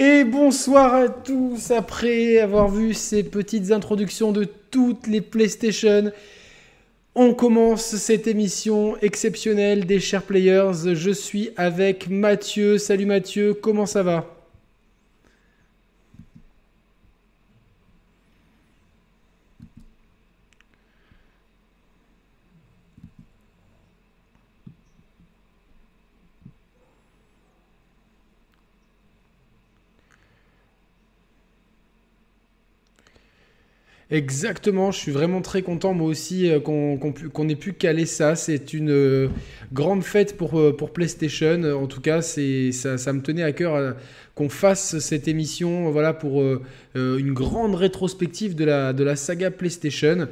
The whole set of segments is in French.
Et bonsoir à tous après avoir vu ces petites introductions de toutes les PlayStation. On commence cette émission exceptionnelle des Chers Players. Je suis avec Mathieu. Salut Mathieu, comment ça va? Exactement, je suis vraiment très content moi aussi euh, qu'on ait pu caler ça. C'est une euh, grande fête pour, euh, pour PlayStation. En tout cas, ça, me tenait à cœur qu'on fasse cette émission voilà, pour une grande rétrospective de la, de la saga PlayStation.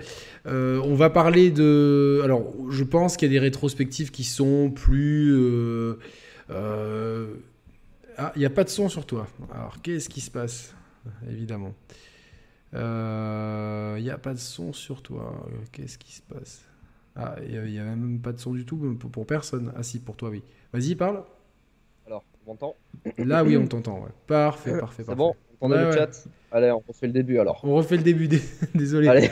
on va parler de... Alors, je pense qu'il y a des rétrospectives qui sont plus... Ah, il n'y a pas de son sur toi. Alors, qu'est-ce qui se passe Évidemment? Il euh, n'y a pas de son sur toi. Qu'est-ce qui se passe? Ah, il n'y a, même pas de son du tout pour, personne. Ah si, pour toi, oui. Vas-y, parle. Alors, on m'entend? Là, oui, on t'entend. Ouais. Parfait, euh, parfait, parfait. bon? On a le chat? Allez, on refait le début alors. On refait le début, désolé. Allez.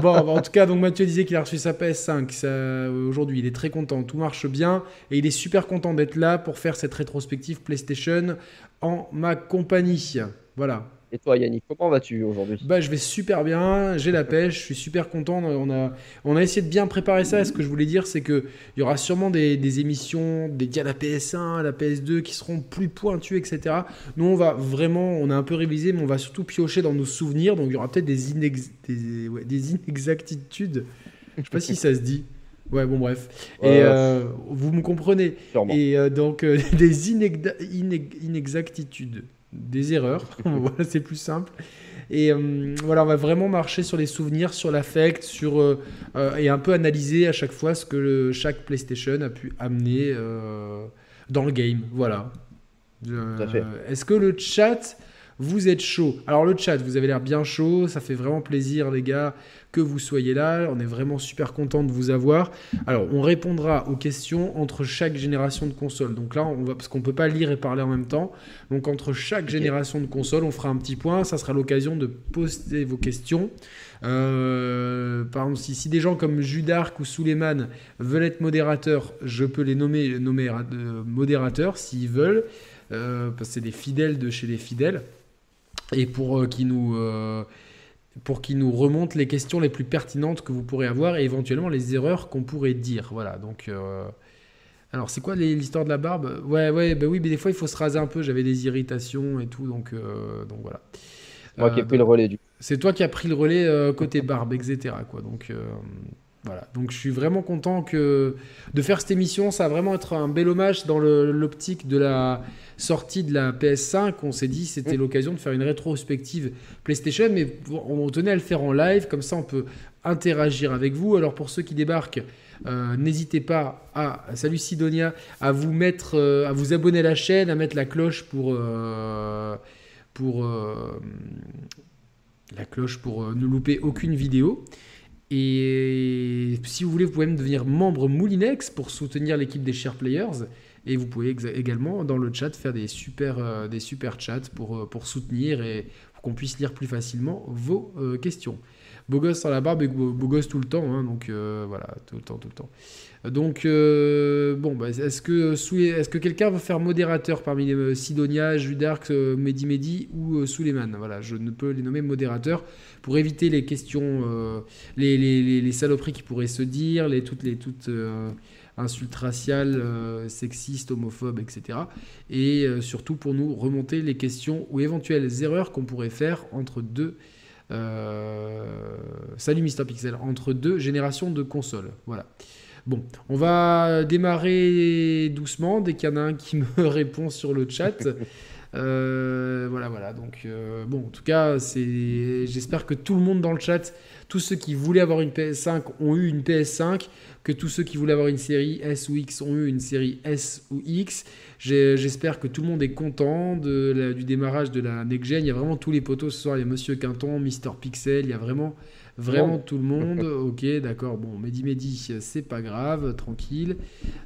bon, en tout cas, donc Mathieu disait qu'il a reçu sa PS5 aujourd'hui. Il est très content, tout marche bien et il est super content d'être là pour faire cette rétrospective PlayStation en ma compagnie. Voilà, et toi, Yannick, comment vas-tu aujourd'hui? Bah, Je vais super bien, j'ai la pêche, je suis super content. On a, on a essayé de bien préparer ça. Et ce que je voulais dire, c'est qu'il y aura sûrement des, émissions dédiées à la PS1, à la PS2 qui seront plus pointues, etc. Nous, on va vraiment, on a un peu révisé, mais on va surtout piocher dans nos souvenirs. Donc, il y aura peut-être des, des, inexactitudes. Je ne sais pas si ça se dit. Ouais, bon, bref. Et euh, vous me comprenez. Et euh, donc, euh, des inexactitudes des erreurs. voilà, c'est plus simple. Et euh, voilà, on va vraiment marcher sur les souvenirs, sur l'affect, sur euh, euh, et un peu analyser à chaque fois ce que chaque PlayStation a pu amener dans le game. Voilà. Est-ce que le chat vous êtes chaud Alors le chat, vous avez l'air bien chaud, ça fait vraiment plaisir les gars que vous soyez là. On est vraiment super content de vous avoir. Alors, on répondra aux questions entre chaque génération de consoles. Donc là, on va, parce qu'on ne peut pas lire et parler en même temps. Donc, entre chaque génération de consoles, on fera un petit point. Ça sera l'occasion de poster vos questions. Euh, par exemple, si, des gens comme Judark ou Suleiman veulent être modérateurs, je peux les nommer, nommer euh, modérateurs s'ils veulent, euh, parce que c'est des fidèles de chez les fidèles. Et pour qu'ils nous pour qu'il nous remonte les questions les plus pertinentes que vous pourrez avoir et éventuellement les erreurs qu'on pourrait dire. Voilà, donc... Euh, alors, c'est quoi l'histoire de la barbe? Ouais, ouais, bah oui, mais des fois, il faut se raser un peu. J'avais des irritations et tout, donc, euh, donc voilà. Moi qui ai pris le relais, du C'est toi qui as pris le relais côté barbe, etc. Quoi, donc... Voilà, donc je suis vraiment content que de faire cette émission. Ça va vraiment être un bel hommage dans l'optique de la sortie de la PS5. On s'est dit c'était mm. l'occasion de faire une rétrospective PlayStation, mais on tenait à le faire en live, comme ça on peut interagir avec vous. Alors pour ceux qui débarquent, euh, n'hésitez pas à, salut Sidonia, à vous mettre, euh, à vous abonner à la chaîne, à mettre la cloche pour, euh, pour la cloche pour ne louper aucune vidéo. Et si vous voulez, vous pouvez même devenir membre Moulinex pour soutenir l'équipe des Share Players. Et vous pouvez également dans le chat faire des super, euh, des super chats pour, euh, pour soutenir et pour qu'on puisse lire plus facilement vos euh, questions. Beau gosse sans la barbe et beau, gosse tout le temps, hein, donc voilà, tout le temps, tout le temps. Donc, bon, bah, est-ce que, quelqu'un veut faire modérateur parmi Sidonia, Judark, Mehdi Mehdi ou Suleiman Voilà, je ne peux les nommer modérateurs pour éviter les questions, euh, les, les, les, saloperies qui pourraient se dire, les, toutes les toutes euh, insultes raciales, euh, sexistes, homophobes, etc. Et surtout pour nous remonter les questions ou éventuelles erreurs qu'on pourrait faire entre deux. salut Mister Pixel, entre deux générations de consoles. Voilà. Bon, on va démarrer doucement dès qu'il y en a un qui me répond sur le chat. Euh, voilà, voilà. Donc, euh, bon, en tout cas, c'est. J'espère que tout le monde dans le chat, tous ceux qui voulaient avoir une PS5 ont eu une PS5. que tous ceux qui voulaient avoir une série S ou X ont eu une série S ou X. J'espère que tout le monde est content de du démarrage de la next gen. Il y a vraiment tous les potos ce soir. Il y a Monsieur Quinton, Mister Pixel, il y a vraiment Vraiment tout le monde. Ok, d'accord. Bon, Mehdi Mehdi, c'est pas grave, tranquille.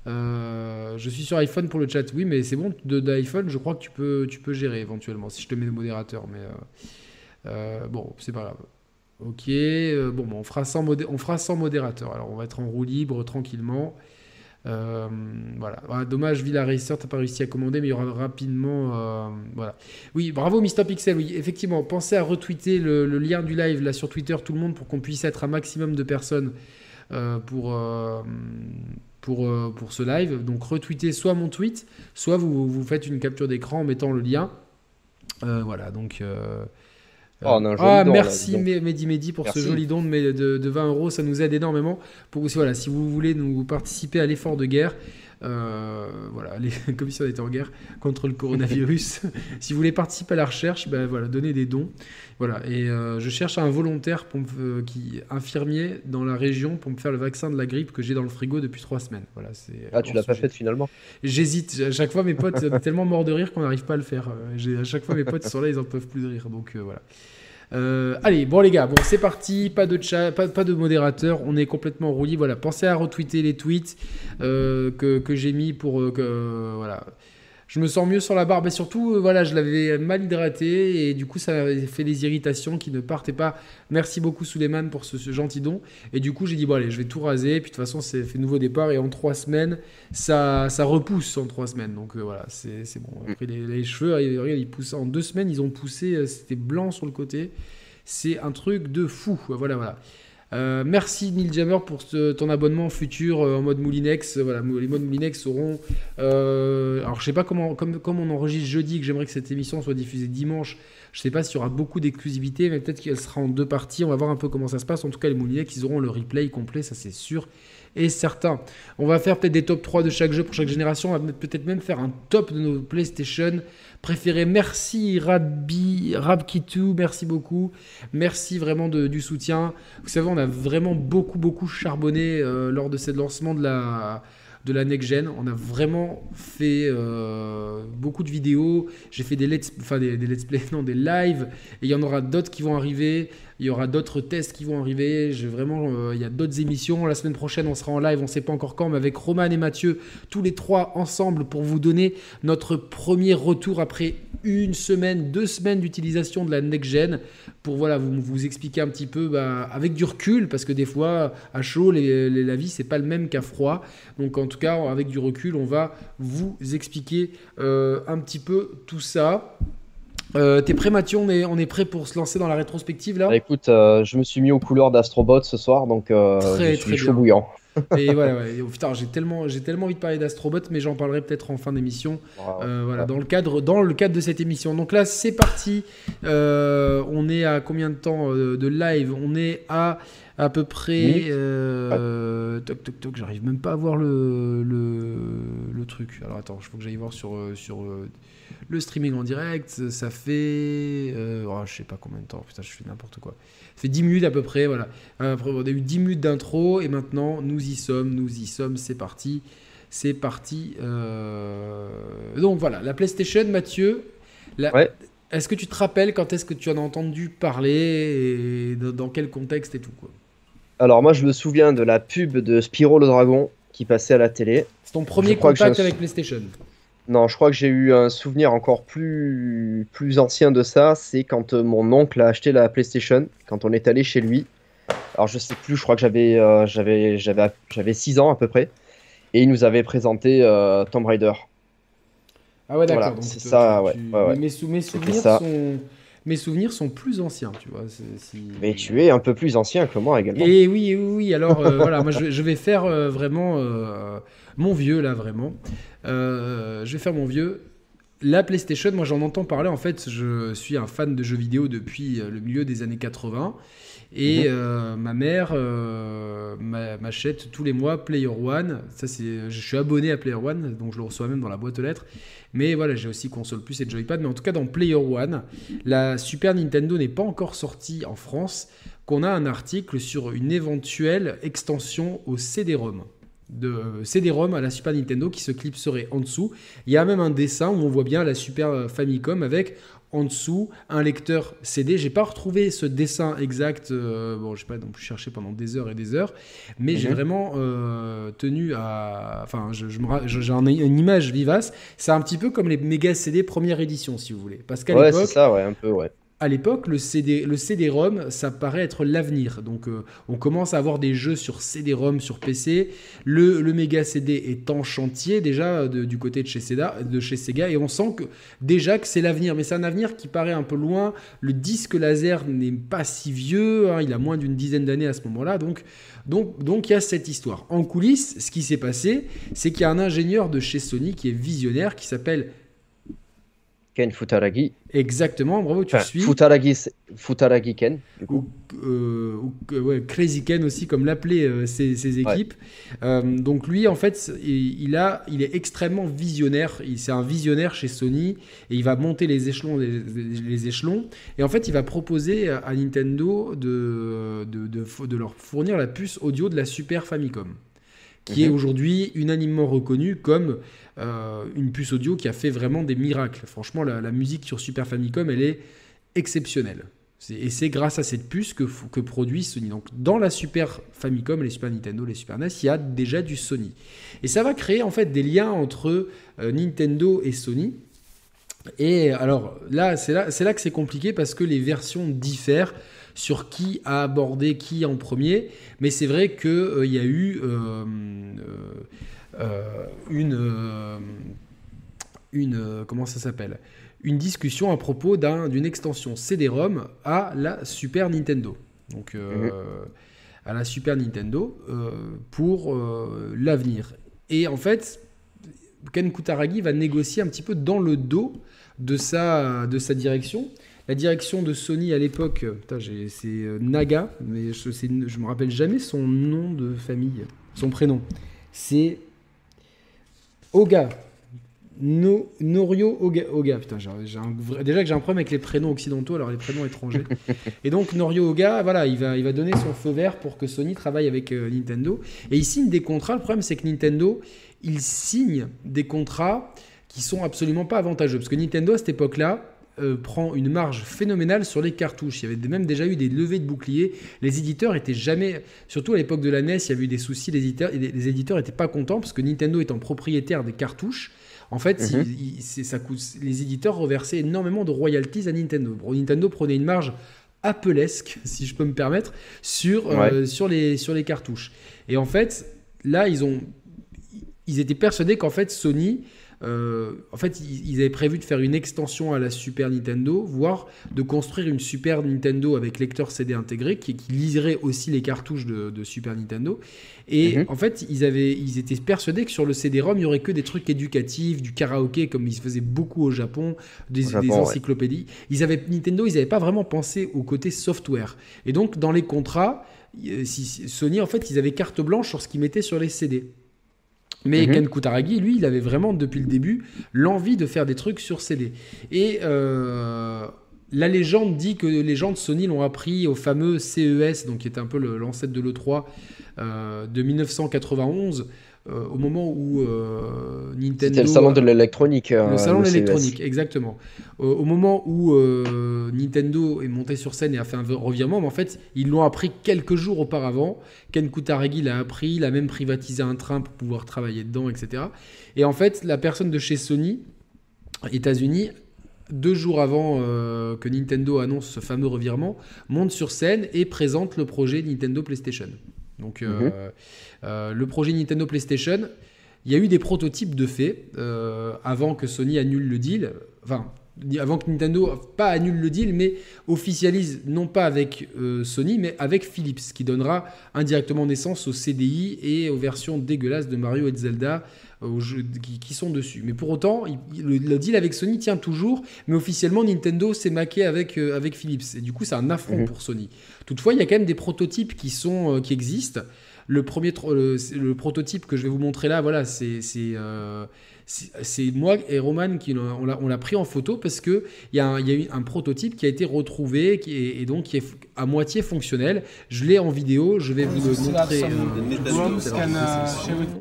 Euh, je suis sur iPhone pour le chat, oui, mais c'est bon. d'iPhone, je crois que tu peux, tu peux gérer éventuellement si je te mets le modérateur. Mais euh, euh, bon, c'est pas grave. Ok, bon, on, fera sans on fera sans modérateur. Alors, on va être en roue libre tranquillement. Euh, voilà. Ah, dommage, Villa Racer, t'as pas réussi à commander, mais il y aura rapidement. Euh, voilà. Oui, bravo Mister Pixel. Oui, effectivement, pensez à retweeter le, lien du live là sur Twitter, tout le monde, pour qu'on puisse être un maximum de personnes euh, pour, ce live. Donc retweetez soit mon tweet, soit vous, vous faites une capture d'écran en mettant le lien. voilà, donc. Oh, ah, merci Mehdi Mehdi pour ce joli don de, de, 20 euros, ça nous aide énormément. Pour, voilà, si vous voulez nous participer à l'effort de guerre, euh, voilà, les commissions d'état en guerre contre le coronavirus. si vous voulez participer à la recherche, ben voilà, donnez des dons. Voilà, et euh, je cherche un volontaire pour me, qui infirmier dans la région pour me faire le vaccin de la grippe que j'ai dans le frigo depuis trois semaines. Voilà, c'est. Ah, tu l'as pas fait finalement? J'hésite. À chaque fois, mes potes sont tellement morts de rire qu'on n'arrive pas à le faire. À chaque fois, mes potes sont là, ils en peuvent plus de rire. Donc euh, voilà. Euh, allez, bon les gars, bon c'est parti, pas de chat, pas, de modérateur, on est complètement roulis. Voilà, pensez à retweeter les tweets euh, que, que j'ai mis pour euh, que voilà. Je me sens mieux sur la barre, mais surtout, voilà, je l'avais mal hydraté et du coup, ça avait fait des irritations qui ne partaient pas. Merci beaucoup, Suleiman, pour ce, gentil don. Et du coup, j'ai dit, bon, allez, je vais tout raser. Puis de toute façon, c'est fait nouveau départ et en trois semaines, ça, ça repousse en trois semaines. Donc voilà, c'est bon. Après, les, les cheveux, ils poussent en deux semaines, ils ont poussé, c'était blanc sur le côté. C'est un truc de fou. Voilà, voilà. Euh, merci Neil Jammer pour ton abonnement futur euh, en mode Moulinex. Voilà, les modes Moulinex seront. Euh, alors je sais pas comment, comme, comme on enregistre jeudi, que j'aimerais que cette émission soit diffusée dimanche. Je sais pas s'il y aura beaucoup d'exclusivité, mais peut-être qu'elle sera en deux parties. On va voir un peu comment ça se passe. En tout cas, les Moulinex, ils auront le replay complet, ça c'est sûr et certain. On va faire peut-être des top 3 de chaque jeu pour chaque génération. On va peut-être même faire un top de nos PlayStation préférés. Merci Rabbi, Rabkitu, merci beaucoup. Merci vraiment du soutien. Vous savez, on a vraiment beaucoup, beaucoup charbonné euh, lors de ce lancement de la de la next gen. On a vraiment fait euh, beaucoup de vidéos. J'ai fait des let's, enfin des, let's play, non des lives. Et il y en aura d'autres qui vont arriver. Il y aura d'autres tests qui vont arriver. Vraiment, euh, il y a d'autres émissions. La semaine prochaine, on sera en live. On ne sait pas encore quand, mais avec Roman et Mathieu, tous les trois ensemble pour vous donner notre premier retour après une semaine, deux semaines d'utilisation de la next gen pour voilà vous, vous expliquer un petit peu bah, avec du recul parce que des fois à chaud les, la vie c'est pas le même qu'à froid. Donc en tout cas avec du recul on va vous expliquer euh, un petit peu tout ça. Euh, T'es prêt Mathieu on est, on est prêt pour se lancer dans la rétrospective là bah, Écoute, euh, je me suis mis aux couleurs d'Astrobot ce soir, donc euh, très, je suis chaud bouillant. Et voilà, putain, j'ai tellement, j'ai tellement envie de parler d'Astrobot, mais j'en parlerai peut-être en fin d'émission. voilà, dans le cadre, dans le cadre de cette émission. Donc là, c'est parti. on est à combien de temps de live On est à à peu près. Toc toc toc. J'arrive même pas à voir le, le, le truc. Alors attends, il faut que j'aille voir sur sur le streaming en direct, ça fait. Euh, oh, je sais pas combien de temps, putain, je fais n'importe quoi. Ça fait 10 minutes à peu près, voilà. Après, on a eu 10 minutes d'intro et maintenant, nous y sommes, nous y sommes, c'est parti. C'est parti. Euh, donc voilà, la PlayStation, Mathieu. Est-ce que tu te rappelles quand est-ce que tu en as entendu parler et dans quel contexte et tout quoi? Alors moi je me souviens de la pub de Spyro le Dragon qui passait à la télé. C'est ton premier contact avec PlayStation non, je crois que j'ai eu un souvenir encore plus, plus ancien de ça. C'est quand euh, mon oncle a acheté la PlayStation, quand on est allé chez lui. Alors je sais plus, je crois que j'avais euh, j'avais j'avais j'avais 6 ans à peu près. Et il nous avait présenté euh, Tomb Raider. Ah ouais, d'accord. c'est ça, ouais, Mes, souvenirs sont mes souvenirs sont plus anciens, tu vois. Mais tu es un peu plus ancien que moi également. Et oui, oui, oui. Alors voilà, moi je, vais faire vraiment mon vieux là, vraiment. Euh, je vais faire mon vieux. la PlayStation, moi j'en entends parler. En fait, je suis un fan de jeux vidéo depuis le milieu des années 80. Et mhm. euh, ma mère euh, m'achète tous les mois Player One. Ça, c'est, je suis abonné à Player One, donc je le reçois même dans la boîte aux lettres. Mais voilà, j'ai aussi console plus et Joypad. Mais en tout cas, dans Player One, la Super Nintendo n'est pas encore sortie en France. Qu'on a un article sur une éventuelle extension au CD-ROM de euh, CD-ROM à la Super Nintendo qui se clipserait en dessous. Il y a même un dessin où on voit bien la Super Famicom avec en dessous un lecteur CD. J'ai pas retrouvé ce dessin exact. Euh, bon, j'ai pas non plus cherché pendant des heures et des heures, mais j'ai mhm. vraiment euh, tenu à. Enfin, je, je j'en ai une image vivace. C'est un petit peu comme les méga CD première édition, si vous voulez, parce qu'à ouais, c'est ça, ouais, un peu, ouais à l'époque, le, CD, le CD-ROM, ça paraît être l'avenir. Donc, euh, on commence à avoir des jeux sur CD-ROM, sur PC. Le, le Mega CD est en chantier déjà du côté de chez, Sega, de chez Sega, et on sent que déjà que c'est l'avenir. Mais c'est un avenir qui paraît un peu loin. Le disque laser n'est pas si vieux, hein. il a moins d'une dizaine d'années à ce moment-là. Donc, donc, donc, il y a cette histoire. En coulisses, ce qui s'est passé, c'est qu'il y a un ingénieur de chez Sony qui est visionnaire, qui s'appelle Ken Futaragi. Exactement, bravo, tu suis. Futaragi, Futaragi Ken, du coup. Ou, euh, Crazy Ken aussi, comme l'appelaient euh, ses, équipes. Euh, donc lui, en fait, il, a, il est extrêmement visionnaire. C'est un visionnaire chez Sony et il va monter les échelons, les, échelons. Et en fait, il va proposer à Nintendo de, de, de, de leur fournir la puce audio de la Super Famicom qui est mhm. aujourd'hui unanimement reconnue comme euh, une puce audio qui a fait vraiment des miracles. Franchement, la, musique sur Super Famicom, elle est exceptionnelle. Et c'est grâce à cette puce que, que produit Sony. Donc dans la Super Famicom, les Super Nintendo, les Super NES, il y a déjà du Sony. Et ça va créer en fait des liens entre euh, Nintendo et Sony. Et alors là, c'est là, là que c'est compliqué parce que les versions diffèrent sur qui a abordé qui en premier. Mais c'est vrai qu'il euh, y a eu euh, euh, une, une. Comment ça s'appelle? Une discussion à propos d'une extension CD-ROM à la Super Nintendo. Donc. Mhm. à la Super Nintendo pour l'avenir. Et en fait, Ken Kutaragi va négocier un petit peu dans le dos de sa, de sa direction la direction de Sony à l'époque, euh, c'est euh, Naga, mais je ne me rappelle jamais son nom de famille, son prénom. C'est Oga. No, Norio Oga. Oga. Putain, déjà que j'ai un problème avec les prénoms occidentaux, alors les prénoms étrangers. Et donc Norio Oga, voilà, il va, il va donner son feu vert pour que Sony travaille avec euh, Nintendo. Et il signe des contrats. Le problème, c'est que Nintendo, il signe des contrats qui sont absolument pas avantageux. Parce que Nintendo, à cette époque-là, euh, prend une marge phénoménale sur les cartouches. Il y avait même déjà eu des levées de boucliers. Les éditeurs étaient jamais, surtout à l'époque de la NES, il y avait eu des soucis. Les éditeurs, les éditeurs étaient pas contents parce que Nintendo étant propriétaire des cartouches, en fait, mhm. ça coûte, les éditeurs reversaient énormément de royalties à Nintendo. Nintendo prenait une marge appelesque, si je peux me permettre, sur, euh, sur, les, sur les cartouches. Et en fait, là, ils ont, ils étaient persuadés qu'en fait, Sony euh, en fait, ils, avaient prévu de faire une extension à la Super Nintendo, voire de construire une Super Nintendo avec lecteur CD intégré qui, liserait aussi les cartouches de, Super Nintendo. Et mhm. en fait, ils, avaient, ils étaient persuadés que sur le CD-ROM, il n'y aurait que des trucs éducatifs, du karaoké, comme ils se faisaient beaucoup au Japon, des, encyclopédies. Ils avaient, Nintendo, ils n'avaient pas vraiment pensé au côté software. Et donc, dans les contrats, Sony, en fait, ils avaient carte blanche sur ce qu'ils mettaient sur les CD. Mais mhm. Ken Kutaragi, lui, il avait vraiment depuis le début l'envie de faire des trucs sur CD. Et euh, la légende dit que les gens de Sony l'ont appris au fameux CES, donc qui était un peu l'ancêtre de l'E3 euh, de 1991. Euh, au moment où euh, Nintendo. C'était le salon de l'électronique. le euh, salon de l'électronique, exactement. au moment où Nintendo est monté sur scène et a fait un revirement, mais en fait, ils l'ont appris quelques jours auparavant. Ken Kutaragi l'a appris, il a même privatisé un train pour pouvoir travailler dedans, etc. Et en fait, la personne de chez Sony, États-Unis, deux jours avant que Nintendo annonce ce fameux revirement, monte sur scène et présente le projet Nintendo PlayStation. Donc, mhm. Le projet Nintendo PlayStation, il y a eu des prototypes de fait euh, avant que Sony annule le deal. Enfin, avant que Nintendo, pas annule le deal, mais officialise non pas avec euh, Sony, mais avec Philips, qui donnera indirectement naissance au CDI et aux versions dégueulasses de Mario et Zelda qui, sont dessus. Mais pour autant, le, deal avec Sony tient toujours, mais officiellement Nintendo s'est maqué avec, avec Philips. Et du coup, c'est un affront mhm. pour Sony. Toutefois, il y a quand même des prototypes qui, sont, qui existent. Le premier le, prototype que je vais vous montrer là, voilà, c'est c'est moi et Roman qui on l'a pris en photo parce que il y, a eu un prototype qui a été retrouvé et donc qui est à moitié fonctionnel. Je l'ai en vidéo, je vais vous le montrer. Euh,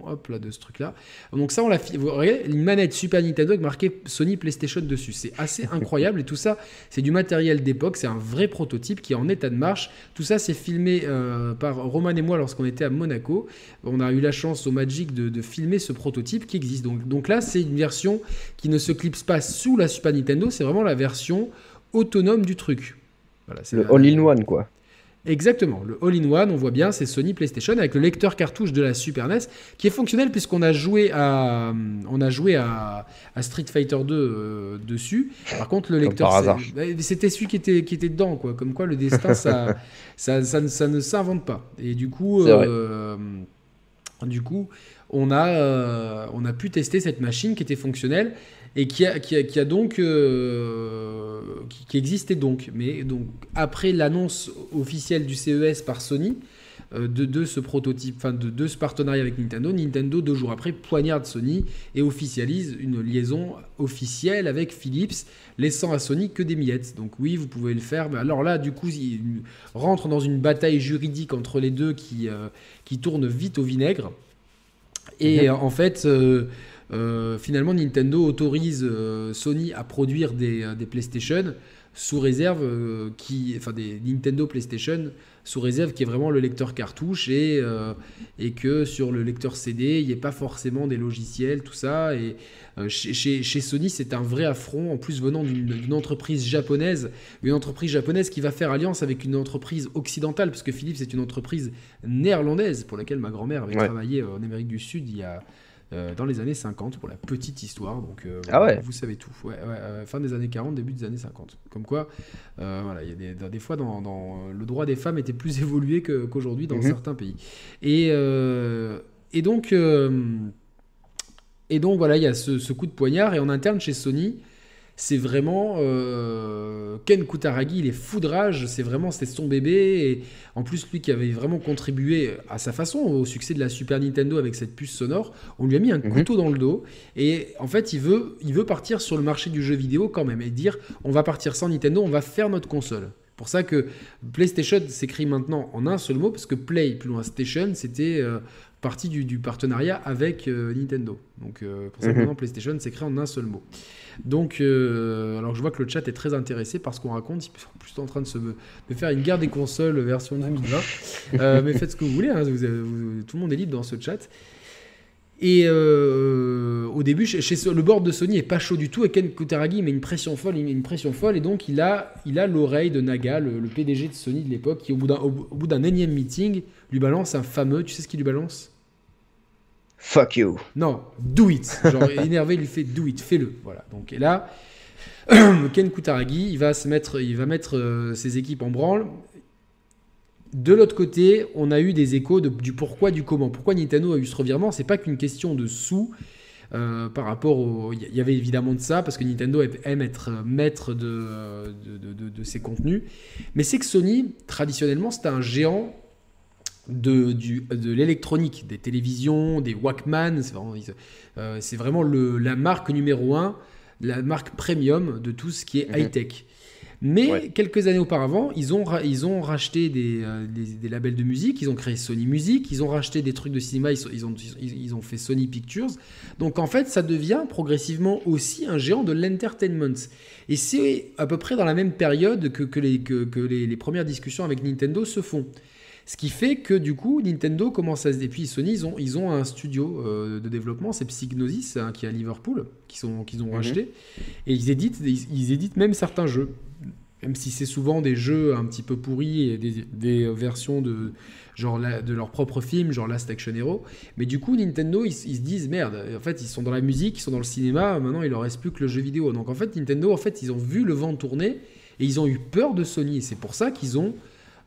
hop là de ce truc là. Donc ça on l'a vous regardez une manette Super Nintendo avec marqué Sony PlayStation dessus. C'est assez incroyable et tout ça c'est du matériel d'époque, c'est un vrai prototype qui est en état de marche. Tout ça c'est filmé euh, par Roman et moi lorsqu'on était à Monaco. On a eu la chance au Magic de, de filmer ce prototype qui existe. Donc, donc là c'est une version qui ne se clipse pas sous la Super Nintendo, c'est vraiment la version autonome du truc. Voilà, le all-in-one, quoi. Exactement, le all-in-one, on voit bien, c'est Sony PlayStation avec le lecteur cartouche de la Super NES qui est fonctionnel puisqu'on a joué à, on a joué à, Street Fighter 2 euh, dessus. Par contre, le lecteur, c'était celui qui était, qui était dedans, quoi. Comme quoi, le destin, ça, ça, ça, ne s'invente pas. Et du coup, euh, du coup, on a, euh, on a pu tester cette machine qui était fonctionnelle et qui a, qui a, donc euh, qui, existait donc. Mais donc après l'annonce officielle du CES par Sony euh, de, de, ce prototype, enfin de, de, ce partenariat avec Nintendo, Nintendo deux jours après poignarde Sony et officialise une liaison officielle avec Philips, laissant à Sony que des miettes. Donc oui, vous pouvez le faire. Mais alors là, du coup, il rentre dans une bataille juridique entre les deux qui, qui tourne vite au vinaigre. Et mhm. en fait, euh, euh, finalement, Nintendo autorise euh, Sony à produire des, des PlayStation sous réserve, qui, enfin des Nintendo PlayStation sous réserve qui est vraiment le lecteur cartouche et, et que sur le lecteur CD, il n'y ait pas forcément des logiciels, tout ça. Et chez, chez, Sony, c'est un vrai affront, en plus venant d'une entreprise japonaise, une entreprise japonaise qui va faire alliance avec une entreprise occidentale, parce que Philips est une entreprise néerlandaise pour laquelle ma grand-mère avait travaillé en Amérique du Sud il y a euh, dans les années 50 pour la petite histoire. Donc, euh, ah vous savez tout. Ouais, euh, fin des années 40, début des années 50. Comme quoi, voilà, il y a des, fois, dans, le droit des femmes était plus évolué qu'aujourd'hui dans mhm. certains pays. Et, et donc. et donc voilà, il y a ce, ce, coup de poignard et en interne chez Sony, c'est vraiment euh, Ken Kutaragi, il est foudrage, c'est vraiment c'était son bébé et en plus lui qui avait vraiment contribué à sa façon au succès de la Super Nintendo avec cette puce sonore, on lui a mis un mhm. couteau dans le dos et en fait il veut il veut partir sur le marché du jeu vidéo quand même et dire on va partir sans Nintendo, on va faire notre console. Pour ça que PlayStation s'écrit maintenant en un seul mot parce que Play plus loin Station c'était euh, partie du, partenariat avec euh, Nintendo. Donc pour ça que mhm. maintenant PlayStation s'écrit en un seul mot. Donc, euh, alors je vois que le chat est très intéressé par ce qu'on raconte. Ils sont plus en train de se de faire une guerre des consoles version 2020. Euh, mais faites ce que vous voulez. Hein, tout le monde est libre dans ce chat. Et euh, au début, chez, le board de Sony est pas chaud du tout. Et Ken Kutaragi met une pression folle, il met une pression folle. Et donc il a, il a l'oreille de Naga, le, PDG de Sony de l'époque, qui au bout d'un, au bout d'un énième meeting lui balance un fameux. Tu sais ce qu'il lui balance? Fuck you. Non, do it. Genre énervé, il lui fait do it, fais-le. Voilà. Donc et là, Ken Kutaragi, il va se mettre, il va mettre euh, ses équipes en branle. De l'autre côté, on a eu des échos du pourquoi, du comment. Pourquoi Nintendo a eu ce revirement C'est pas qu'une question de sous. Euh, par rapport au. Il y avait évidemment de ça, parce que Nintendo aime être maître de, de, de, de ses contenus. Mais c'est que Sony, traditionnellement, c'était un géant de, du, de l'électronique, des télévisions, des Walkman. C'est vraiment, euh, c'est vraiment le, la marque numéro un, la marque premium de tout ce qui est mhm. high-tech. Mais quelques années auparavant, ils ont, ils ont racheté euh, des, des, labels de musique, ils ont créé Sony Music, ils ont racheté des trucs de cinéma, ils, ils, ont, ils, ont fait Sony Pictures. Donc en fait, ça devient progressivement aussi un géant de l'entertainment. Et c'est à peu près dans la même période que, que, les, que, que les, les premières discussions avec Nintendo se font. Ce qui fait que du coup, Nintendo commence à se. Et puis Sony, ils ont, ils ont un studio euh, de développement, c'est Psygnosis, hein, qui est à Liverpool, qu'ils qu'ils ont mhm. racheté. Et ils éditent, ils, éditent même certains jeux. Même si c'est souvent des jeux un petit peu pourris et des, versions de, genre de leur propre film, genre Last Action Hero. Mais du coup, Nintendo, ils, ils, se disent merde, en fait, ils sont dans la musique, ils sont dans le cinéma, maintenant il leur reste plus que le jeu vidéo. Donc en fait, Nintendo, en fait, ils ont vu le vent tourner et ils ont eu peur de Sony. C'est pour ça qu'ils ont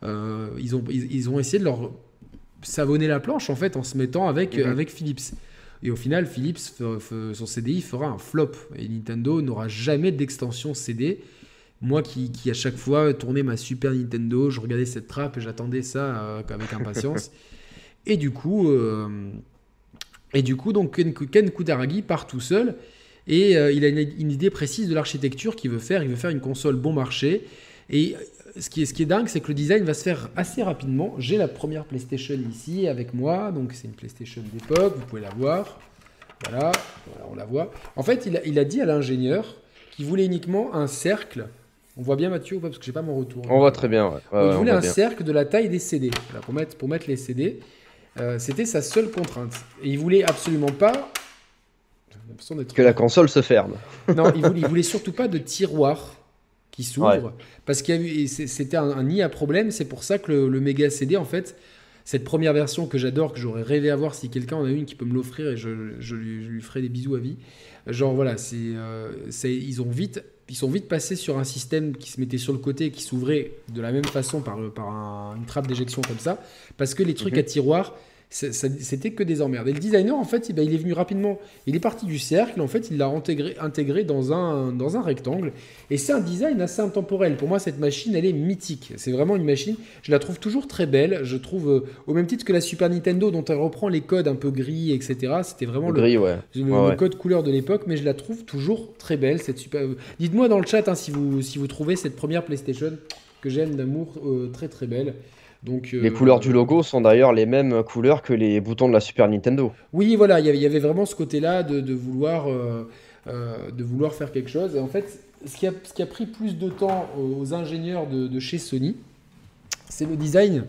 euh, ils, ont, ils, ont essayé de leur savonner la planche en fait en se mettant avec, mhm. avec Philips. Et au final, Philips, son CDI fera un flop. Et Nintendo n'aura jamais d'extension CD. Moi qui, qui, à chaque fois tournais ma Super Nintendo, je regardais cette trappe et j'attendais ça euh, avec impatience. et du coup, euh, et du coup donc Ken, Ken, Kutaragi part tout seul et euh, il a une, idée précise de l'architecture qu'il veut faire. Il veut faire une console bon marché. Et ce qui est, ce qui est dingue, c'est que le design va se faire assez rapidement. J'ai la première PlayStation ici avec moi, donc c'est une PlayStation d'époque, vous pouvez la voir. Voilà, on la voit. En fait, il a, il a dit à l'ingénieur qu'il voulait uniquement un cercle on voit bien Mathieu ou pas Parce que j'ai pas mon retour. On voit très bien. il voulait un cercle de la taille des CD. pour, mettre, pour mettre les CD, euh, c'était sa seule contrainte. Et il voulait absolument pas. Que la console se ferme. non, il voulait, voulait surtout pas de tiroir qui s'ouvre. Parce que c'était un, nid à problème. C'est pour ça que le, le méga CD, en fait, cette première version que j'adore, que j'aurais rêvé avoir si quelqu'un en a une qui peut me l'offrir et je, lui, ferai des bisous à vie. Genre voilà, c'est, euh, ils ont vite ils sont vite passés sur un système qui se mettait sur le côté et qui s'ouvrait de la même façon par, par une trappe d'éjection comme ça, parce que les trucs mhm. à tiroir, c'était que des emmerdes. Et le designer, en fait, il est venu rapidement. Il est parti du cercle, en fait, il l'a intégré, intégré dans, un, dans un rectangle. Et c'est un design assez intemporel. Pour moi, cette machine, elle est mythique. C'est vraiment une machine. Je la trouve toujours très belle. Je trouve, euh, au même titre que la Super Nintendo, dont elle reprend les codes un peu gris, etc. C'était vraiment le, gris, ouais. le, code couleur de l'époque, mais je la trouve toujours très belle. Cette super... Dites-moi dans le chat hein, si, vous, si vous trouvez cette première PlayStation que j'aime d'amour euh, très très belle. Donc, les couleurs du logo sont d'ailleurs les mêmes couleurs que les boutons de la Super Nintendo. Oui, voilà, il y avait vraiment ce côté-là de, vouloir, euh, euh, de vouloir faire quelque chose. Et en fait, ce qui a, ce qui a pris plus de temps aux ingénieurs de, chez Sony, c'est le design.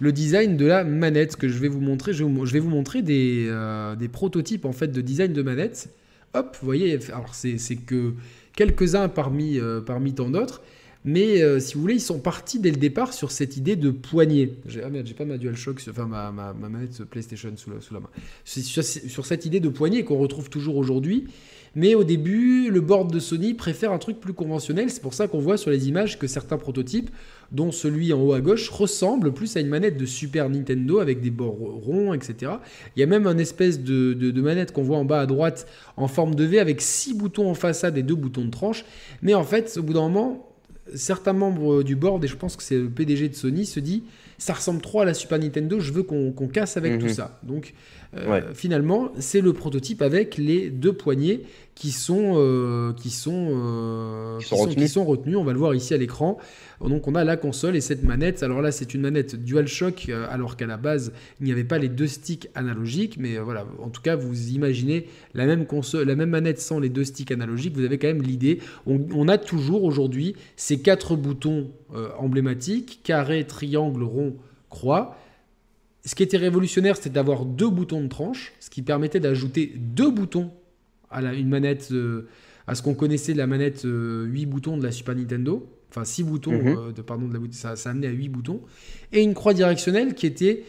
Le design de la manette que je vais vous montrer. Je vais vous montrer des, euh, des prototypes en fait de design de manette. Hop, vous voyez, alors c'est que quelques-uns parmi, parmi tant d'autres. Mais euh, si vous voulez, ils sont partis dès le départ sur cette idée de poignée. Ah merde, j'ai pas ma DualShock, enfin ma, ma, ma manette PlayStation sous la, main. Sur, sur, cette idée de poignée qu'on retrouve toujours aujourd'hui. Mais au début, le board de Sony préfère un truc plus conventionnel. C'est pour ça qu'on voit sur les images que certains prototypes, dont celui en haut à gauche, ressemblent plus à une manette de Super Nintendo avec des bords ronds, etc. Il y a même un espèce de manette qu'on voit en bas à droite en forme de V avec six boutons en façade et deux boutons de tranche. Mais en fait, au bout d'un moment, certains membres du board, et je pense que c'est le PDG de Sony, se dit ça ressemble trop à la Super Nintendo, je veux qu'on casse avec tout mhm. ça. Donc euh, finalement, c'est le prototype avec les deux poignées qui sont, euh, qui sont, euh, qui, sont, retenus. On va le voir ici à l'écran. Donc on a la console et cette manette. Alors là, c'est une manette DualShock, alors qu'à la base, il n'y avait pas les deux sticks analogiques. Mais voilà, en tout cas, vous imaginez la même console, la même manette sans les deux sticks analogiques. Vous avez quand même l'idée. On, a toujours aujourd'hui ces quatre boutons emblématiques carré, triangle, rond, croix ce qui était révolutionnaire, c'était d'avoir deux boutons de tranche, ce qui permettait d'ajouter deux boutons à une manette, euh, à ce qu'on connaissait de la manette 8 euh, boutons de la Super Nintendo. Enfin, 6 boutons, mhm. euh, de, pardon, de la, ça, ça amenait à 8 boutons. Et une croix directionnelle qui était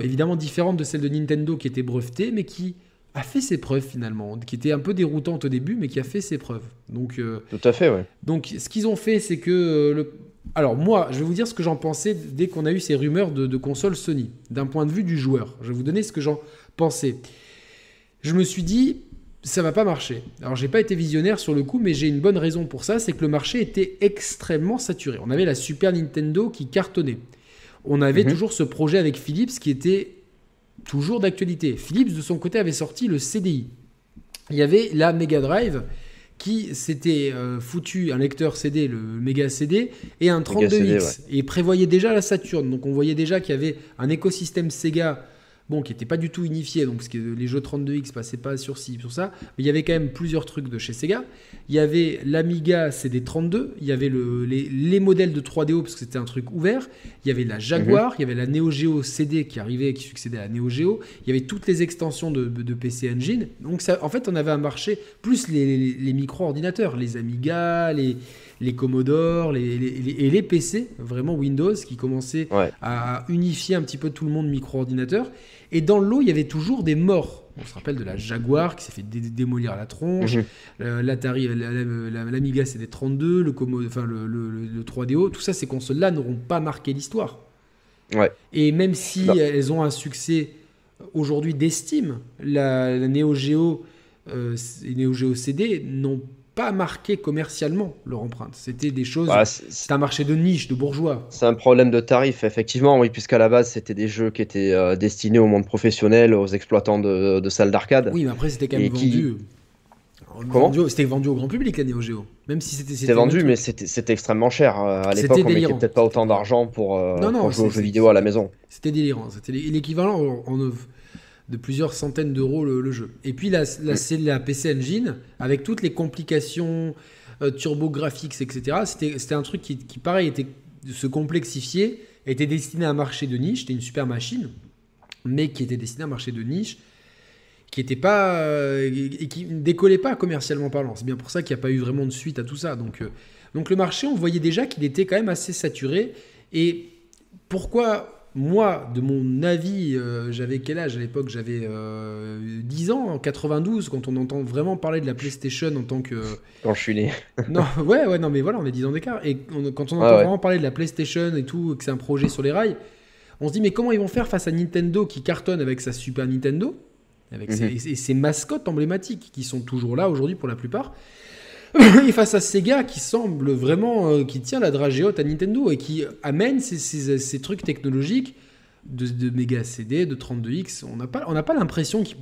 évidemment différente de celle de Nintendo qui était brevetée, mais qui a fait ses preuves finalement, qui était un peu déroutante au début, mais qui a fait ses preuves. Donc, Tout à fait, ouais. Donc, ce qu'ils ont fait, c'est que le, alors moi, je vais vous dire ce que j'en pensais dès qu'on a eu ces rumeurs de, console Sony, d'un point de vue du joueur. Je vais vous donner ce que j'en pensais. Je me suis dit, ça va pas marcher. Alors j'ai pas été visionnaire sur le coup, mais j'ai une bonne raison pour ça, c'est que le marché était extrêmement saturé. On avait la Super Nintendo qui cartonnait. On avait mhm. toujours ce projet avec Philips qui était toujours d'actualité. Philips de son côté avait sorti le CDI. Il y avait la Mega Drive qui s'était euh, foutu un lecteur CD, le Mega CD, et un 32X, et prévoyait déjà la Saturn. Donc on voyait déjà qu'il y avait un écosystème Sega bon, qui n'était pas du tout unifié, donc parce que les jeux 32X passaient pas sur ci, sur ça, mais il y avait quand même plusieurs trucs de chez Sega. Il y avait l'Amiga CD32, il y avait le, les, modèles de 3DO, parce que c'était un truc ouvert, il y avait la Jaguar, mhm. il y avait la Neo Geo CD qui arrivait, qui succédait à la Neo Geo, il y avait toutes les extensions de, PC Engine, donc ça, en fait on avait un marché, plus les, micro-ordinateurs, les Amiga, les les Commodore les, et les PC, vraiment Windows, qui commençaient à unifier un petit peu tout le monde micro-ordinateur. Et dans l'eau, il y avait toujours des morts. On se rappelle de la Jaguar qui s'est fait démolir à la tronche, mhm. euh, l'Atari, l'Amiga CD32, le, enfin, le, 3DO. Tout ça, ces consoles-là n'auront pas marqué l'histoire. Ouais. Et même si elles ont un succès aujourd'hui d'estime, la, la Neo Geo euh, et Neo Geo CD n'ont pas marqué commercialement leur empreinte. C'était des choses. Bah, c'est un marché de niche, de bourgeois. c'est un problème de tarif, effectivement, oui, puisqu'à la base, c'était des jeux qui étaient euh, destinés au monde professionnel, aux exploitants de, de salles d'arcade. Oui, mais après, c'était quand même qui- vendu. Comment C'était vendu au grand public, la Neo Geo. Même si c'était. C'était vendu, mais c'était extrêmement cher. Euh, À l'époque, on mettait délirant. peut-être pas autant d'argent pour, euh, Non, non, pour jouer aux jeux vidéo à la maison. C'était délirant. C'était l'é- l'équivalent en, en de plusieurs centaines d'euros le, le jeu. Et puis c'est la PC Engine avec toutes les complications euh, turbo-graphiques, etc. C'était un truc qui, qui, pareil, était se complexifier, était destiné à un marché de niche. C'était une super machine, mais qui était destiné à un marché de niche qui était pas euh, et qui ne décollait pas commercialement parlant. C'est bien pour ça qu'il n'y a pas eu vraiment de suite à tout ça. Donc, euh, donc le marché, on voyait déjà qu'il était quand même assez saturé. Et pourquoi moi, de mon avis, euh, j'avais quel âge à l'époque? J'avais euh, 10 ans, en 92, quand on entend vraiment parler de la PlayStation en tant que... Quand je suis né. Non, ouais, ouais, non, mais voilà, on est 10 ans d'écart. Et on- quand on entend Ah ouais. vraiment parler de la PlayStation et tout, que c'est un projet sur les rails, on se dit, mais comment ils vont faire face à Nintendo qui cartonne avec sa Super Nintendo, avec ses, Mhm. et ses mascottes emblématiques qui sont toujours là aujourd'hui pour la plupart, et face à Sega qui semble vraiment, euh, qui tient la dragée haute à Nintendo et qui amène ces, ces- ces trucs technologiques de, de méga CD, de 32X. On n'a pas, on n'a pas l'impression qu'il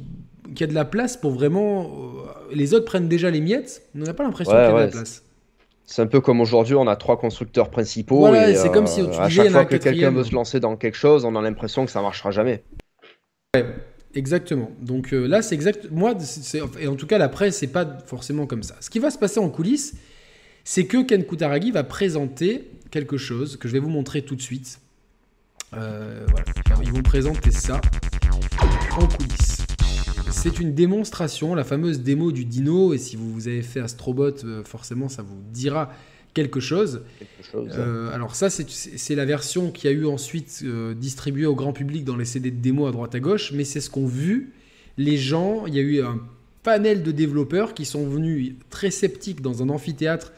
y a de la place pour vraiment. euh, les autres prennent déjà les miettes, on n'a pas l'impression Ouais, qu'il y a de ouais, la place. C'est un peu comme aujourd'hui, on a trois constructeurs principaux. Voilà, c'est comme si tu à disais, chaque fois que quelqu'un veut se lancer dans quelque chose, on a l'impression que ça marchera jamais. Exactement. Donc euh, là, c'est exact. Moi, en tout cas, la presse, c'est pas forcément comme ça. Ce qui va se passer en coulisses, c'est que Ken Kutaragi va présenter quelque chose que je vais vous montrer tout de suite. Euh, voilà. Ils vont présenter ça en coulisses. C'est une démonstration, la fameuse démo du dino. Et si vous, vous avez fait Astrobot, euh, forcément, ça vous dira quelque chose. Quelque chose. Euh, alors ça, c'est- c'est la version qui a eu ensuite euh, distribuée au grand public dans les CD de démo à droite à gauche, mais c'est ce qu'ont vu les gens. Il y a eu un panel de développeurs qui sont venus très sceptiques dans un amphithéâtre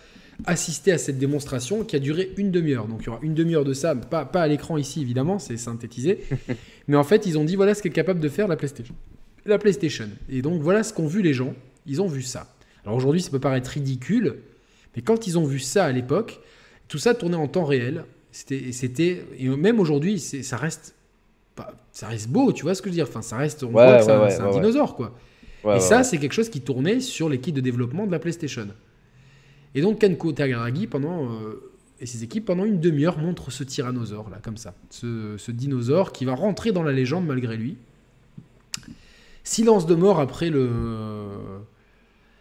assister à cette démonstration qui a duré une demi-heure. Donc il y aura une demi-heure de ça, pas, pas à l'écran ici évidemment, c'est synthétisé. mais en fait, ils ont dit voilà ce qu'est capable de faire la PlayStation. La PlayStation. Et donc voilà ce qu'ont vu les gens. Ils ont vu ça. Alors aujourd'hui, ça peut paraître ridicule, mais quand ils ont vu ça à l'époque, tout ça tournait en temps réel. C'était, c'était, et même aujourd'hui, c'est- ça reste, ça reste beau, tu vois ce que je veux dire? Enfin, ça reste, on Ouais, voit que c'est ouais, un, ouais, c'est un ouais, ouais. dinosaure, quoi. Et ça, c'est quelque chose qui tournait sur les kits de développement de la PlayStation. Et donc Kenko Tagaragi pendant euh, et ses équipes pendant une demi-heure montrent ce tyrannosaure là, comme ça, ce, ce dinosaure qui va rentrer dans la légende malgré lui. Silence de mort après le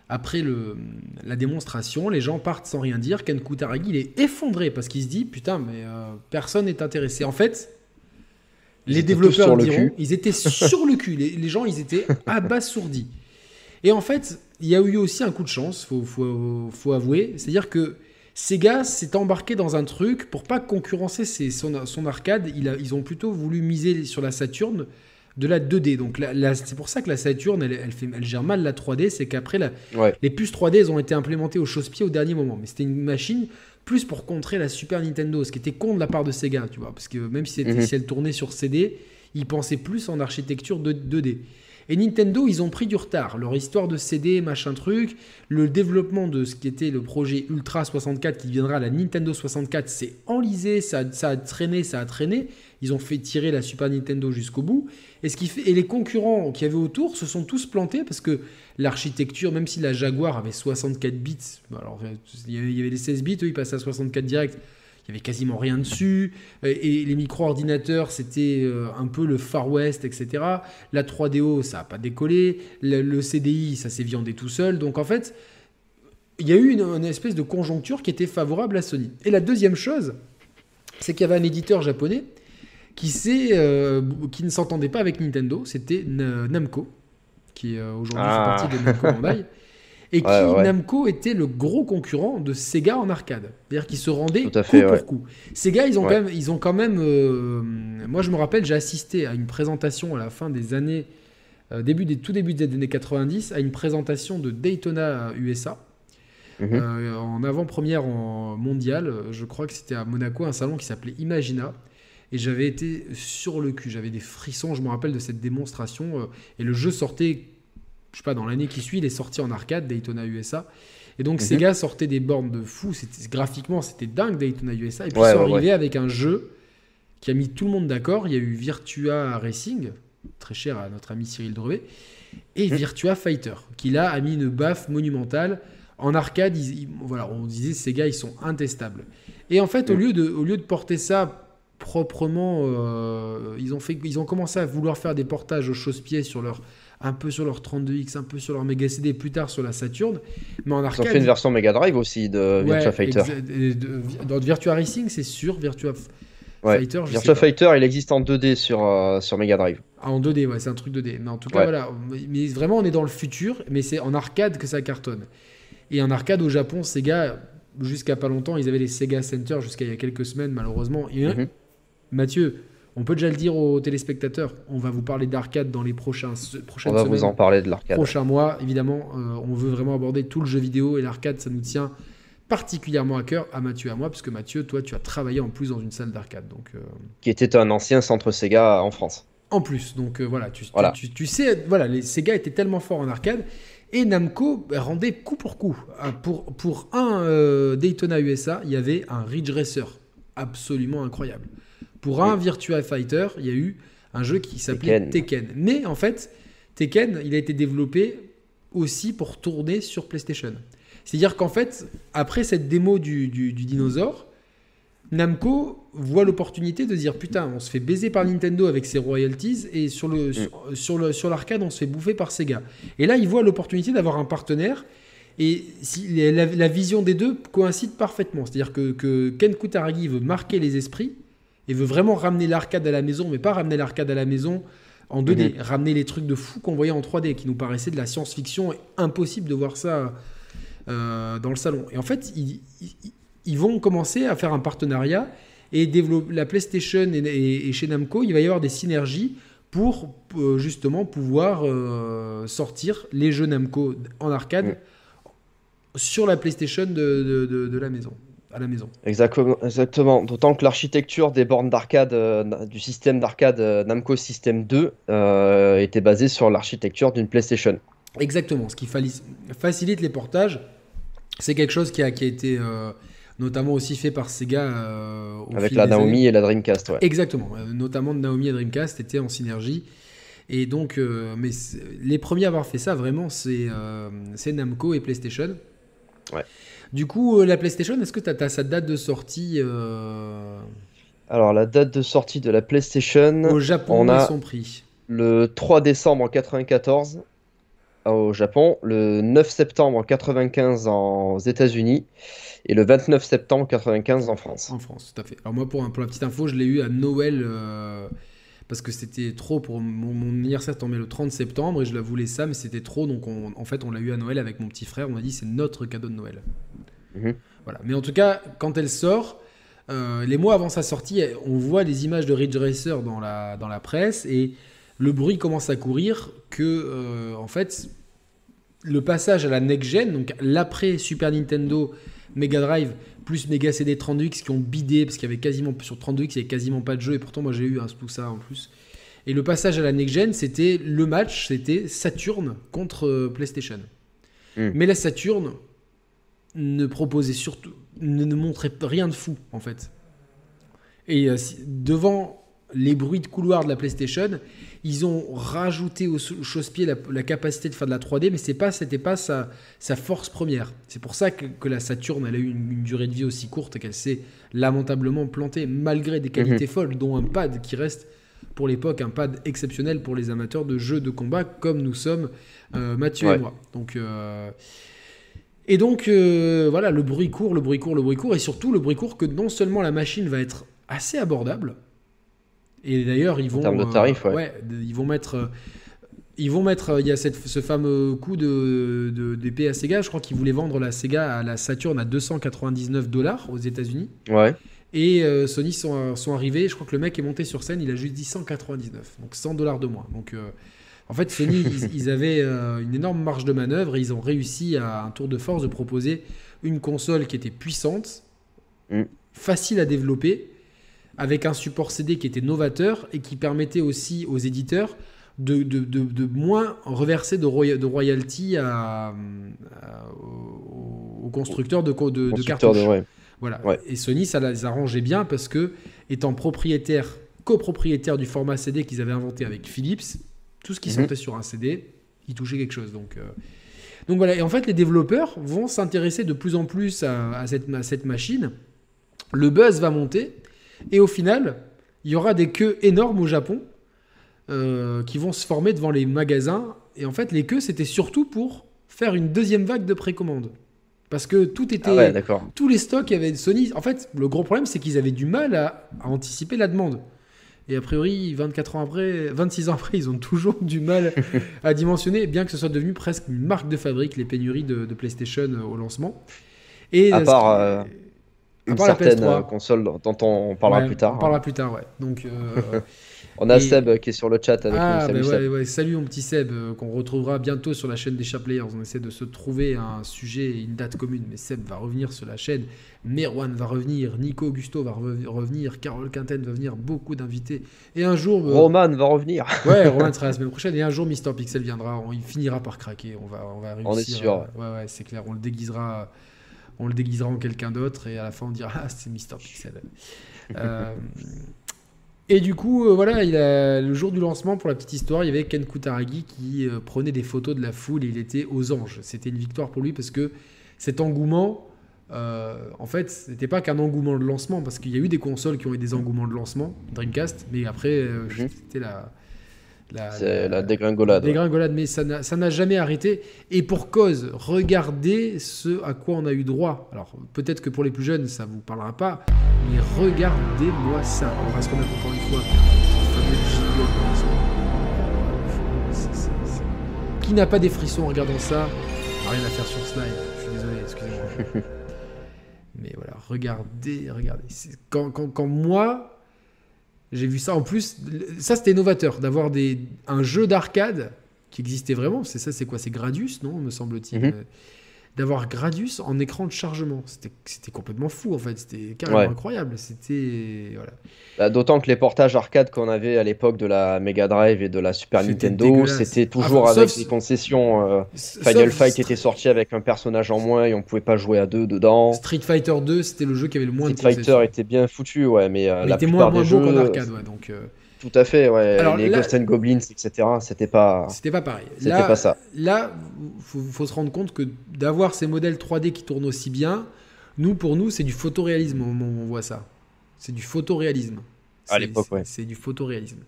après le, la démonstration, les gens partent sans rien dire. Ken Kutaragi, il est effondré parce qu'il se dit Putain, mais euh, personne n'est intéressé. En fait, Ils les développeurs le diront cul. Ils étaient sur le cul. Les, les gens, ils étaient abasourdis. Et en fait, il y a eu aussi un coup de chance, faut, faut, faut avouer. C'est-à-dire que Sega s'est embarqué dans un truc pour pas concurrencer ses- son, son arcade. Il a- ils ont plutôt voulu miser sur la Saturn de la 2D. Donc la- la- c'est pour ça que la Saturn, elle, elle, fait, elle gère mal la 3D. C'est qu'après, Ouais. les puces 3D, elles ont été implémentées au chausse-pied au dernier moment. Mais c'était une machine plus pour contrer la Super Nintendo, ce qui était con de la part de Sega, tu vois. Parce que même si, Mhm. si elle tournait sur CD, ils pensaient plus en architecture de 2D. Et Nintendo, ils ont pris du retard. Leur histoire de CD, machin truc, le développement de ce qui était le projet Ultra 64 qui deviendra la Nintendo 64, c'est enlisé, ça, ça a traîné, ça a traîné. Ils ont fait tirer la Super Nintendo jusqu'au bout. Et, ce qui fait, et les concurrents qui avaient autour se sont tous plantés parce que l'architecture, même si la Jaguar avait 64 bits, alors il y avait- y avait les 16 bits, eux ils passaient à 64 direct. Il y avait quasiment rien dessus. Euh, Et les micro-ordinateurs, c'était euh, un peu le Far West, etc. La 3DO, ça n'a pas décollé. Le, CDI, ça s'est viandé tout seul. Donc en fait, il y a eu une espèce de conjoncture qui était favorable à Sony. Et la deuxième chose, c'est qu'il y avait un éditeur japonais qui, euh, qui ne s'entendait pas avec Nintendo. C'était Na- Namco, qui euh, aujourd'hui Ah. fait partie de Namco Bandai. Et qui, Ouais. Namco, était le gros concurrent de Sega en arcade. C'est-à-dire qu'ils se à coup fait, pour ouais. coup. Sega, ils ont quand même, ils ont quand même euh, moi, je me rappelle, j'ai assisté à une présentation à la fin des années, euh, début des, tout début des années 90, à une présentation de Daytona USA. Mhm. Euh, en avant-première en mondial, je crois que c'était à Monaco, un salon qui s'appelait Imagina. Et j'avais été sur le cul. J'avais des frissons, je me rappelle de cette démonstration. euh, et le jeu sortait, je sais pas, dans l'année qui suit, il est sorti en arcade, Daytona USA. Et donc Mhm. Sega sortait des bornes de fou. Graphiquement, c'était dingue Daytona USA. Et puis Ouais, ils sont ouais, arrivés avec un jeu qui a mis tout le monde d'accord. Il y a eu Virtua Racing, très cher à notre ami Cyril Drevet, et Mhm. Virtua Fighter, qui là a mis une baffe monumentale. En arcade, ils- ils- voilà, on disait ces gars, ils sont intestables. Et en fait, au, Mhm. lieu de, au lieu de porter ça proprement, euh, ils, ont fait, ils ont commencé à vouloir faire des portages au chausse-pied sur leur, un peu sur leur 32X, un peu sur leur Mega CD, plus tard sur la Saturn. Mais en Ils ont arcade, fait une version Mega Drive aussi de Ouais, Virtua Fighter. de- dans Virtua Racing, c'est sûr. Virtua Ouais. Fighter, je Virtua sais pas. Fighter, il existe en 2D sur, euh, sur Mega Drive. Ah, en 2D, ouais, c'est un truc 2D. Mais en tout cas, Ouais. voilà. Mais vraiment, on est dans le futur, mais c'est en arcade que ça cartonne. Et en arcade au Japon, Sega, jusqu'à pas longtemps, ils avaient les Sega Center jusqu'à il y a quelques semaines, malheureusement. Et, Mhm. Mathieu, on peut déjà le dire aux téléspectateurs, on va vous parler d'arcade dans les prochains, prochaines On va semaines. vous en parler de l'arcade. prochains mois. Évidemment, euh, on veut vraiment aborder tout le jeu vidéo et l'arcade, ça nous tient particulièrement à cœur à Mathieu et à moi, parce que Mathieu, toi, tu as travaillé en plus dans une salle d'arcade. Donc, euh, Qui était un ancien centre Sega en France. en plus, donc euh, voilà, tu, tu- Voilà. Tu, tu sais, voilà, les Sega étaient tellement forts en arcade. Et Namco rendait coup pour coup. Euh, Pour, pour un Daytona USA, il y avait un Ridge Racer absolument incroyable. Pour un Virtua Fighter, il y a eu un jeu qui s'appelait Tekken. Tekken. Mais en fait, Tekken, il a été développé aussi pour tourner sur PlayStation. C'est-à-dire qu'en fait, après cette démo du, du- du dinosaure, Namco voit l'opportunité de dire putain, on se fait baiser par Nintendo avec ses royalties et sur le sur, sur le sur l'arcade, on se fait bouffer par Sega. Et là, il voit l'opportunité d'avoir un partenaire et si, la, la vision des deux coïncide parfaitement. C'est-à-dire que, que Ken Kutaragi veut marquer les esprits et veut vraiment ramener l'arcade à la maison, mais pas ramener l'arcade à la maison en 2D, ramener les trucs de fou qu'on voyait en 3D, qui nous paraissaient de la science-fiction, impossible de voir ça euh, dans le salon. Et en fait, ils, ils- ils vont commencer à faire un partenariat et développer la PlayStation et, et- et chez Namco, il va y avoir des synergies pour euh, justement pouvoir euh, sortir les jeux Namco en arcade sur la PlayStation de, de- de- de la maison, à la maison. Exactement. D'autant que l'architecture des bornes d'arcade, euh, du système d'arcade euh, Namco System 2 euh, était basée sur l'architecture d'une PlayStation. Exactement. Ce qui facilite les portages, c'est quelque chose qui a, qui a été notamment aussi fait par Sega au Avec la. Naomi et la Dreamcast, ouais. Exactement, notamment de Naomi et Dreamcast étaient en synergie. Et donc, mais les premiers à avoir fait ça, vraiment, c'est c'est Namco et PlayStation. Ouais. Du coup, euh, la PlayStation, est-ce que tu as, sa date de sortie euh, Alors, la date de sortie de la PlayStation, au Japon on a- son prix? le 3 décembre en 94 au Japon, le 9 septembre en 95 en- aux États-Unis et le 29 septembre en 95 en France. En France, tout à fait. Alors moi, pour, un- pour la petite info, je l'ai eu à Noël euh, parce que c'était trop pour mon, mon anniversaire tombait le 30 septembre et je la voulais ça, mais c'était trop. Donc on- en fait, on l'a eu à Noël avec mon petit frère. On a dit c'est notre cadeau de Noël. Mhm. Voilà. Mais en tout cas, quand elle sort, euh, les mois avant sa sortie, on voit les images de Ridge Racer dans la, dans la presse et le bruit commence à courir que, euh, en fait, le passage à la next-gen, donc l'après Super Nintendo, Mega Drive, plus Mega CD 32X qui ont bidé, parce qu'il y avait quasiment, sur 32X, il n'y avait quasiment pas de jeu, et pourtant moi j'ai eu un, tout ça en plus. Et le passage à la next-gen, c'était le match, c'était Saturn contre euh, PlayStation. Mm. Mais la Saturn ne proposait surtout, ne, ne montrait rien de fou en fait. Et euh, si- devant les bruits de couloir de la PlayStation, ils ont rajouté au chausse-pied la, la capacité de faire de la 3D, mais c'est pas, c'était pas sa, sa force première. C'est pour ça que, que la Saturn, elle a eu une, une durée de vie aussi courte qu'elle s'est lamentablement plantée, malgré des qualités folles, dont un pad qui reste pour l'époque un pad exceptionnel pour les amateurs de jeux de combat, comme nous sommes euh, Mathieu et moi. Donc euh, et donc, euh, voilà, le bruit court, le bruit court, le bruit court, et surtout le bruit court que non seulement la machine va être assez abordable, et d'ailleurs, ils vont. termes de tarifs, ouais. de- ils vont mettre. euh, Ils vont mettre, euh, il y a cette, ce fameux coup de, de- d'épée à Sega. Je crois qu'ils voulaient vendre la Sega à la Saturn à 299 dollars aux États-Unis. Ouais. Et euh, Sony sont, sont arrivés. Je crois que le mec est monté sur scène. Il a juste dit 199, donc 100 dollars de moins. Donc, euh, en fait, Sony, ils, ils avaient euh, une énorme marge de manœuvre et ils ont réussi à un tour de force de proposer une console qui était puissante, Mm. facile à développer, avec un support CD qui était novateur et qui permettait aussi aux éditeurs de, de, de, de moins reverser de, roya- de royalties à, à- aux, aux constructeurs de, co- de, de Constructeur cartouches. ouais. Voilà. Ouais. Et Sony, ça les arrangeait bien parce que, étant propriétaire, copropriétaire du format CD qu'ils avaient inventé avec Philips, tout ce qui Mhm. sortait sur un CD, ils touchaient quelque chose. Donc, euh, donc voilà. Et en fait, les développeurs vont s'intéresser de plus en plus à, à cette, à cette machine. Le buzz va monter. Et au final, il y aura des queues énormes au Japon euh, qui vont se former devant les magasins. Et en fait, les queues, c'était surtout pour faire une deuxième vague de précommande. Parce que tout était Ah ouais, tous les stocks avaient Sony. En fait, le gros problème, c'est qu'ils avaient du mal à, à anticiper la demande. Et a priori, 24 ans après, 26 ans après, ils ont toujours du mal à dimensionner, bien que ce soit devenu presque une marque de fabrique, les pénuries de, de PlayStation au lancement. Et À euh, part, euh, Une certaine PS3. euh, console dont on parlera Ouais, plus tard. On parlera plus tard, ouais. Donc, euh, On a Et- Seb qui est sur le chat avec ah, nous. Salut bah Seb. ouais, ouais, salut mon petit Seb, euh, qu'on retrouvera bientôt sur la chaîne des Chat Players. On essaie de se trouver un sujet et une date commune, mais Seb va revenir sur la chaîne. Merwan va revenir, Nico Augusto va re- revenir, Carole Quinten va venir, beaucoup d'invités. Et un jour, euh, Roman va revenir. ouais, Romain sera la semaine prochaine. Et un jour, Mister Pixel viendra, on, il finira par craquer. On va, on va réussir. On est sûr, euh, ouais, ouais, c'est clair. On le déguisera, on le déguisera en quelqu'un d'autre, et à la fin, on dira ah c'est Mister Pixel. Euh, et du coup, euh, voilà, il a, le jour du lancement, pour la petite histoire, il y avait Ken Kutaragi qui euh, prenait des photos de la foule et il était aux anges. C'était une victoire pour lui parce que cet engouement, euh, en fait, c'était pas qu'un engouement de lancement parce qu'il y a eu des consoles qui ont eu des engouements de lancement, Dreamcast, mais après, Mhm. c'était la, la, C'est la dégringolade. ouais. dégringolade, mais ça n'a jamais arrêté. Et pour cause, regardez ce à quoi on a eu droit. Alors, peut-être que pour les plus jeunes, ça vous parlera pas, mais regardez-moi ça. Alors, parce qu'on a encore une fois Qui n'a pas des frissons en regardant ça? N'a Rien à faire sur ce live. Je suis désolé, excusez-moi. mais voilà, regardez, regardez. Quand, quand moi, j'ai vu ça en plus. Ça, c'était novateur d'avoir un jeu d'arcade qui existait vraiment. C'est ça, c'est quoi? C'est Gradius, non Me semble-t-il. Mhm. D'avoir Gradius en écran de chargement, c'était complètement fou en fait. C'était carrément Ouais. incroyable. C'était voilà. Bah, D'autant que les portages arcade qu'on avait à l'époque de la Mega Drive et de la Super Nintendo, c'était toujours Enfin, avec sauf- des concessions. euh, Final sauf Fight était sorti avec un personnage en moins et on pouvait pas jouer à deux dedans. Street Fighter 2, c'était le jeu qui avait le moins Street de concessions. Fighter était bien foutu, ouais, mais euh, Mais la était plupart moins, des moins beau jeux, arcade, ouais, donc euh, tout à fait, ouais, Alors les là- Ghost and Goblins, etc. C'était pas, c'était pas pareil. c'était Là, pas ça. Là, faut, faut se rendre compte que d'avoir ces modèles 3D qui tournent aussi bien, nous, pour nous, c'est du photoréalisme au moment où on voit ça. C'est du photoréalisme. À l'époque, ouais. C'est du photoréalisme.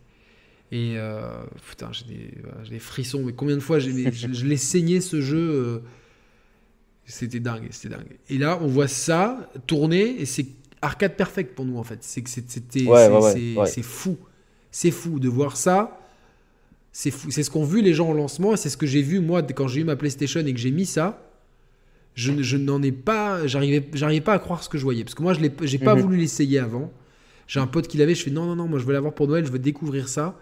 Et euh, putain, j'ai des, frissons. Mais combien de fois je, je l'ai saigné ce jeu euh, C'était dingue, c'était dingue. Et là, on voit ça tourner et c'est arcade perfect pour nous en fait. C'est que c'était, Ouais, ouais, ouais. c'est fou, c'est fou de voir ça. C'est fou. C'est ce qu'ont vu les gens au lancement et c'est ce que j'ai vu moi quand j'ai eu ma PlayStation et que j'ai mis ça. Je, je n'en ai pas, j'arrivais, j'arrivais pas à croire ce que je voyais parce que moi je l'ai, j'ai pas Mhm. voulu l'essayer avant. J'ai un pote qui l'avait, je fais non non non, moi je veux l'avoir pour Noël, je veux découvrir ça.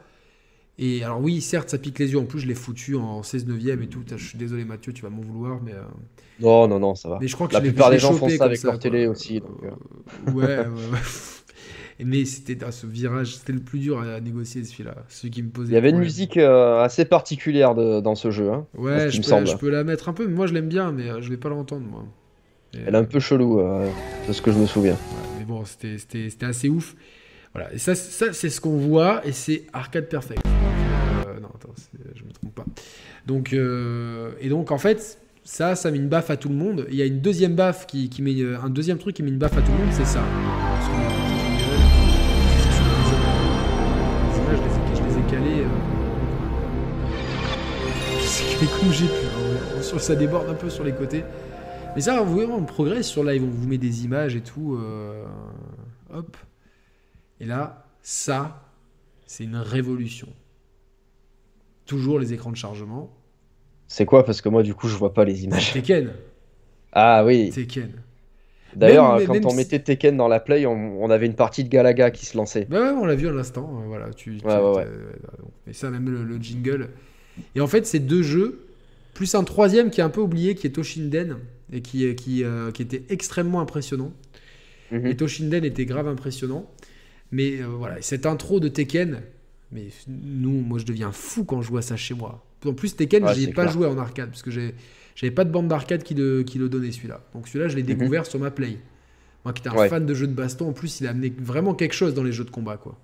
Et alors oui, certes, ça pique les yeux. En plus, je l'ai foutu en 16 neuvième et tout. Je suis désolé Mathieu, tu vas m'en vouloir, mais, euh, Non, non, non, ça va. mais je crois que La je plupart des gens font ça avec leur quoi. télé aussi, donc. Euh, ouais, ouais, ouais. Mais c'était ce virage, c'était le plus dur à négocier celui-là. Celui qui me posait. Il y avait une musique euh, assez particulière de- dans ce jeu. hein. Ouais, je me peux, semble. je peux la mettre un peu, mais moi je l'aime bien, mais euh, je vais pas l'entendre moi. Et, Elle est un peu chelou, euh, de ce que je me souviens. ouais, mais bon, c'était- assez ouf. Voilà, et ça, ça c'est ce qu'on voit, et c'est arcade perfect. Euh, non, attends, je me trompe pas. Donc, et donc en fait, ça, ça met une baffe à tout le monde. Il y a une deuxième baffe qui, qui met un deuxième truc qui met une baffe à tout le monde, c'est ça. C'est comme j'ai pu. hein. Ça déborde un peu sur les côtés. Mais ça, vous voyez, on progresse sur live. On vous met des images et tout. euh, hop. Et là, ça, c'est une révolution. Toujours les écrans de chargement. C'est quoi? Parce que moi, du coup, je vois pas les images. Tekken. Ah oui. Tekken. D'ailleurs, quand même on mettait Tekken dans la Play, on, on avait une partie de Galaga qui se lançait. Bah ouais, on l'a vu à l'instant. euh, voilà, tu, tu- Ouais, ouais, ouais. euh, Et ça, même le, le jingle. Et en fait, c'est deux jeux, plus un troisième qui est un peu oublié, qui est Toshinden, et qui, qui, euh, qui était extrêmement impressionnant. Mhm. Et Toshinden était grave impressionnant. Mais euh, voilà, cette intro de Tekken, mais nous, moi je deviens fou quand je vois ça chez moi. En plus, Tekken, Ouais, j'y ai c'est pas clair. joué en arcade parce que j'ai- j'avais pas de bande d'arcade qui le, qui le donnait celui-là. Donc celui-là, je l'ai Mhm. découvert sur ma Play. Moi qui étais un Ouais. fan de jeux de baston, en plus, il a amené vraiment quelque chose dans les jeux de combat, quoi.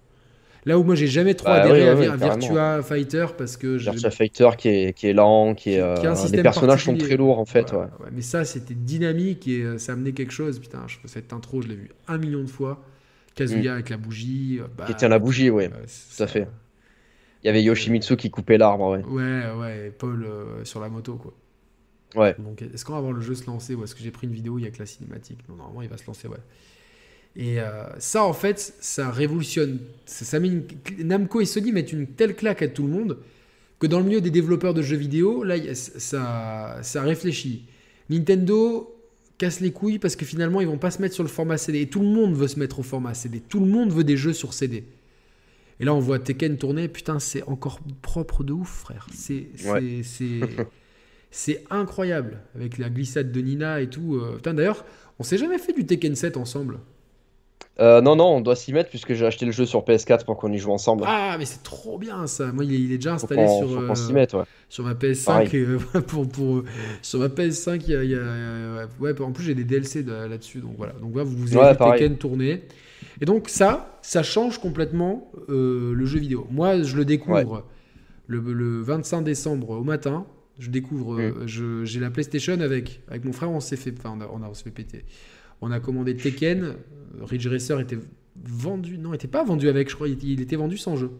Là où moi j'ai jamais trop Bah adhéré oui, à, oui, oui. Virtua Fighter parce que Virtua Fighter qui est, qui est lent, qui est. qui euh, les personnages sont très lourds en fait. Voilà, ouais. ouais. Mais ça, c'était dynamique et euh, ça amenait quelque chose. Putain, je, cette intro, je l'ai vu un million de fois. Kazuya avec la bougie. euh, bah, Mm. Qui tient la bougie, euh, Tout à ça- fait. Il y avait Yoshimitsu qui coupait l'arbre, ouais. Ouais, ouais, Paul euh, sur la moto, quoi. Ouais. Donc, est-ce qu'on va voir le jeu se lancer? Ou est-ce que j'ai pris une vidéo, il y a que la cinématique Non, normalement, il va se lancer, ouais. Et euh, ça, en fait, ça révolutionne. Ça, ça met une- Namco et Sony mettent une telle claque à tout le monde que dans le milieu des développeurs de jeux vidéo, là, ça, ça réfléchit. Nintendo casse les couilles parce que finalement, ils vont pas se mettre sur le format CD. Et tout le monde veut se mettre au format CD. Tout le monde veut des jeux sur CD. Et là, on voit Tekken tourner. Putain, c'est encore propre de ouf, frère. C'est Ouais. c'est- c'est- c'est incroyable. Avec la glissade de Nina et tout. euh. Putain, d'ailleurs, on s'est jamais fait du Tekken 7 ensemble. Euh, non, non, on doit s'y mettre puisque j'ai acheté le jeu sur PS4 pour qu'on y joue ensemble. Ah, mais c'est trop bien ça. Moi, il est, il est déjà installé sur, euh, ouais. sur ma PS5. Pareil. euh, pour, pour, sur ma PS5, il y a. il y a- ouais, en plus, j'ai des DLC de- là-dessus. Donc voilà. Donc voilà, vous, vous avez Ouais. Tekken tourner. Et donc, ça, ça change complètement le jeu vidéo. Moi, je le découvre le, le 25 décembre au matin. Je découvre. Mm. je- j'ai la PlayStation avec, avec mon frère. On s'est fait, enfin, on a, on a- on s'est fait péter. On a commandé Tekken. euh, Ridge Racer était vendu. Non, il était pas vendu avec, je crois. Il, était vendu sans jeu.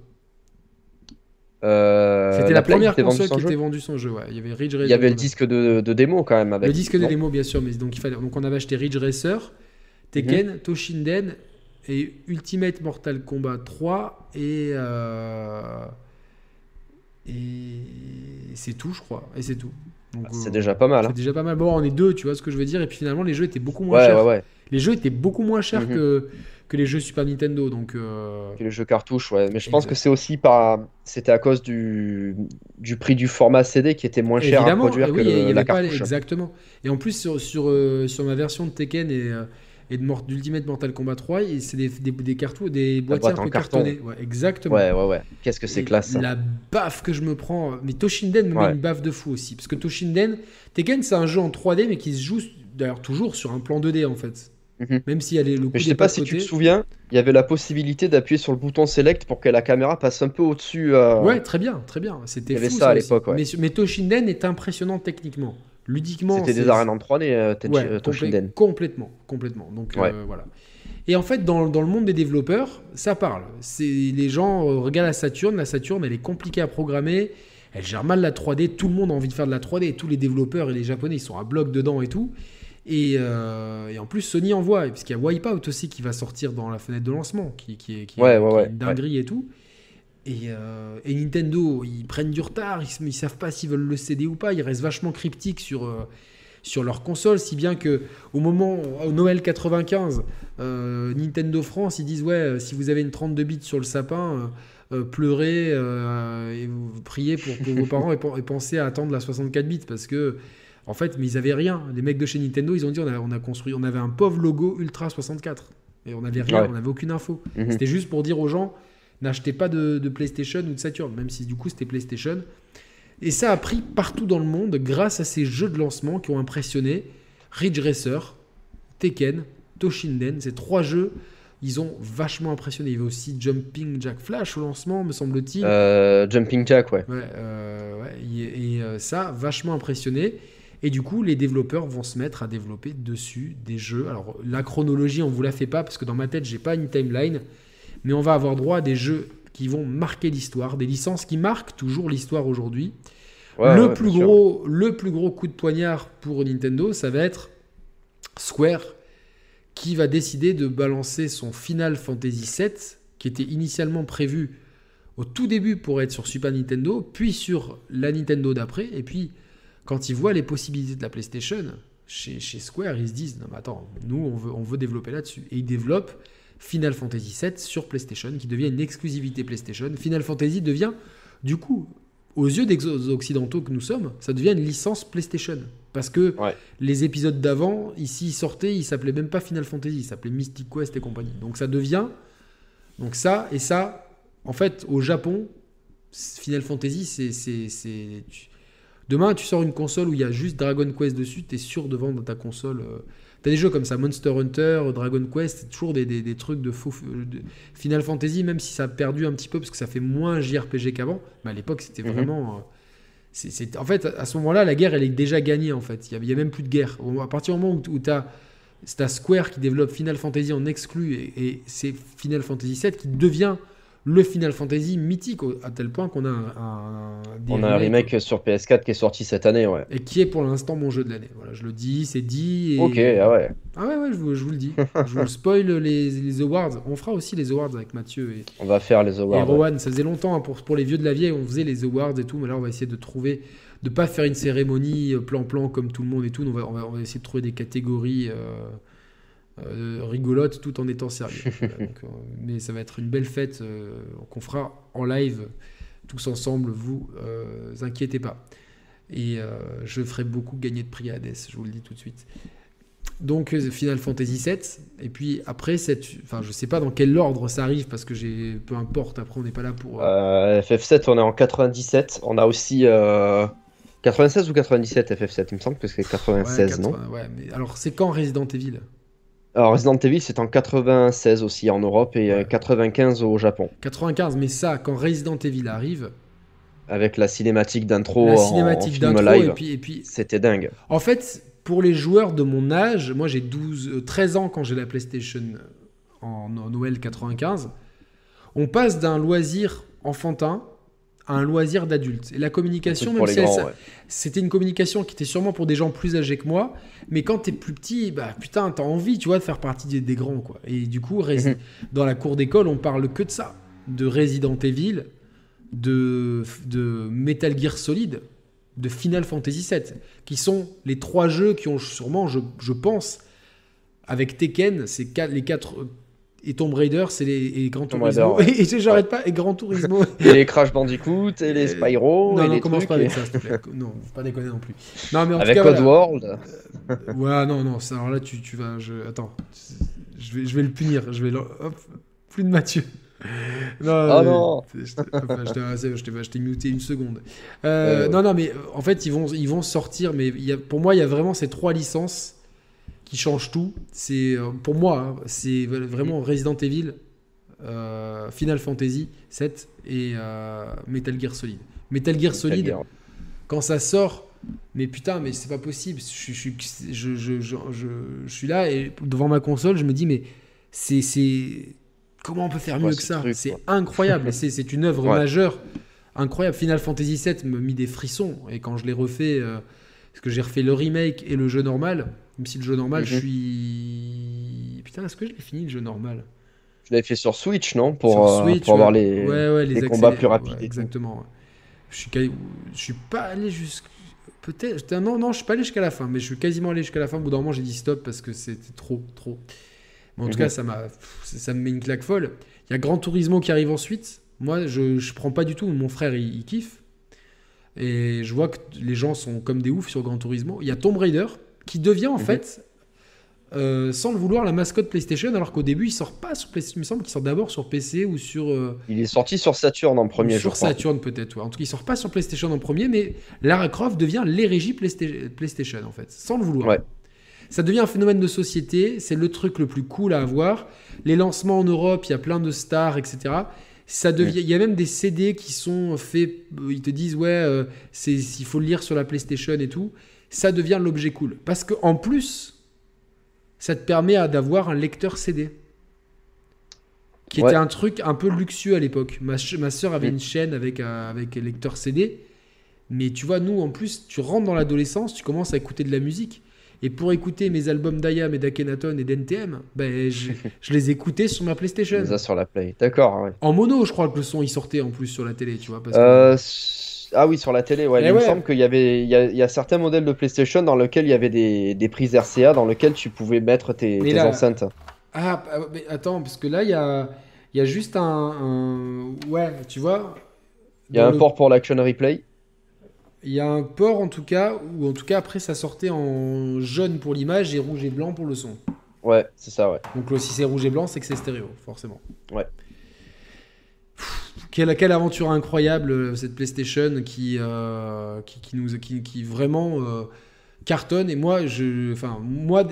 Euh, C'était la, première était console qui jeu. était vendue sans jeu. Ouais. Il y avait Ridge Racer. Il y avait le disque de, de démo quand même avec. Le disque de démo, bien sûr, mais donc il fallait. Donc on avait acheté Ridge Racer, Tekken, Toshinden et Ultimate Mortal Kombat 3 et euh, et c'est tout, je crois. Et c'est tout. C'est euh, déjà pas mal. c'est hein. déjà pas mal. Bon, on est deux, tu vois ce que je veux dire. Et puis finalement, les jeux étaient beaucoup moins Ouais, chers. ouais, ouais. Les jeux étaient beaucoup moins chers Mhm. que que les jeux Super Nintendo. Donc euh, Que les jeux cartouches, ouais. Mais je pense que c'est aussi par. C'était à cause du... du prix du format CD qui était moins cher à Évidemment, produire et que oui, le- il y avait la pas- cartouche. exactement. Et en plus, sur, sur, euh, sur ma version de Tekken et, euh, et d'Ultimate Mortal Kombat 3, et c'est des, des, des des boîtiers un en peu carton. cartonnés. Ouais, exactement. Ouais, ouais, ouais. Qu'est-ce que c'est classe ça. La baffe que je me prends. Mais Toshinden me Ouais. met une baffe de fou aussi. Parce que Toshinden, Tekken, c'est un jeu en 3D, mais qui se joue d'ailleurs toujours sur un plan 2D en fait. Mhm. Même s'il y a les- le coup Mais je sais pas si tu te souviens, il y avait la possibilité d'appuyer sur le bouton select pour que la caméra passe un peu au-dessus. euh, Ouais, très bien, très bien. C'était Il y avait fou ça à aussi. l'époque, ouais. Mais, mais Toshinden est impressionnant techniquement. Ludiquement, C'était des arènes en 3D, euh, Tenchi- Ouais, euh, Toshinden. complètement, complètement. Donc Ouais. euh, voilà. Et en fait, dans, dans le monde des développeurs, ça parle. Les gens regardent la Saturn. La Saturn, elle est compliquée à programmer. Elle gère mal la 3D. Tout le monde a envie de faire de la 3D. Tous les développeurs et les Japonais, ils sont à bloc dedans et tout. Et, euh, et en plus, Sony envoie, parce qu'il y a Wipeout aussi qui va sortir dans la fenêtre de lancement, qui, qui est, qui Ouais, ouais, qui est une dinguerie et tout. Et, euh, et Nintendo, ils prennent du retard, ils, ils savent pas s'ils veulent le céder ou pas, ils restent vachement cryptiques sur, euh, sur leur console, si bien que au moment, au Noël 95, euh, Nintendo France, ils disent ouais, si vous avez une 32 bits sur le sapin, pleurez et vous priez pour, pour vos parents et, et pensez à attendre la 64 bits parce que en fait, mais ils avaient rien. Les mecs de chez Nintendo, ils ont dit on a, on a construit, on avait un pauvre logo Ultra 64 et on avait rien, Ouais. on n'avait aucune info. Mhm. C'était juste pour dire aux gens n'achetez pas de, de PlayStation ou de Saturn, même si du coup c'était PlayStation. Et ça a pris partout dans le monde grâce à ces jeux de lancement qui ont impressionné Ridge Racer, Tekken, Toshinden. Ces trois jeux, ils ont vachement impressionné. Il y avait aussi Jumping Jack Flash au lancement, me semble-t-il. Euh, Jumping Jack, ouais. Ouais, euh, ouais, et, et, euh, ça, vachement impressionné. Et du coup, les développeurs vont se mettre à développer dessus des jeux. Alors, la chronologie, on vous la fait pas parce que dans ma tête, j'ai pas une timeline. Mais on va avoir droit à des jeux qui vont marquer l'histoire, des licences qui marquent toujours l'histoire aujourd'hui. Ouais, le, ouais, plus sûr. gros, le plus gros coup de poignard pour Nintendo, ça va être Square qui va décider de balancer son Final Fantasy VII, qui était initialement prévu au tout début pour être sur Super Nintendo, puis sur la Nintendo d'après, et puis quand ils voient les possibilités de la PlayStation, chez, chez Square, ils se disent, non mais attends, nous on veut, on veut développer là-dessus. Et ils développent Final Fantasy VII sur PlayStation, qui devient une exclusivité PlayStation. Final Fantasy devient, du coup, aux yeux des occidentaux que nous sommes, ça devient une licence PlayStation. Parce que Ouais. les épisodes d'avant, ici, ils sortaient, ils s'appelaient même pas Final Fantasy, ils s'appelaient Mystic Quest et compagnie. Donc ça devient Donc ça, et ça, en fait, au Japon, Final Fantasy, c'est... c'est, c'est tu- Demain, tu sors une console où il y a juste Dragon Quest dessus, tu es sûr de vendre ta console. euh, T'as des jeux comme ça, Monster Hunter, Dragon Quest, toujours des, des- des trucs de faux. de- Final Fantasy, même si ça a perdu un petit peu parce que ça fait moins JRPG qu'avant, mais à l'époque c'était Mhm. vraiment. euh, en fait, à ce moment-là, la guerre elle est déjà gagnée en fait. Il n'y a, même plus de guerre. À partir du moment où, tu as, Square qui développe Final Fantasy en exclu et, et c'est Final Fantasy VII qui devient le Final Fantasy mythique à tel point qu'on a un, un- des On a un remakes remake sur PS4 qui est sorti cette année, ouais. et qui est pour l'instant mon jeu de l'année. Voilà, je le dis, c'est dit. et- Ok, ah ouais. Ah ouais, ouais, je vous, je vous le dis. je vous spoil les, les awards. On fera aussi les awards avec Mathieu et, On va faire les et awards. ouais. Rowan. Ça faisait longtemps hein, pour, pour les vieux de la vieille, on faisait les awards et tout, mais là on va essayer de trouver, de pas faire une cérémonie euh, plan-plan comme tout le monde et tout. On va, on va, on va essayer de trouver des catégories euh, euh, rigolotes tout en étant sérieux. Voilà, donc, euh, mais ça va être une belle fête euh, qu'on fera en live tous ensemble, vous inquiétez pas. Et je ferai beaucoup gagner de prix à Hades, je vous le dis tout de suite. Donc Final Fantasy VII, et puis après, cette, enfin je sais pas dans quel ordre ça arrive, parce que j'ai, peu importe, après on n'est pas là pour... euh, Euh, FF7, on est en 97. On a aussi euh, 96 ou 97 FF7 Il me semble que c'est 96, ouais, non? 80, ouais, mais alors c'est quand Resident Evil? Alors Resident Evil, c'est en 96 aussi en Europe et euh, 95 au Japon. 95, mais ça, quand Resident Evil arrive, Avec la cinématique d'intro la en- en cinématique d'intro, live. et puis, et puis C'était dingue. En fait, pour les joueurs de mon âge, moi j'ai 12, euh, 13 ans quand j'ai la PlayStation en, en Noël 95, on passe d'un loisir enfantin un loisir d'adulte. Et la communication, même si ouais. c'était une communication qui était sûrement pour des gens plus âgés que moi, mais quand t'es plus petit, bah putain, t'as envie, tu vois, de faire partie des, des grands, quoi. Et du coup, Mhm. dans la cour d'école, on parle que de ça, de Resident Evil, de, de Metal Gear Solid, de Final Fantasy VII, qui sont les trois jeux qui ont sûrement, je, je pense, avec Tekken, c'est quatre- les quatre et Tomb Raider, c'est les et Gran Tomb Turismo. Raider, ouais. Et j'arrête pas et Gran Turismo. Et les Crash Bandicoot et les Euh, Spyro non, et non, les commence trucs, pas avec et- ça, s'il te plaît. Non, faut pas déconner non plus. Non, mais en Avec tout cas, Code voilà. World. Ouais, non, non, ça, alors là, tu, tu vas. Je... Attends, je vais, je vais le punir. Je vais. le- Hop, plus de Mathieu. Non, Oh euh, non. je t'ai- muté une seconde. Euh. Non, non, mais euh, en fait, ils vont, ils vont sortir. Mais y a, pour moi, il y a vraiment ces trois licences qui changent tout. C'est euh, pour moi, hein, c'est vraiment Resident Evil, euh, Final Fantasy 7 et euh, Metal Gear Solid. Metal Gear Solid, Metal Gear. quand ça sort, mais putain, mais c'est pas possible. Je, suis là et devant ma console, je me dis, mais c'est. Comment on peut faire mieux Ouais, que ça? C'est incroyable. c'est une œuvre Ouais. majeure. Incroyable. Final Fantasy VII me mis des frissons. Et quand je l'ai refait, euh, parce que j'ai refait le remake et le jeu normal, même si le jeu normal, je Mhm. suis. Putain, est-ce que je l'ai fini le jeu normal? Je l'avais fait sur Switch, non? Pour, Sur euh, Switch, pour avoir les, Ouais, ouais, les combats plus rapides exactement. Je suis, je suis pas allé jusqu'à. Peut-être. Non, non, je suis pas allé jusqu'à la fin, mais je suis quasiment allé jusqu'à la fin. Au bout d'un moment, j'ai dit stop parce que c'était trop, trop. Mais en tout Mhm. cas, ça, pff, ça, me met une claque folle. Il y a Gran Turismo qui arrive ensuite. Moi, je, je prends pas du tout. Mon frère, il, il kiffe. Et je vois que les gens sont comme des oufs sur Gran Turismo. Il y a Tomb Raider qui devient en Mhm. fait, euh, sans le vouloir, la mascotte PlayStation, alors qu'au début, il sort pas sur PlayStation. Il me semble qu'il sort d'abord sur PC ou sur. euh, Il est sorti sur Saturn en premier, je sur crois. Saturn peut-être. ouais. En tout cas, il sort pas sur PlayStation en premier, mais Lara Croft devient l'hérégie Playsta- PlayStation en fait, sans le vouloir. Ouais. Ça devient un phénomène de société, c'est le truc le plus cool à avoir. Les lancements en Europe, il y a plein de stars, etc. Ça devient, il y a même des CD qui sont faits, euh, ils te disent ouais, euh, c'est, il faut le lire sur la PlayStation et tout. Ça devient l'objet cool, parce que en plus, ça te permet d'avoir un lecteur CD qui Ouais. était un truc un peu luxueux à l'époque. Ma, ma soeur avait Mm. une chaîne avec un, avec un lecteur CD. Mais tu vois, nous, en plus, tu rentres dans l'adolescence, tu commences à écouter de la musique. Et pour écouter mes albums d'Ayam et d'Akhenaton et d'NTM, ben, je, je les écoutais sur ma PlayStation. les a sur la Play. D'accord, ouais. En mono, je crois que le son, il sortait en plus sur la télé, tu vois. Parce que- Euh, Ah oui, sur la télé, ouais. Eh il me semble qu'il y avait, il y a, il y a certains modèles de PlayStation dans lesquels il y avait des, des prises RCA dans lesquelles tu pouvais mettre tes, Mais tes là- enceintes. Ah, ah, mais attends, parce que là, il y a, il y a juste un, un- Ouais, tu vois. Il y a un le- port pour l'Action Replay. Il y a un port, en tout cas, ou en tout cas, après, ça sortait en jaune pour l'image et rouge et blanc pour le son. Ouais, c'est ça, ouais. Donc si c'est rouge et blanc, c'est que c'est stéréo, forcément. Ouais. Quelle, aventure incroyable euh, cette PlayStation qui, euh, qui, qui nous, qui, vraiment euh, cartonne. Et moi, je, enfin, moi,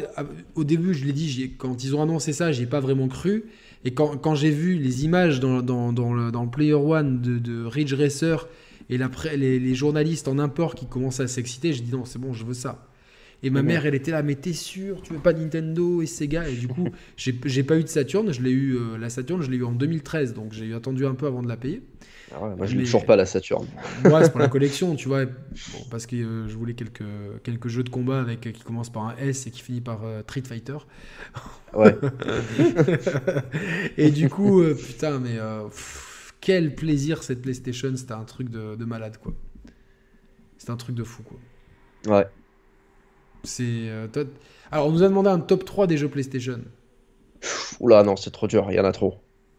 au début, je l'ai dit, quand ils ont annoncé ça, j'y ai pas vraiment cru. Et quand, quand j'ai vu les images dans, dans, dans Player One de, de Ridge Racer et la les, journalistes en import qui commencent à s'exciter, j'ai dit non, c'est bon, je veux ça. Et ma mère, elle était là, mais t'es sûr, tu veux pas Nintendo et Sega Et du coup, j'ai pas eu de Saturn, je l'ai eu, euh, la Saturn, je l'ai eu en 2013, donc j'ai attendu un peu avant de la payer. Ah ouais, moi, je n'ai toujours pas la Saturn. Moi, c'est pour la collection, tu vois. Bon, parce que euh, je voulais quelques, quelques jeux de combat avec, qui commencent par un S et qui finit par euh, Street Fighter. Ouais. et du coup, putain, mais pff, quel plaisir cette PlayStation, c'était un truc de, de malade, quoi. C'était un truc de fou, quoi. Ouais. C'est. euh, toi- Alors, on nous a demandé un top 3 des jeux PlayStation. Oula, non, c'est trop dur, il y en a trop.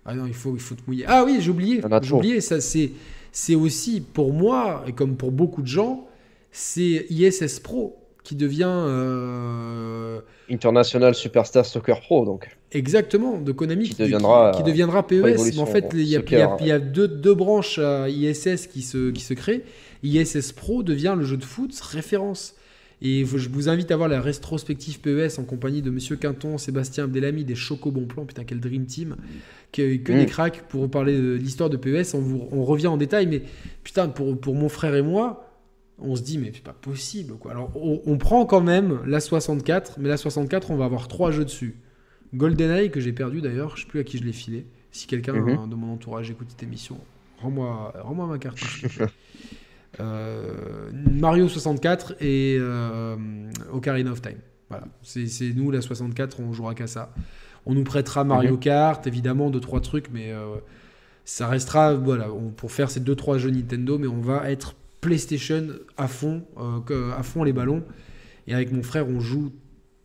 Ah non, il faut, il faut te mouiller. Ah oui, j'ai oublié. Il y en a J'ai oublié, ça c'est, c'est aussi pour moi, et comme pour beaucoup de gens, c'est ISS Pro qui devient euh, International Superstar Soccer Pro, donc. exactement de Konami Qui deviendra, qui, qui deviendra PES. Evolution Mais en fait, il y a, Soccer, il y a- il y a deux, deux branches à ISS qui se, qui se créent. ISS Pro devient le jeu de foot référence. Et je vous invite à voir la rétrospective PES en compagnie de Monsieur Quinton, Sébastien Abdelhami, des Choco Bon Plan, putain quel dream team, que, que Mm. des cracks pour vous parler de l'histoire de PES. On, vous- on revient en détail, mais putain, pour, pour mon frère et moi, on se dit, mais c'est pas possible. Quoi. Alors, on, on prend quand même la 64, mais la 64, on va avoir trois jeux dessus. GoldenEye, que j'ai perdu d'ailleurs, je sais plus à qui je l'ai filé. Si quelqu'un Mhm. hein, de mon entourage écoute cette émission, rends-moi rends ma carte. Euh, Mario 64 et euh, Ocarina of Time. Voilà, c'est nous la 64, on jouera qu'à ça. On nous prêtera Mario Mhm. Kart, évidemment, deux trois trucs, mais euh, ça restera voilà on- pour faire ces deux trois jeux Nintendo, mais on va être PlayStation à fond, euh, à fond les ballons. Et avec mon frère, on joue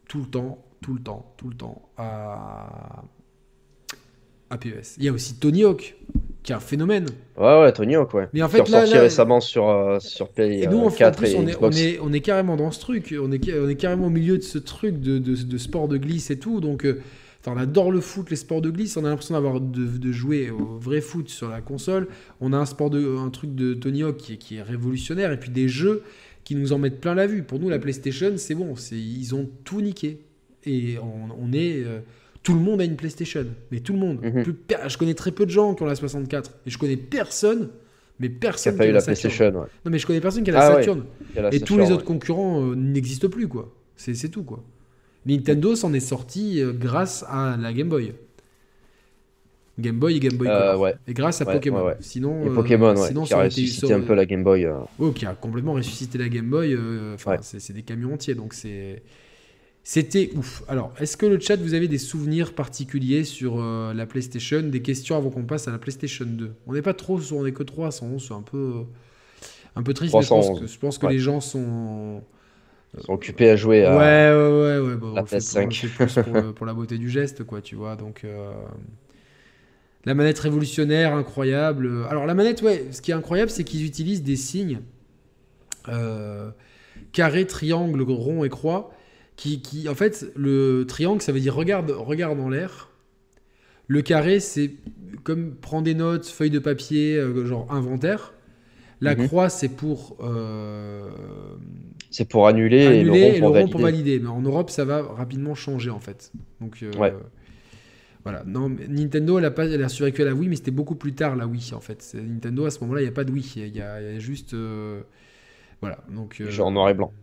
tout le temps, tout le temps, tout le temps à à PES. Il y a aussi Tony Hawk, qui est un phénomène. Ouais, ouais, Tony Hawk, ouais. Mais en Qui fait, est là, ressorti là- récemment sur, euh, sur Play Et nous, euh, en, en 4 plus, et on est, on, Xbox. est, on est carrément dans ce truc. On est, on est carrément au milieu de ce truc de, de, de sport de glisse et tout. Donc, euh, on adore le foot, les sports de glisse. On a l'impression d'avoir de, de jouer au vrai foot sur la console. On a un sport de, un truc de Tony Hawk qui est, qui est révolutionnaire. Et puis des jeux qui nous en mettent plein la vue. Pour nous, la PlayStation, c'est bon. C'est, ils ont tout niqué. Et on, on est. euh, tout le monde a une PlayStation. Mais tout le monde. Mhm. Je connais très peu de gens qui ont la 64. Et je connais personne. Mais Qui a personne pas eu a la. PlayStation, ouais. Non, mais je connais personne qui a la Ah ouais. Saturn. Qui a la Et tous les ouais. autres concurrents euh, n'existent plus, quoi. C'est tout, quoi. Nintendo s'en est sorti euh, grâce à la Game Boy. Game Boy et Game Boy Euh, Color. Et grâce à Pokémon. Sinon, Et Pokémon, sinon, qui a ressuscité un peu la Game Boy. Ouais, qui a complètement ressuscité la Game Boy. Enfin, c'est des camions entiers, donc c'est. C'était ouf. Alors, est-ce que le chat, vous avez des souvenirs particuliers sur euh, la PlayStation? Des questions avant qu'on passe à la PlayStation 2 On n'est pas trop on est que 311, c'est un peu, un peu triste, mais je pense 311, que, je pense que ouais. les gens sont, Ils sont occupés à jouer à. Ouais, ouais, ouais, ouais. la on le fait PS5. pour- on le fait plus pour, le- pour la beauté du geste, quoi, tu vois. Donc, euh, la manette révolutionnaire, incroyable. Alors, la manette, ouais, ce qui est incroyable, c'est qu'ils utilisent des signes euh, carré, triangle, rond et croix. Qui, qui, en fait, le triangle, ça veut dire regarde, regarde en l'air. Le carré, c'est comme prendre des notes, feuille de papier, euh, genre inventaire. La Mhm. croix, c'est pour euh, C'est pour annuler, annuler et le rond et le pour rond valider. pour valider. Mais en Europe, ça va rapidement changer en fait. Donc euh, Ouais. voilà. Non, Nintendo, elle a pas, elle a survécu à la Wii, mais c'était beaucoup plus tard la Wii en fait. Nintendo à ce moment-là, il n'y a pas de Wii, il y a, il y a juste euh, voilà. Donc euh, Genre en noir et blanc.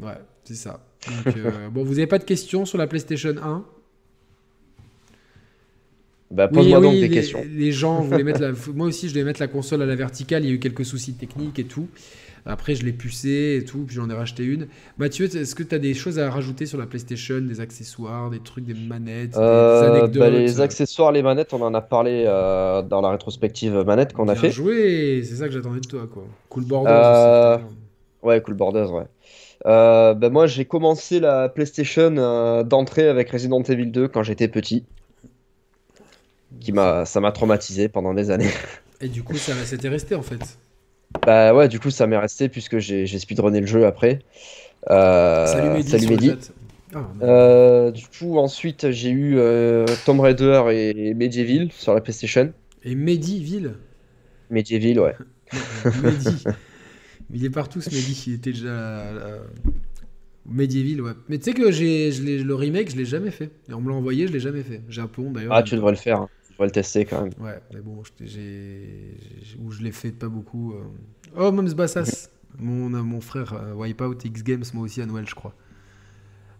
ouais, c'est ça. Donc, euh, bon, vous n'avez pas de questions sur la PlayStation 1 Bah, Oui, pose-moi donc oui, des les, questions. les gens voulaient mettre la. Moi aussi, je devais mettre la console à la verticale. Il y a eu quelques soucis techniques et tout. Après, je l'ai pucé et tout. Puis j'en ai racheté une. Mathieu, est-ce que tu as des choses à rajouter sur la PlayStation Des accessoires, des trucs, des manettes, des- des, Euh, anecdotes bah, les accessoires, les manettes, on en a parlé euh, dans la rétrospective manette qu'on a fait. joué C'est ça que j'attendais de toi, quoi. Cool Borders Euh, aussi. Ouais, Cool Borders, ouais. Euh, bah, moi, j'ai commencé la PlayStation euh, d'entrée avec Resident Evil 2 quand j'étais petit. Qui m'a, ça m'a traumatisé pendant des années. Et du coup, ça c'était resté en fait. Bah ouais, du coup, ça m'est resté puisque j'ai, j'ai speedrunné le jeu après. Euh, salut Mehdi. salut. Ah, Euh, du coup, ensuite, j'ai eu Tomb Raider et Medieval sur la PlayStation. Et Mediville Medieval, ouais. Mehdi. Il est partout ce Mehdi, il était déjà là, Medieval, ouais. Mais tu sais que j'ai le remake, je l'ai jamais fait. Et on me l'a envoyé, je l'ai jamais fait. Japon d'ailleurs. Ah, tu devrais le faire. hein. Tu devrais le tester quand même. Ouais, mais bon, je- j'ai. j'ai- Ou je l'ai fait pas beaucoup. euh. Oh, Moms Bassas mon, mon frère, euh, Wipeout X Games, moi aussi à Noël, je crois.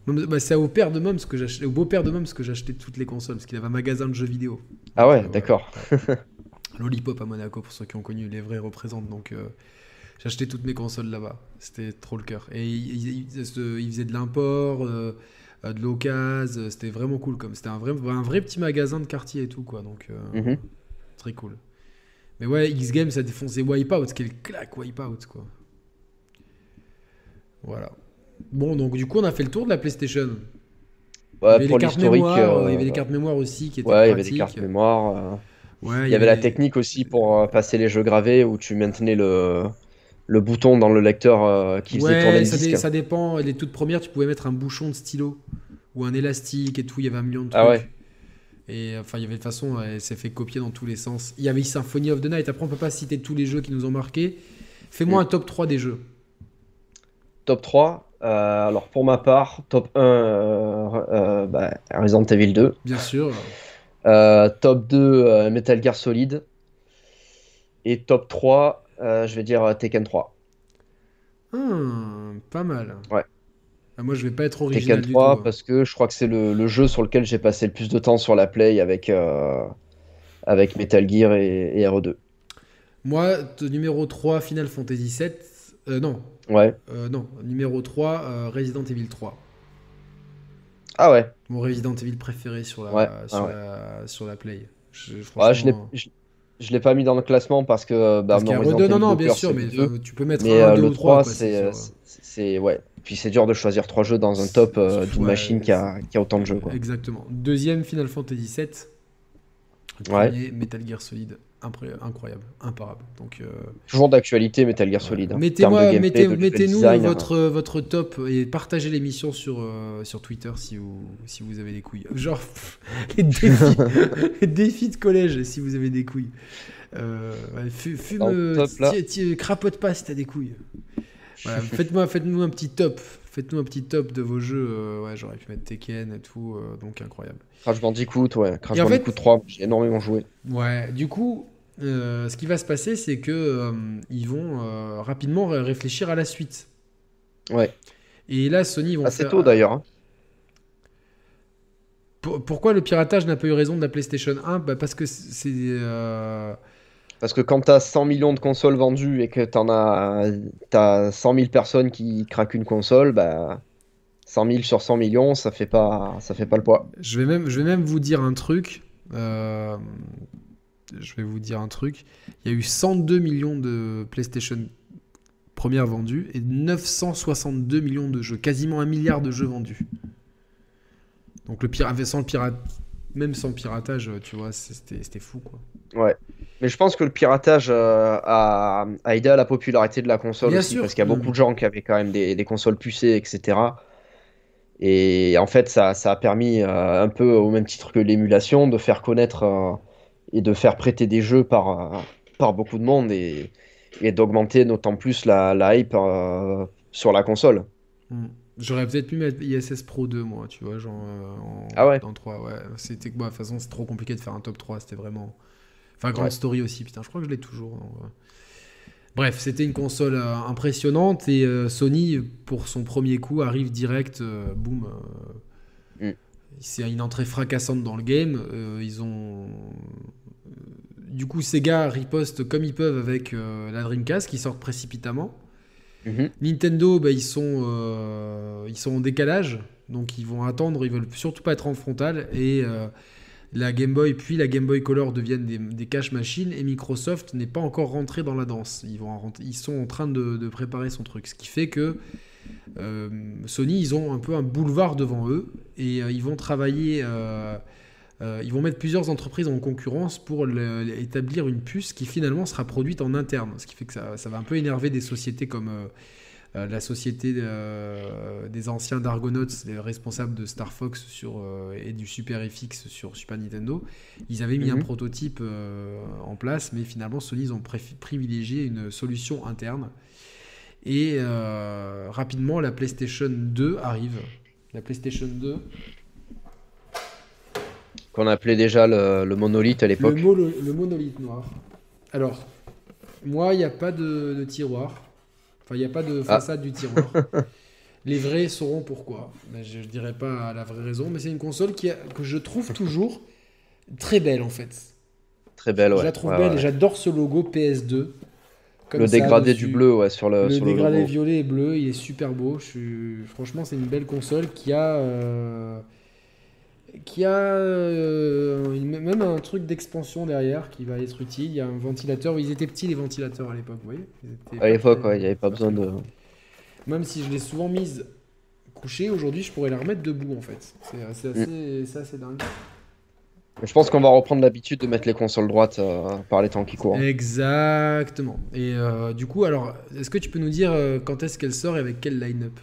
Bah, c'est au père de Moms que j'achetais, au beau-père de Moms que j'achetais toutes les consoles, parce qu'il avait un magasin de jeux vidéo. Ah ouais, Euh, d'accord. Lollipop à Monaco, pour ceux qui ont connu, les vrais représentent. Donc, euh, j'ai acheté toutes mes consoles là-bas. C'était trop le cœur. Et il, il- il faisait ce- il faisait de l'import, euh, euh, de l'occasion. euh, C'était vraiment cool. comme C'était un vrai, un vrai petit magasin de quartier et tout, quoi. Donc, euh, Mhm. très cool. Mais ouais, X Games, ça a défoncé Wipeout. Quel claque, Wipeout, quoi. Voilà. Bon, donc du coup, on a fait le tour de la PlayStation. il y avait pour les cartes mémoire, euh, il y avait les cartes mémoire aussi qui étaient Ouais, il y avait des pratiques. cartes mémoire. Ouais, Il y avait la technique aussi pour passer les jeux gravés où tu maintenais le, le bouton dans le lecteur euh, qui faisait tourner le ça, dé- disque. ça dépend. Les toutes premières, tu pouvais mettre un bouchon de stylo ou un élastique et tout. Il y avait un million de trucs. Ah ouais. Et enfin, il y avait de toute façon, elle s'est fait copier dans tous les sens. Il y avait Symphony of the Night. Après, on peut pas citer tous les jeux qui nous ont marqués. Fais-moi Mm. un top 3 des jeux. Top 3. euh, alors pour ma part, top 1, euh, euh, bah, Resident Evil 2. Bien sûr. Euh, top 2, euh, Metal Gear Solid. Et top 3, euh, je vais dire euh, Tekken 3. Hum, pas mal. Ouais. Ah, moi, je vais pas être original Tekken du 3 tout. hein. parce que je crois que c'est le, le jeu sur lequel j'ai passé le plus de temps sur la Play avec, euh, avec Metal Gear et, et RE2. Moi, numéro 3, Final Fantasy 7. Euh, non, Ouais. euh, non. Numéro 3, euh, Resident Evil 3. Ah ouais. Mon Resident Evil préféré sur la, Ouais, sur, ah ouais. la, sur la Play. Je, Ouais, je franchement, l'ai je, je l'ai pas mis dans le classement parce que bah, Parce qu'il y mon a Resident Redon, non, non, bien sûr, mais deux. euh, tu peux mettre Mais un, euh, deux le ou trois. 3, quoi, c'est, euh, ouais. Puis c'est dur de choisir trois jeux dans un top euh, d'une Ouais, machine qui a, qui a autant de jeux. Quoi. Exactement. Deuxième, Final Fantasy 7. Le Ouais. premier, Metal Gear Solid. Incroyable, imparable. Donc, euh, Toujours d'actualité Metal Gear Solid. hein. Mettez-moi, mettez, mettez-nous design, votre, votre top et partagez l'émission sur, euh, sur Twitter si vous, si vous avez des couilles. Genre, les, défis, les défis de collège si vous avez des couilles. Euh, ouais, fume, euh, top, crapote pas si t'as des couilles. Voilà, faites-moi, faites-nous un petit top. Faites-nous un petit top de vos jeux. euh, ouais, j'aurais pu mettre Tekken et tout, euh, donc incroyable. Crash Bandicoot, ouais. Crash en fait- Bandicoot 3, j'ai énormément joué. Ouais, du coup, euh, ce qui va se passer, c'est que euh, ils vont euh, rapidement ré- réfléchir à la suite. Ouais. Et là, Sony vont Assez faire- tôt d'ailleurs. hein. Pour- pourquoi le piratage n'a pas eu raison de la PlayStation 1 Bah, Parce que c'est. Parce que quand t'as 100 millions de consoles vendues et que t'en as, t'as 100 000 personnes qui craquent une console, bah 100 000 sur 100 millions, ça fait pas, ça fait pas le poids. Je vais même, je vais même vous dire un truc. euh, Je vais vous dire un truc. Il y a eu 102 millions de PlayStation premières vendues et 962 millions de jeux, quasiment un milliard de jeux vendus. Donc le pire, sans le pirate, même sans piratage, tu vois, c'était fou quoi. Ouais. Mais je pense que le piratage euh, a, a aidé à la popularité de la console Bien aussi, sûr. parce qu'il y a beaucoup de gens qui avaient quand même des, des consoles pucées, etc. Et en fait, ça, ça a permis, euh, un peu au même titre que l'émulation, de faire connaître euh, et de faire prêter des jeux par, euh, par beaucoup de monde et, et d'augmenter d'autant plus la, la hype euh, sur la console. Mm. J'aurais peut-être pu mettre ISS Pro 2, moi, tu vois, genre euh, en, Ah ouais dans 3, ouais. C'était bah, de toute façon, c'est trop compliqué de faire un top 3, c'était vraiment. Enfin, Grand Ouais. Story aussi, putain, je crois que je l'ai toujours. donc, ouais. Bref, c'était une console euh, impressionnante et euh, Sony, pour son premier coup, arrive direct, euh, boum. euh, Mm. C'est une entrée fracassante dans le game. euh, ils ont. Du coup, Sega riposte comme ils peuvent avec euh, la Dreamcast qui sort précipitamment. Mhm. Nintendo, bah, ils, sont, euh, ils sont en décalage, donc ils vont attendre, ils veulent surtout pas être en frontal, et euh, la Game Boy puis la Game Boy Color deviennent des, des cash machines, et Microsoft n'est pas encore rentré dans la danse. Ils, vont en rentrer- ils sont en train de, de préparer son truc, ce qui fait que Sony, ils ont un peu un boulevard devant eux, et ils vont travailler... euh, ils vont mettre plusieurs entreprises en concurrence pour le- établir une puce qui finalement sera produite en interne. Ce qui fait que ça, ça va un peu énerver des sociétés comme, euh, euh, la société euh, des anciens d'Argonauts, les responsables de Star Fox sur, et du Super FX sur Super Nintendo, ils avaient mis un Mhm. prototype en place, mais finalement Sony ils ont privilégié une solution interne. Et rapidement, la PlayStation 2 arrive. La PlayStation 2, Qu'on appelait déjà le, le monolithe à le, l'époque. mono- le monolithe noir. Alors, moi, il n'y a pas de, de tiroir. Enfin, il n'y a pas de Ah. façade du tiroir. Les vrais sauront pourquoi. Mais je ne dirai pas la vraie raison. Mais c'est une console qui a- que je trouve toujours très belle, en fait. Très belle, ouais. je la trouve Ouais, belle ouais. et j'adore ce logo PS2. Comme Le ça, dégradé dessus. du bleu, ouais, sur le, Le sur dégradé violet et bleu, il est super beau. Je suis... Franchement, c'est une belle console qui a, euh, qui a euh, une- même un truc d'expansion derrière qui va être utile. Il y a un ventilateur. Ils étaient petits les ventilateurs à l'époque, vous voyez Ils À l'époque, ouais, il n'y avait pas besoin de. Même si je l'ai souvent mise couchée, aujourd'hui, je pourrais la remettre debout en fait. C'est Mm. assez, assez dingue. Je pense qu'on va reprendre l'habitude de mettre les consoles droites euh, par les temps qui courent. Exactement. Et euh, du coup, alors, est-ce que tu peux nous dire quand est-ce qu'elle sort et avec quel line-up?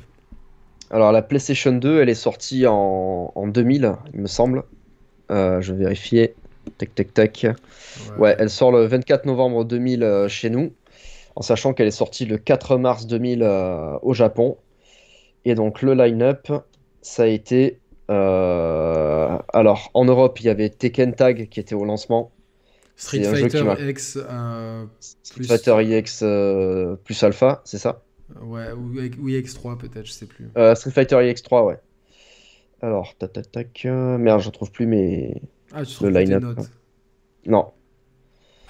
Alors, la PlayStation 2, elle est sortie en, en 2000, il me semble. Euh, je vais vérifier. Tac, tac, tac. Ouais, elle sort le 24 novembre 2000 euh, chez nous, en sachant qu'elle est sortie le 4 mars 2000 euh, au Japon. Et donc, le line-up, ça a été. alors, en Europe, il y avait Tekken Tag qui était au lancement. Street Fighter X, Street Fighter euh, plus Alpha, c'est ça? Ouais, ou, ou X3 peut-être, je sais plus. Euh, Street Fighter EX3, ouais. Alors, tac, tac, tac. euh, merde, je retrouve plus mes. Ah, tu Le line-up, notes. Non.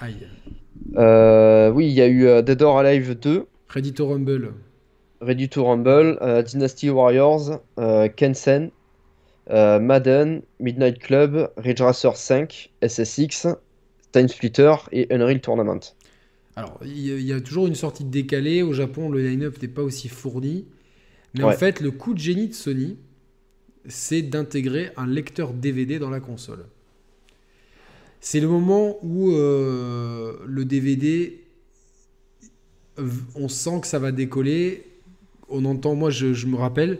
Aïe. Euh, oui, il y a eu euh, Dead or Alive 2, Ready to Rumble. Ready to Rumble, Dynasty Warriors, Kensen, Madden, Midnight Club, Ridge Racer 5, SSX, Time Splitter et Unreal Tournament. Alors, il y, a- il y a toujours une sortie décalée. Au Japon, le line-up n'est pas aussi fourni. Mais en fait, le coup de génie de Sony, c'est d'intégrer un lecteur DVD dans la console. C'est le moment où euh, le DVD, on sent que ça va décoller. On entend, moi je, je me rappelle,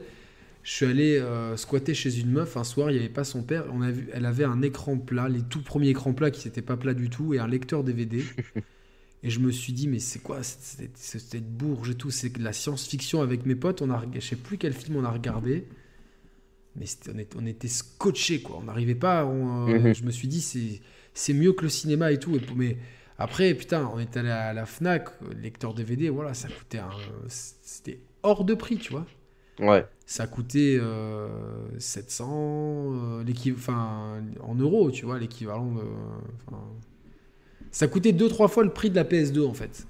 je suis allé euh, squatter chez une meuf un soir, il n'y avait pas son père. On a vu, elle avait un écran plat, les tout premiers écrans plats qui n'étaient pas plats du tout, et un lecteur DVD. Et je me suis dit, mais c'est quoi cette, bourge et tout? C'est de la science-fiction avec mes potes. On a, je sais plus quel film on a regardé. Mais on, était, on était scotchés, quoi. On n'arrivait pas. on, euh, Mhm. Je me suis dit, c'est, mieux que le cinéma et tout. Et, mais après, putain, on est allé à la Fnac, lecteur DVD, voilà, ça coûtait un. C'était hors de prix, tu vois. Ouais. Ça coûtait euh, 700, euh, enfin, en euros, tu vois, l'équivalent de. enfin, ça coûtait 2-3 fois le prix de la PS2 en fait.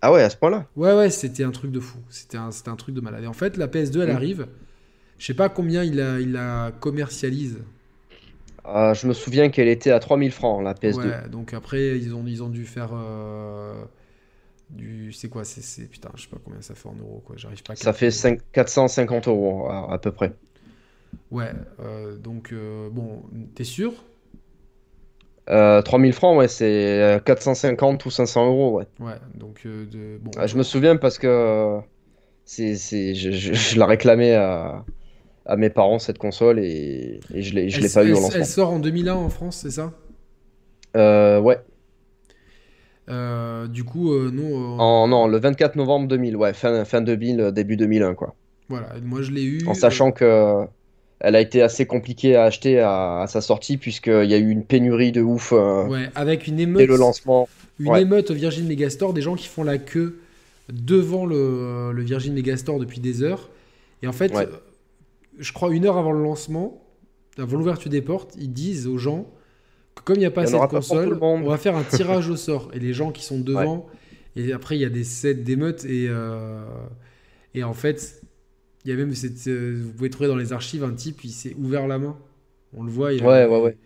Ah ouais, à ce point-là? Ouais, ouais, c'était un truc de fou. C'était un, un truc de malade. Et en fait, la PS2, elle Mm. arrive. Je sais pas combien il la, il commercialise. Ah, je me souviens qu'elle était à 3000 francs, la PS2. Ouais, donc après, ils ont, ils ont dû faire. euh, du. C'est quoi c'est, Putain, je sais pas combien ça fait en euros, quoi. J'arrive pas à Ça fait calculer. 5 450 euros à, à peu près. Ouais, euh, donc, euh, bon, t'es sûr? Euh, 3000 francs, ouais, c'est euh, 450 ou 500 euros, ouais. Ouais, donc, euh, de, bon. Ah, je me souviens parce que euh, c'est, c'est, je, je- je la réclamais à, à mes parents, cette console, et, et je l'ai, je elle, l'ai pas eu au lancement. elle sort en 2001 en France, c'est ça? Euh, ouais. Euh, Du coup, euh, euh, En, non, le 24 novembre 2000, ouais, fin, fin 2000, euh, début 2001, quoi. voilà, moi je l'ai eu. En sachant que euh, elle a été assez compliquée à acheter à, à sa sortie, puisqu'il y a eu une pénurie de ouf euh, ouais, avec une dès émeute. le lancement. Une Ouais. émeute au Virgin Megastore, des gens qui font la queue devant le, le Virgin Megastore depuis des heures. Et en fait, Ouais. euh, je crois une heure avant le lancement, avant l'ouverture des portes, ils disent aux gens que comme il n'y a pas Il y en cette aura pas pour tout console, le monde. on va faire un tirage au sort. Et les gens qui sont devant, et après il y a des sets d'émeutes, et, euh, et en fait, il y a même cette, euh, vous pouvez trouver dans les archives un type, il s'est ouvert la main. On le voit. Il a- Ouais, ouais, ouais.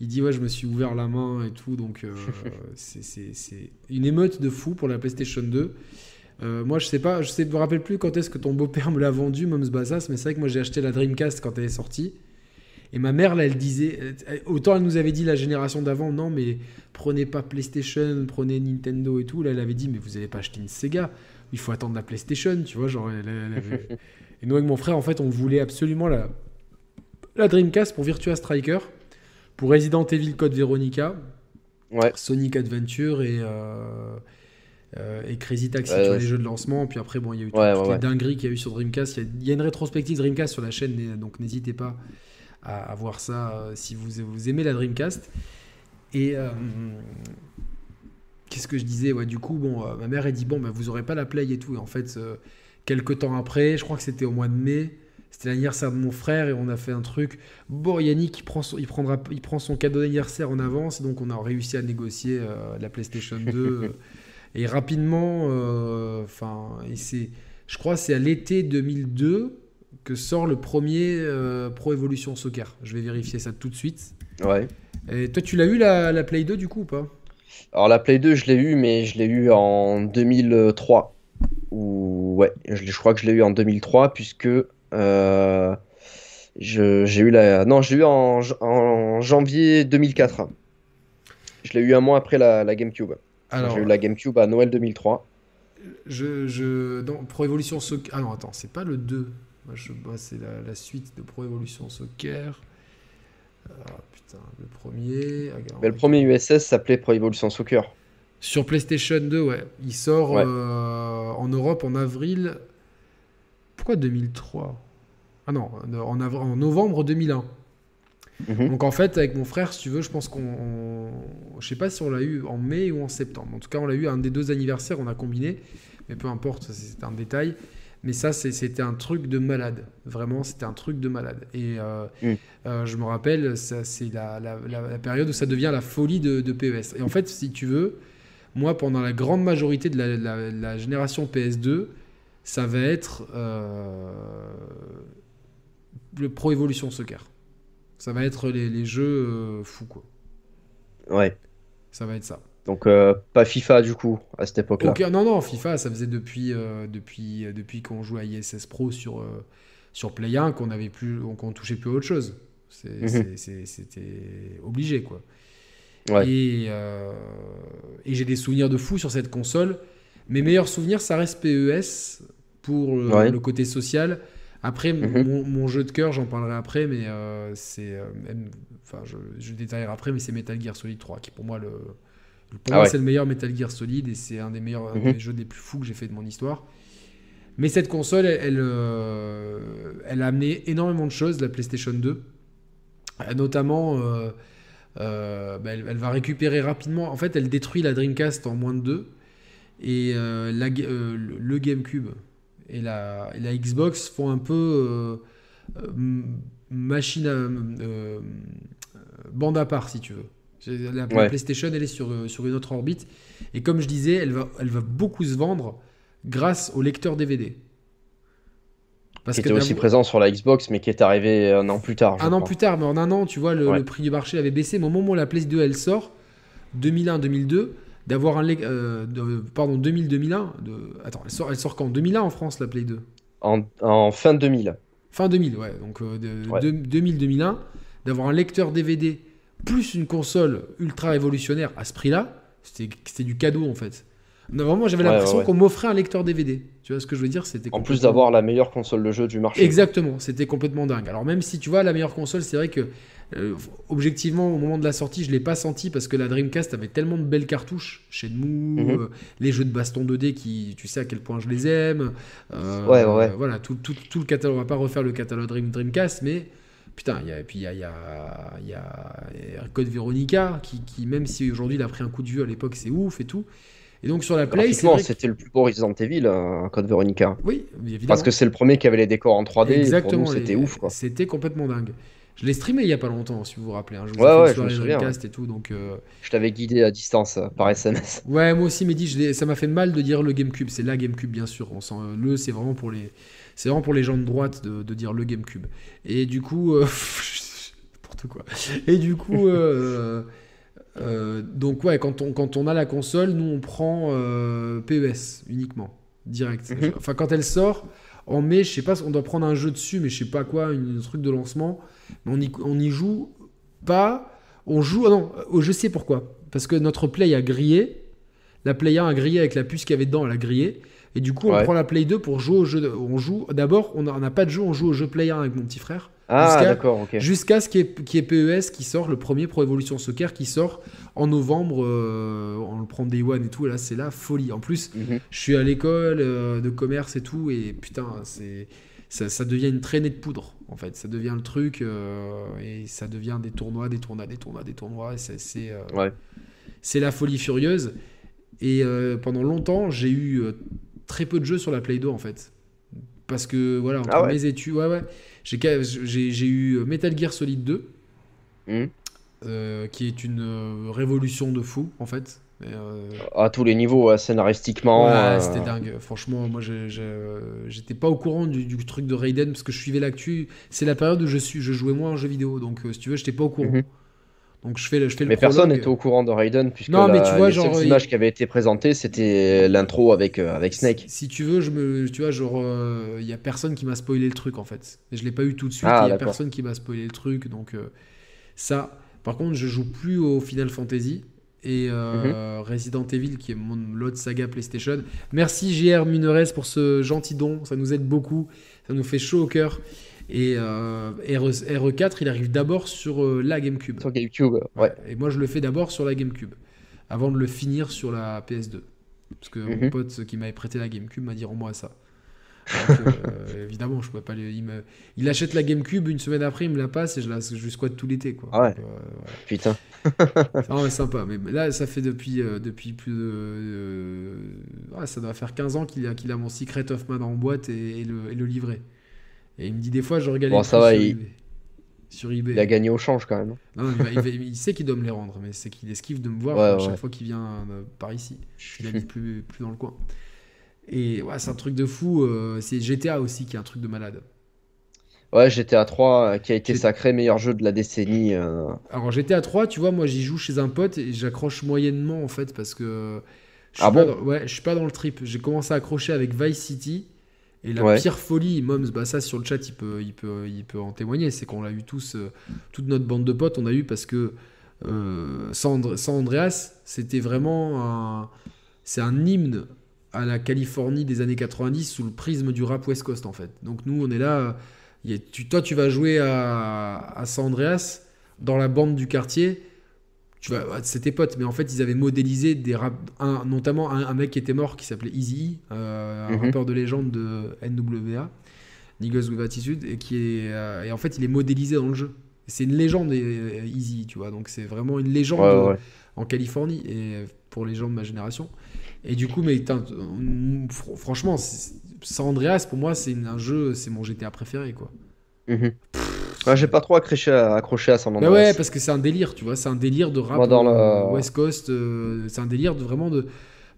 il dit ouais je me suis ouvert la main et tout donc euh, c'est- une émeute de fou pour la PlayStation 2. Euh, moi je sais pas, je sais, me rappelle plus quand est-ce que ton beau-père me l'a vendu, Moms Bassas, mais c'est vrai que moi j'ai acheté la Dreamcast quand elle est sortie. Et ma mère, là, elle disait, autant elle nous avait dit la génération d'avant, non, mais prenez pas PlayStation, prenez Nintendo et tout. Là, elle avait dit, mais vous n'allez pas acheter une Sega, il faut attendre la PlayStation, tu vois. Genre, et nous, avec mon frère, en fait, on voulait absolument la, la Dreamcast pour Virtua Striker, pour Resident Evil Code Veronica, ouais. Sonic Adventure et. Euh, euh, et Crazy Taxi, tu vois, les jeux de lancement. Puis après, bon, il y a eu toutes les dingueries qu'il y a eu sur Dreamcast. Il y, a une rétrospective Dreamcast sur la chaîne, donc n'hésitez pas à, voir ça euh, si vous, vous, aimez la Dreamcast. Et euh, qu'est-ce que je disais? Ouais, Du coup, bon, ma mère a dit bon, bah, vous aurez pas la Play et tout. Et en fait, quelques temps après, je crois que c'était au mois de mai. C'était l'anniversaire de mon frère et on a fait un truc. Bon, Yannick, il prend son, il prendra, il prend son cadeau d'anniversaire en avance, donc on a réussi à négocier la PlayStation 2. Et rapidement, euh, enfin, je crois, c'est à l'été 2002 que sort le premier euh, Pro Evolution Soccer. Je vais vérifier ça tout de suite. Ouais. Et toi, tu l'as eu la, la, Play 2 du coup ou pas? Alors la Play 2, je l'ai eu, mais je l'ai eu en 2003. Ou ouais, je, je, crois que je l'ai eu en 2003 puisque euh, j'ai eu la, non, j'ai eu en, en, janvier 2004. Je l'ai eu un mois après la, la GameCube. J'ai eu la GameCube à Noël 2003. Je, je, Pro Evolution Soccer. Ah non, attends, c'est pas le 2. c'est la, suite de Pro Evolution Soccer. Ah, putain, le premier. Ah, le premier USS s'appelait Pro Evolution Soccer. Sur PlayStation 2, ouais. Il sort euh, en Europe en avril. Pourquoi 2003 Ah non, en, en novembre 2001. Mhm. Donc en fait, avec mon frère, si tu veux, je pense qu'on. Je sais pas si on l'a eu en mai ou en septembre. En tout cas, on l'a eu à un des deux anniversaires, on a combiné. Mais peu importe, c'est un détail. Mais ça, c'était un truc de malade. Vraiment, c'était un truc de malade. Et euh, mm. euh, je me rappelle, c'est la, période où ça devient la folie de, PES. Et en fait, si tu veux, moi, pendant la grande majorité de la, génération PS2, ça va être euh, le Pro Evolution Soccer. Ça va être les, jeux euh, fous, quoi. Ouais. Ça va être ça. Donc euh, pas FIFA du coup à cette époque-là. non non FIFA ça faisait depuis depuis depuis qu'on jouait à ISS Pro sur sur Play 1 qu'on avait plus qu'on touchait plus à autre chose. Mhm. C'était obligé quoi. Ouais. Et, et j'ai des souvenirs de fou sur cette console. Mes meilleurs souvenirs ça reste PES pour le côté social après, mhm. mon, jeu de cœur, j'en parlerai après, mais euh, c'est. Euh, enfin, je, je, détaillerai après, mais c'est Metal Gear Solid 3, qui pour moi, le, pour ah c'est le meilleur Metal Gear Solid et c'est un des meilleurs mhm. jeux des plus fous que j'ai fait de mon histoire. Mais cette console, elle, euh, elle, a amené énormément de choses, la PlayStation 2. Notamment, bah, elle, va récupérer rapidement. En fait, elle détruit la Dreamcast en moins de deux. Et la, le GameCube, et la, la Xbox font un peu euh, euh, machine à, euh, bande à part, si tu veux. La, PlayStation, elle est sur, sur une autre orbite. Et comme je disais, elle va, elle va beaucoup se vendre grâce au lecteur DVD. Parce qui était aussi présent sur la Xbox, mais qui est arrivé un an plus tard. Un an plus tard, mais en un an, tu vois, le, prix du marché avait baissé. Mais au moment où la PS2 elle sort, 2001-2002, d'avoir un. Euh, de, pardon, 2000-2001. Attends, elle sort, elle sort quand? 2001 en France, la Play 2 en, en fin 2000. Fin 2000, ouais. Donc euh, 2000-2001, d'avoir un lecteur DVD plus une console ultra révolutionnaire à ce prix-là, c'était du cadeau en fait. Vraiment, j'avais l'impression qu'on m'offrait un lecteur DVD. Tu vois ce que je veux dire? C'était En plus d'avoir la meilleure console de jeu du marché. Exactement, c'était complètement dingue. Alors même si tu vois, la meilleure console, c'est vrai que euh, objectivement, au moment de la sortie, je l'ai pas senti parce que la Dreamcast avait tellement de belles cartouches. chez nous, mhm. euh, les jeux de baston 2D qui, tu sais à quel point je les aime. Euh, ouais, ouais. Voilà, tout, tout, tout, le catalogue. On va pas refaire le catalogue Dream, Dreamcast, mais putain, y a, et puis il y a, y, a, y a, Code Veronica qui, qui même si aujourd'hui il a pris un coup de vue à l'époque, c'est ouf et tout. Et donc sur la Play, c'était le plus beau Resident Evil, Code Veronica. Oui, évidemment. Parce que c'est le premier qui avait les décors en 3D. Exactement. C'était ouf. C'était complètement dingue. Je l'ai streamé il y a pas longtemps, si vous vous rappelez. Hein. Je vous ouais, ouais, je et tout, donc. Euh, je t'avais guidé à distance euh, par SMS. Ouais, moi aussi, mais dit, ça m'a fait mal de dire le GameCube. C'est la GameCube, bien sûr. On sent, euh, le, c'est vraiment pour les, c'est vraiment pour les gens de droite de, de dire le GameCube. Et du coup, n'importe quoi. Et du coup, donc ouais, quand on quand on a la console, nous on prend PES uniquement, direct. Mhm. Enfin, quand elle sort En mai, je sais pas, on doit prendre un jeu dessus, mais je sais pas quoi, un truc de lancement. Mais on y, on y joue pas. On joue. Ah non, oh, je sais pourquoi. Parce que notre play a grillé. La play 1 a grillé avec la puce qu'il y avait dedans, elle a grillé. Et du coup, on Ouais. prend la play 2 pour jouer au jeu. de- On joue. D'abord, on n'a pas de jeu, on joue au jeu play 1 avec mon petit frère. Ah, Jusqu'à- d'accord, ok. Jusqu'à ce qu'il y, ait- qu'il y ait PES qui sort, le premier Pro Evolution Soccer qui sort en novembre. euh, on le prend Day One et tout. Et là, c'est la folie. En plus, Mhm. je suis à l'école euh, de commerce et tout. Et putain, c'est. Ça, ça devient une traînée de poudre, en fait. Ça devient le truc. euh, et ça devient des tournois, des tournois, des tournois, des tournois. Et c'est Ouais. la folie furieuse. Et pendant longtemps, j'ai eu très peu de jeux sur la Play 2 en fait. Parce que voilà, entre Ah ouais mes études, ouais, ouais. J'ai eu Metal Gear Solid 2, Mhm. euh, qui est une euh, révolution de fou en fait. Euh, À tous les niveaux, scénaristiquement. ouais, c'était dingue. Franchement, moi, j'étais pas au courant du, du truc de Raiden parce que je suivais l'actu. C'est la période où je, suis, je jouais moins en jeux vidéo. Donc, si tu veux, j'étais pas au courant. Mhm. Donc, je fais, le- je fais le Mais personne n'était au courant de Raiden, puisque Non, mais la- tu vois, les genre, seules il- images qui avaient été présentées, c'était l'intro avec, euh, avec Snake. Si tu veux, je me, tu vois, genre, il y a personne qui m'a spoilé le truc en fait. Je l'ai pas eu tout de suite. Ah, Il y a personne qui m'a spoilé le truc, donc euh, ça. Par contre, je joue plus au Final Fantasy et euh, Mhm. Resident Evil, qui est mon l'autre saga PlayStation. Merci JR Muneres pour ce gentil don, ça nous aide beaucoup, ça nous fait chaud au cœur. Et euh, RE, RE4, il arrive d'abord sur euh, la GameCube. Sur GameCube, ouais. Et moi, je le fais d'abord sur la GameCube, avant de le finir sur la PS2. Parce que mon Mhm. pote qui m'avait prêté la GameCube m'a dit rends-moi ça. Donc, euh, évidemment, je pouvais pas le- il, me- il achète la GameCube, une semaine après, il me la passe et je la je lui squatte tout l'été. Quoi. Ah ouais. Donc, Putain. Non, mais sympa. Mais là, ça fait depuis, depuis plus de. ça doit faire 15 ans qu'il a, qu'il a mon Secret of Man en boîte et, et le, et le livret. Et il me dit des fois, je regarde Bon, ça va, sur il- eBay. Sur eBay. Il a gagné au change quand même. Non, non, il, va- il va- il sait qu'il doit me les rendre, mais c'est qu'il esquive de me voir Ouais, à ouais. chaque fois qu'il vient euh, par ici. Il habite plus, plus dans le coin. Et ouais, c'est un truc de fou. euh, c'est GTA aussi qui est un truc de malade. Ouais, GTA 3 euh, qui a été sacré meilleur jeu de la décennie. euh, Alors GTA 3, tu vois, moi j'y joue chez un pote et j'accroche moyennement en fait parce que je suis Ah pas bon? dans- ouais, je suis pas dans le trip. J'ai commencé à accrocher avec Vice City et la Ouais. pire folie, Moms, bah ça sur le chat il peut, il peut, il peut en témoigner, c'est qu'on l'a eu tous, euh, toute notre bande de potes, on a eu parce que euh, Andreas, c'était vraiment un, c'est un hymne à la Californie des années 90 sous le prisme du rap West Coast en fait. Donc nous on est là, il y a- tu, toi tu vas jouer à, à San Andreas dans la bande du quartier. Tu vas, ouais, c'est tes potes, mais en fait ils avaient modélisé des rap, un- notamment un, un mec qui était mort qui s'appelait Easy, euh, un Mhm. rappeur de légende de NWA, Niggas with Attitude, et qui est, euh, et en fait il est modélisé dans le jeu. C'est une légende euh, Easy, tu vois, donc c'est vraiment une légende Ouais, ouais. en Californie et pour les gens de ma génération. Et du coup, mais fr- franchement, San Andreas pour moi c'est un jeu, c'est mon GTA préféré quoi. Mhm. Ouais, j'ai pas trop accroché à, accroché à San Bah Andreas. ouais, parce que c'est un délire, tu vois, c'est un délire de rap Moi, dans euh, le- West Coast, euh, c'est un délire de vraiment de.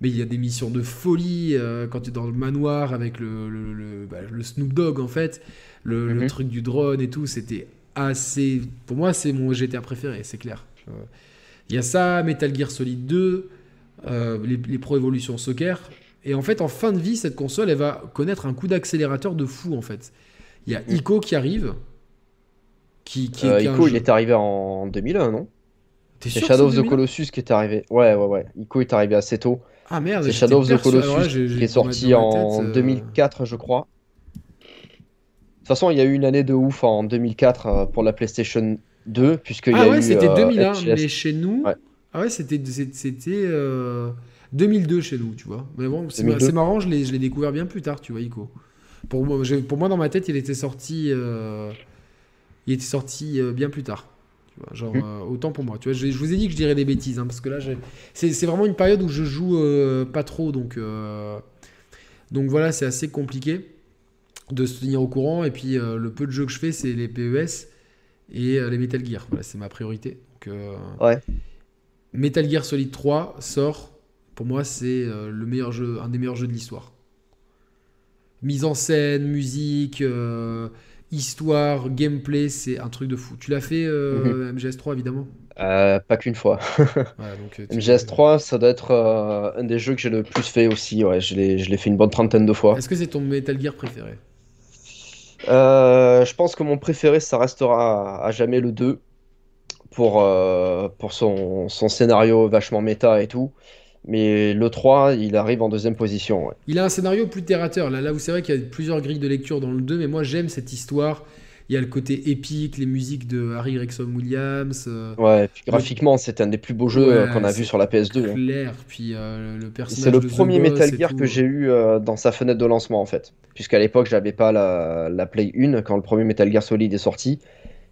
Mais il y a des missions de folie euh, quand tu es dans le manoir avec le, le, le- bah, le Snoop Dogg en fait, le, Mhm. truc du drone et tout, c'était assez. Pour moi, c'est mon GTA préféré, c'est clair. Il y a ça, Metal Gear Solid 2, euh, les, les Pro Evolution Soccer. Et en fait, en fin de vie, cette console, elle va connaître un coup d'accélérateur de fou en fait. Il y a Ico qui arrive. Qui, qui est, Euh, Ico, il est arrivé en 2001, non? C'est Shadow of the 2001? Colossus qui est arrivé. Ouais, ouais, ouais. Ico est arrivé assez tôt. Ah merde, C'est Shadow of the Colossus qui est sorti en tête, euh, 2004, je crois. De toute façon, il y a eu une année de ouf en 2004 euh, pour la PlayStation 2, puisqu'il y Ah a ouais, eu c'était euh, 2001, HLS. mais chez nous. Ouais. Ah ouais, c'était euh, 2002 chez nous, tu vois. Mais bon, c'est 2002. c'est marrant, je l'ai je l'ai découvert bien plus tard, tu vois, Ico. Pour moi, pour moi, dans ma tête, il était sorti, il était sorti euh, bien plus tard. Tu vois, genre Mhm. euh, autant pour moi. Tu vois, je, je vous ai dit que je dirais des bêtises, hein, parce que là, c'est vraiment une période où je joue euh, pas trop, donc donc voilà, c'est assez compliqué de se tenir au courant. Et puis le peu de jeux que je fais, c'est les PES et les Metal Gear. Voilà, c'est ma priorité. Donc, Ouais. Metal Gear Solid 3 sort. Pour moi, c'est le meilleur jeu, un des meilleurs jeux de l'histoire. Mise en scène, musique, euh, histoire, gameplay, c'est un truc de fou. Tu l'as fait euh, MGS3 évidemment. Euh, pas qu'une fois. Donc, euh, tu- MGS3, ça doit être euh, un des jeux que j'ai le plus fait aussi. Ouais, je l'ai je l'ai fait une bonne trentaine de fois. Est-ce que c'est ton Metal Gear préféré? Je pense que mon préféré, ça restera à jamais le 2 pour, pour son, son scénario vachement méta et tout. Mais le 3, il arrive en deuxième position. ouais. Il a un scénario plus terre à terre. Là, là où c'est vrai qu'il y a plusieurs grilles de lecture dans le 2, mais moi j'aime cette histoire. Il y a le côté épique, les musiques de Harry Gregson Williams. euh, Ouais, puis graphiquement, c'est un des plus beaux jeux Ouais, euh, qu'on a vu sur la PS2. hein. clair. Puis euh, le personnage. C'est le de premier Boss Metal et Gear que j'ai eu euh, dans sa fenêtre de lancement en fait. Puisqu'à l'époque, j'avais pas la, la Play 1 quand le premier Metal Gear Solid est sorti.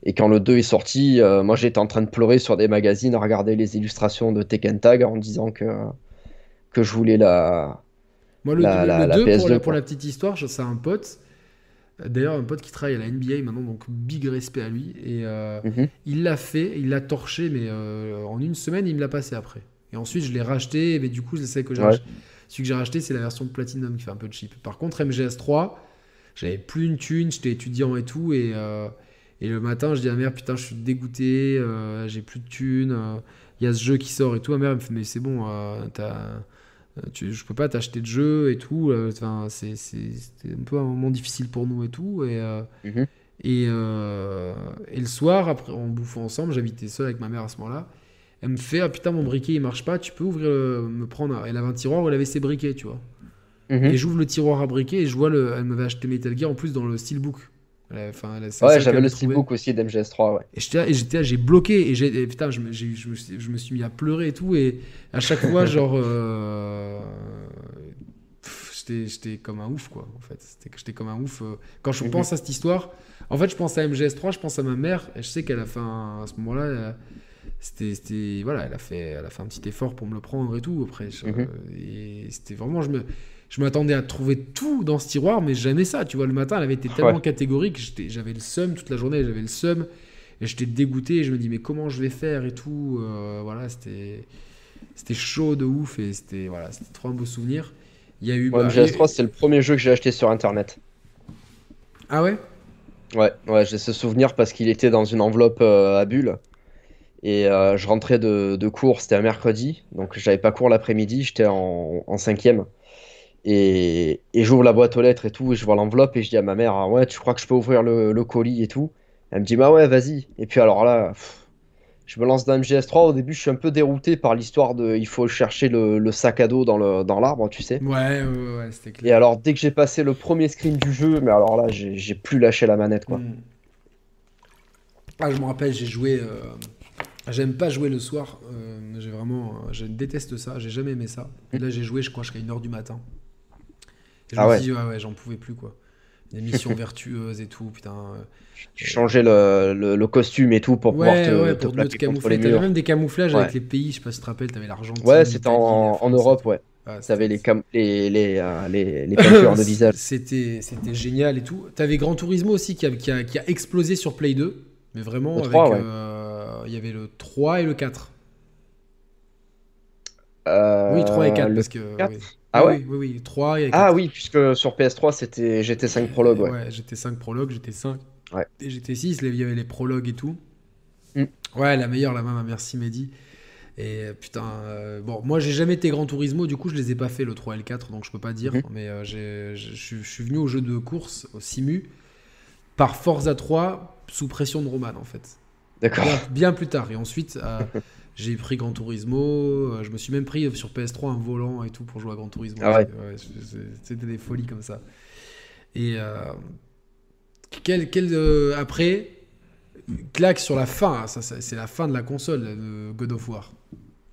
Et quand le 2 est sorti, euh, moi j'étais en train de pleurer sur des magazines à regarder les illustrations de Tekken Tag en disant que, que je voulais la. Moi, le, La- le- la- le la 2, pour, PS2, la, pour quoi. la petite histoire, c'est un pote. D'ailleurs, un pote qui travaille à la NBA maintenant, donc big respect à lui. Et euh, Mhm. il l'a fait, il l'a torché, mais euh, en une semaine, il me l'a passé après. Et ensuite, je l'ai racheté, mais du coup, sais que j'ai Ouais. racheté- celui que j'ai racheté, c'est la version Platinum qui fait un peu cheap. Par contre, MGS3, j'avais plus une thune, j'étais étudiant et tout, et, euh, et le matin, je dis à ma mère, putain, je suis dégoûté, euh, j'ai plus de thunes, euh, il y a ce jeu qui sort et tout. Ma mère elle me fait, mais c'est bon, euh, t'as- euh, tu- je peux pas t'acheter de jeu et tout. euh, Enfin, c'est c'était un peu un moment difficile pour nous et tout. Et, euh, Mhm. et, euh, et le soir, après, on bouffait ensemble. J'habitais seul avec ma mère à ce moment-là. Elle me fait Ah putain, mon briquet il marche pas, tu peux ouvrir, le- me prendre. Elle avait un tiroir où elle avait ses briquets, tu vois. Mhm. Et j'ouvre le tiroir à briquets et je vois le. Elle m'avait acheté Metal Gear en plus dans le steelbook. Ouais, j'avais le steelbook aussi d'MGS3. Ouais. Et j'étais là, j'ai bloqué et j'ai putain, je me, je, me suis, je me suis mis à pleurer et tout et à chaque fois genre euh, j'étais comme un ouf quoi en fait, j'étais comme un ouf euh. quand je Mhm. pense à cette histoire. En fait, je pense à MGS3, je pense à ma mère et je sais qu'elle a fait un- à ce moment-là elle- c'était voilà, elle a fait elle a fait un petit effort pour me le prendre et tout après je- Mhm. et c'était vraiment je me je m'attendais à trouver tout dans ce tiroir, mais jamais ça. Tu vois, le matin, elle avait été tellement Ouais. catégorique, j'avais le seum toute la journée, j'avais le seum. Et j'étais dégoûté, et je me dis, mais comment je vais faire et tout. euh, voilà, c'était c'était chaud de ouf, et c'était voilà, c'était trop un beau souvenir. Il y a eu. Ouais, bah, MGS3, c'est le premier jeu que j'ai acheté sur internet. Ah ouais? Ouais, ouais, j'ai ce souvenir parce qu'il était dans une enveloppe euh, à bulles. Et euh, je rentrais de, de cours, c'était un mercredi, donc j'avais pas cours l'après-midi, j'étais en, en cinquième. Et, et j'ouvre la boîte aux lettres et tout, et je vois l'enveloppe, et je dis à ma mère, ah ouais, tu crois que je peux ouvrir le, le colis et tout? Elle me dit, bah ouais, vas-y. Et puis alors là, pff, je me lance dans MGS3, au début je suis un peu dérouté par l'histoire de, il faut chercher le, le sac à dos dans le, dans l'arbre, tu sais. Ouais, ouais, ouais, c'était Et clair. alors dès que j'ai passé le premier screen du jeu, mais alors là, j'ai j'ai plus lâché la manette, quoi. Mm. Ah, je me rappelle, j'ai joué. euh, J'aime pas jouer le soir. euh, j'ai vraiment. euh, Je déteste ça. J'ai jamais aimé ça. Et là, j'ai joué, je crois, jusqu'à 1h du matin. Et je Ah me ouais. suis dit, ouais, ouais, j'en pouvais plus, quoi. Des missions vertueuses et tout, putain. Tu changeais le, le- le costume et tout pour pouvoir Ouais, te, ouais, te pour mieux te contre camoufler. T'avais même des camouflages avec les pays, je sais pas si tu te rappelles, t'avais l'Argentine. Ouais, c'était en, en Europe, ouais. Ouais, T'avais les, cam- les, les, euh, les, les peintures de visage. C'était, génial et tout. T'avais Gran Turismo aussi qui a, qui, a, qui a explosé sur Play 2. Mais vraiment, Le avec. 3, ouais. euh, Il y avait le 3 et le 4. Euh, Oui, 3 et 4. le Parce que, 4? oui. Ah Oui, ouais Oui, oui, oui, 3 et 4. Ah oui, puisque sur PS3, c'était GT5 Prologue, ouais. j'étais 5 prologues, j'étais 5. Ouais. Et j'étais 6, il y avait les prologues et tout. Mm. Ouais, la meilleure, la main, merci Mehdi. Et euh, putain, euh, bon, moi j'ai jamais été Gran Turismo, du coup je les ai pas fait le 3 et le 4, donc je peux pas dire. Mhm. Mais euh, je suis venu au jeu de course, au Simu, par Forza 3, sous pression de Roman en fait. D'accord. Bien, bien plus tard. Et ensuite, euh, j'ai pris Gran Turismo. euh, je me suis même pris euh, sur PS3 un volant et tout pour jouer à Gran Turismo. Ah ouais. C'était des folies comme ça. Et euh, quel, quel, euh, après, claque sur la fin. hein, Ça, ça, c'est la fin de la console de God of War.